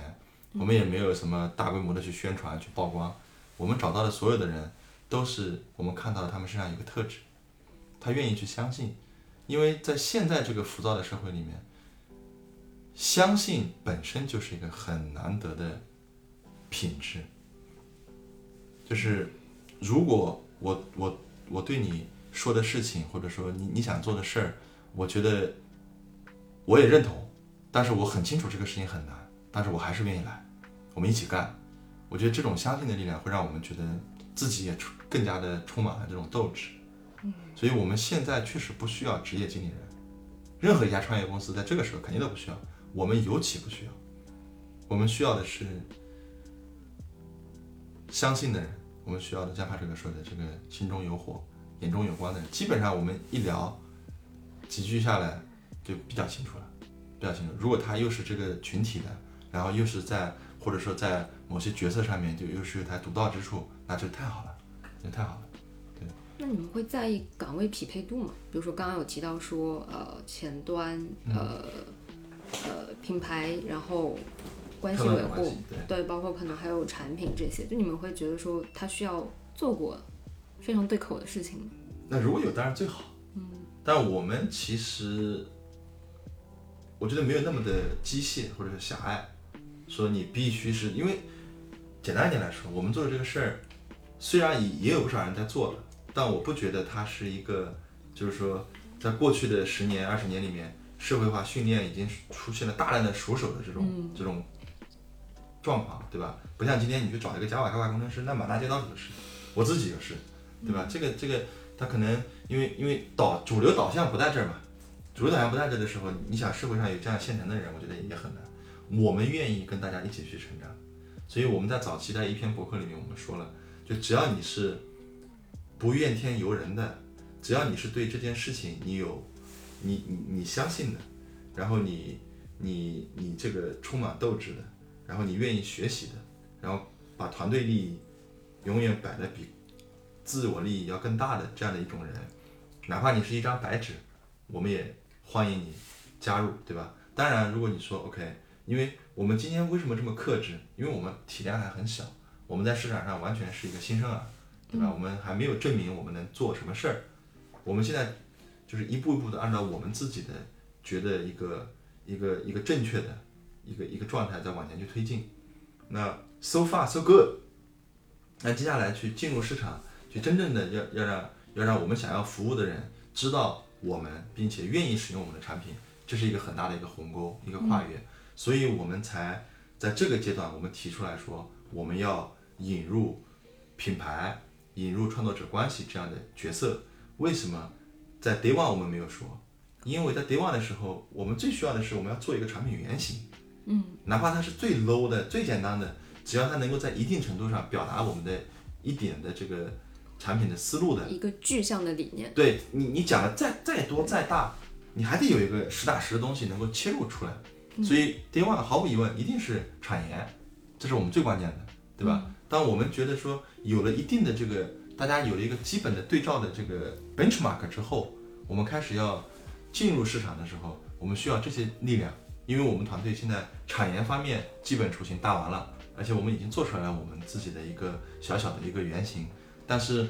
我们也没有什么大规模的去宣传、去曝光。我们找到的所有的人，都是我们看到他们身上有个特质，他愿意去相信。因为在现在这个浮躁的社会里面，相信本身就是一个很难得的品质。就是如果我我我对你说的事情，或者说你你想做的事儿，我觉得我也认同，但是我很清楚这个事情很难，但是我还是愿意来，我们一起干。我觉得这种相信的力量会让我们觉得自己也充更加的充满了这种斗志。所以我们现在确实不需要职业经理人，任何一家创业公司在这个时候肯定都不需要，我们尤其不需要。我们需要的是相信的人，我们需要的像帕这个说的这个心中有火、眼中有光的人，基本上我们一聊几句下来就比较清楚了，比较清楚。如果他又是这个群体的，然后又是在或者说在某些角色上面就又是有他独到之处，那就太好了，就太好了。对那你们会在意岗位匹配度吗？比如说刚刚有提到说，呃，前端，呃，呃，品牌，然后关系维护，对，包括可能还有产品这些，就你们会觉得说他需要做过非常对口的事情吗？那如果有当然最好，嗯，但我们其实我觉得没有那么的机械或者是狭隘，说你必须是因为简单一点来说，我们做的这个事儿虽然也也有不少人在做了。但我不觉得它是一个，就是说，在过去的十年、二十年里面，社会化训练已经出现了大量的熟手的这种这种状况，对吧？不像今天你去找一个 Java 开发工程师，那满大街到处都是，我自己也是，对吧？这个这个，他可能因为因为导主流导向不在这儿嘛，主流导向不在这的时候，你想社会上有这样现成的人，我觉得也很难。我们愿意跟大家一起去成长，所以我们在早期在一篇博客里面我们说了，就只要你是。不怨天尤人的，只要你是对这件事情你有，你你你相信的，然后你你你这个充满斗志的，然后你愿意学习的，然后把团队利益永远摆在比自我利益要更大的这样的一种人，哪怕你是一张白纸，我们也欢迎你加入，对吧？当然，如果你说 OK，因为我们今天为什么这么克制？因为我们体量还很小，我们在市场上完全是一个新生儿。对吧？我们还没有证明我们能做什么事儿，我们现在就是一步一步的按照我们自己的觉得一个一个一个正确的一个一个状态在往前去推进。那 so far so good，那接下来去进入市场，去真正的要要让要让我们想要服务的人知道我们，并且愿意使用我们的产品，这是一个很大的一个鸿沟，一个跨越。所以我们才在这个阶段，我们提出来说，我们要引入品牌。引入创作者关系这样的角色，为什么在 Day One 我们没有说？因为在 Day One 的时候，我们最需要的是我们要做一个产品原型，嗯，哪怕它是最 low 的、最简单的，只要它能够在一定程度上表达我们的一点的这个产品的思路的一个具象的理念。对你，你讲的再再多再大，你还得有一个实打实的东西能够切入出来。所以 Day One 毫无疑问一定是产研，这是我们最关键的，对吧？当我们觉得说有了一定的这个，大家有了一个基本的对照的这个 benchmark 之后，我们开始要进入市场的时候，我们需要这些力量，因为我们团队现在产研方面基本雏形搭完了，而且我们已经做出来了我们自己的一个小小的一个原型，但是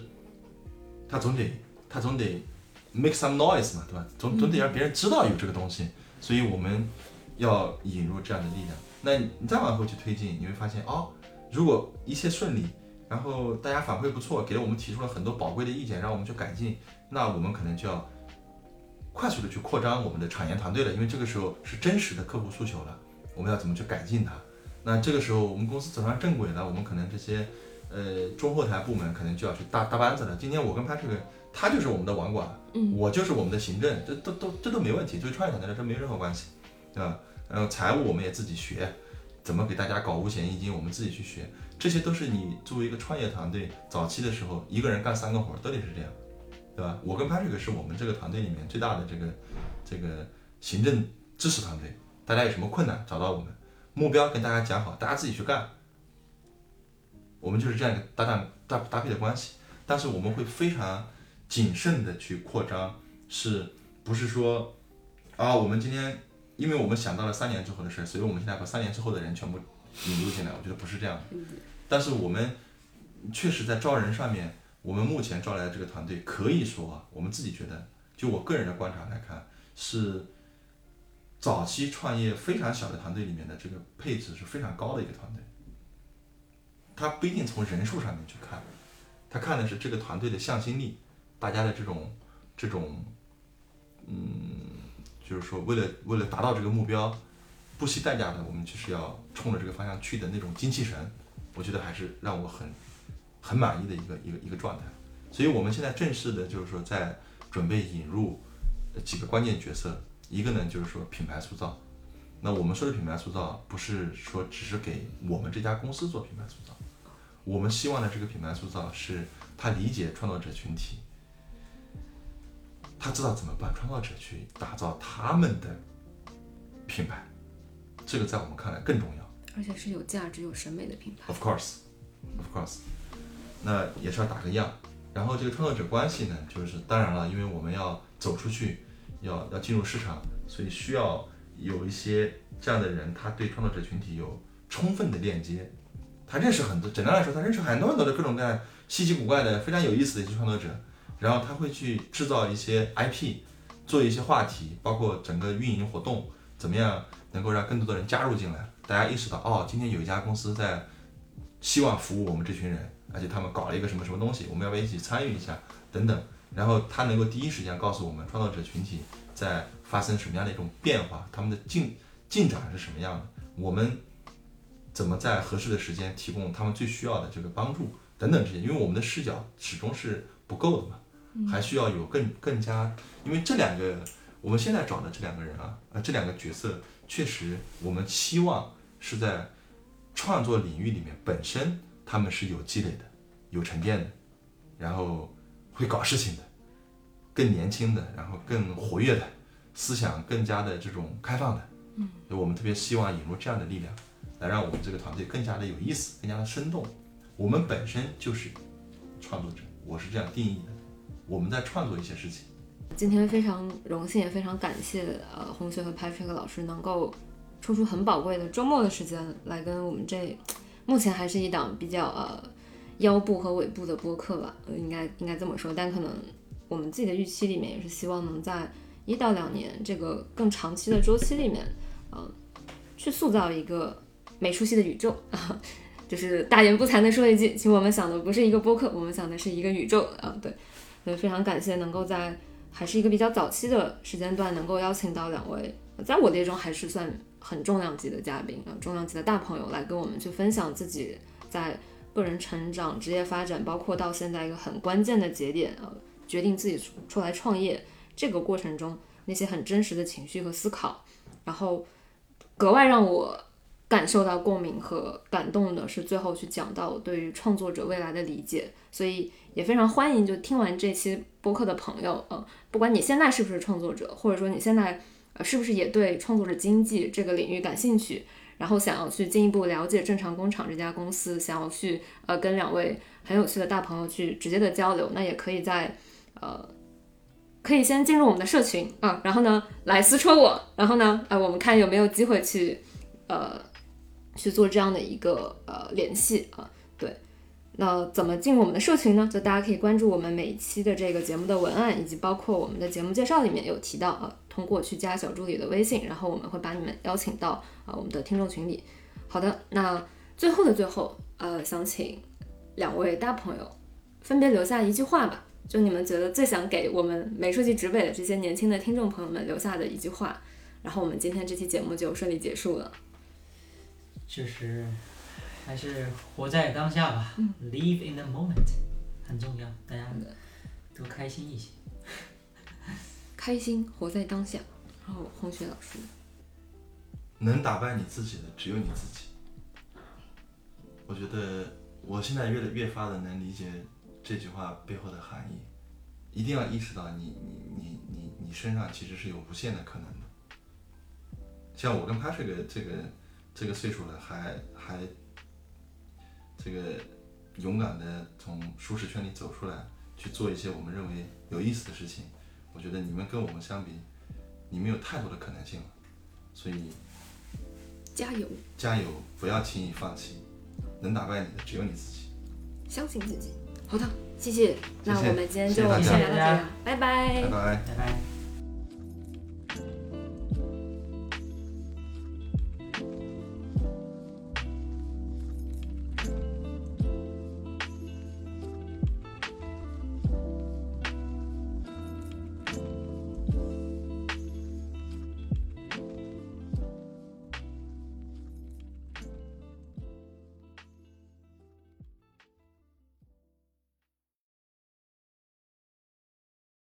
它总得它总得 make some noise 嘛，对吧？总总得让别人知道有这个东西，所以我们要引入这样的力量。那你再往后去推进，你会发现哦。如果一切顺利，然后大家反馈不错，给了我们提出了很多宝贵的意见，让我们去改进，那我们可能就要快速的去扩张我们的产研团队了，因为这个时候是真实的客户诉求了，我们要怎么去改进它？那这个时候我们公司走上正轨了，我们可能这些呃中后台部门可能就要去搭搭班子了。今天我跟潘这个，他就是我们的网管，嗯，我就是我们的行政，这都都这都没问题，作为创业团队来说没有任何关系，对吧？然后财务我们也自己学。怎么给大家搞五险一金？我们自己去学，这些都是你作为一个创业团队早期的时候，一个人干三个活都得是这样，对吧？我跟 Patrick 是我们这个团队里面最大的这个这个行政支持团队。大家有什么困难找到我们，目标跟大家讲好，大家自己去干。我们就是这样一个搭档搭搭配的关系，但是我们会非常谨慎的去扩张，是不是说啊？我们今天。因为我们想到了三年之后的事，所以我们现在把三年之后的人全部引入进来。我觉得不是这样的，但是我们确实在招人上面，我们目前招来的这个团队，可以说啊我们自己觉得，就我个人的观察来看，是早期创业非常小的团队里面的这个配置是非常高的一个团队。他不一定从人数上面去看，他看的是这个团队的向心力，大家的这种这种，嗯。就是说，为了为了达到这个目标，不惜代价的，我们就是要冲着这个方向去的那种精气神，我觉得还是让我很很满意的一个一个一个状态。所以，我们现在正式的就是说，在准备引入几个关键角色。一个呢，就是说品牌塑造。那我们说的品牌塑造，不是说只是给我们这家公司做品牌塑造，我们希望的这个品牌塑造是他理解创作者群体，他知道怎么帮创作者去打造他们的品牌，这个在我们看来更重要。而且是有价值、有审美的品牌。Of course, of course，那也是要打个样。然后这个创作者关系呢，就是当然了，因为我们要走出去，要要进入市场，所以需要有一些这样的人，他对创作者群体有充分的链接，他认识很多，简单来说，他认识很多很多的各种各样稀奇古怪的、非常有意思的一些创作者，然后他会去制造一些 IP，做一些话题，包括整个运营活动，怎么样能够让更多的人加入进来，大家意识到哦，今天有一家公司在希望服务我们这群人，而且他们搞了一个什么什么东西，我们要不要一起参与一下等等，然后他能够第一时间告诉我们创作者群体在发生什么样的一种变化，他们的进进展是什么样的，我们怎么在合适的时间提供他们最需要的这个帮助等等这些，因为我们的视角始终是不够的嘛，还需要有更更加，因为这两个我们现在找的这两个人啊，呃，这两个角色确实我们期望是在创作领域里面本身他们是有积累的、有沉淀的，然后会搞事情的，更年轻的，然后更活跃的，思想更加的这种开放的。嗯，所以我们特别希望引入这样的力量，来让我们这个团队更加的有意思，更加的生动。我们本身就是创作者，我是这样定义的。我们在创作一些事情。今天非常荣幸，也非常感谢呃红学和 Patrick 老师能够抽出很宝贵的周末的时间来跟我们这目前还是一档比较呃腰部和尾部的播客吧，应该应该这么说，但可能我们自己的预期里面也是希望能在一到两年这个更长期的周期里面，呃，去塑造一个美术系的宇宙啊。就是大言不惭的说一句，其实我们想的不是一个播客，我们想的是一个宇宙啊。对，所以非常感谢能够在还是一个比较早期的时间段，能够邀请到两位，在我的眼中还是算很重量级的嘉宾啊，重量级的大朋友来跟我们去分享自己在个人成长、职业发展，包括到现在一个很关键的节点，呃，决定自己出出来创业这个过程中那些很真实的情绪和思考，然后格外让我感受到共鸣和感动的是最后去讲到对于创作者未来的理解，所以也非常欢迎就听完这期播客的朋友，呃，不管你现在是不是创作者，或者说你现在呃是不是也对创作者经济这个领域感兴趣，然后想要去进一步了解正常工厂这家公司，想要去呃跟两位很有趣的大朋友去直接的交流，那也可以在呃。可以先进入我们的社群啊，然后呢来私戳我，然后呢，呃，我们看有没有机会去，呃，去做这样的一个呃联系啊。对，那怎么进我们的社群呢？就大家可以关注我们每一期的这个节目的文案，以及包括我们的节目介绍里面有提到啊，通过去加小助理的微信，然后我们会把你们邀请到啊我们的听众群里。好的，那最后的最后，呃，想请两位大朋友分别留下一句话吧。就你们觉得最想给我们美术系职北的这些年轻的听众朋友们留下的一句话，然后我们今天这期节目就顺利结束了。就是还是活在当下吧、l i v e in the moment 很重要，大家都开心一些。开心，活在当下。然后红雪老师，能打败你自己的只有你自己。我觉得我现在越来越发的能理解这句话背后的含义，一定要意识到你你你你你身上其实是有无限的可能的。像我跟 Patrick 这个这个岁数了，还还这个勇敢的从舒适圈里走出来，去做一些我们认为有意思的事情。我觉得你们跟我们相比，你们有太多的可能性了，所以加油，加油，不要轻易放弃，能打败你的只有你自己。相信自己。好的，谢谢。那我们今天就先聊到这里了，拜拜拜拜。拜拜。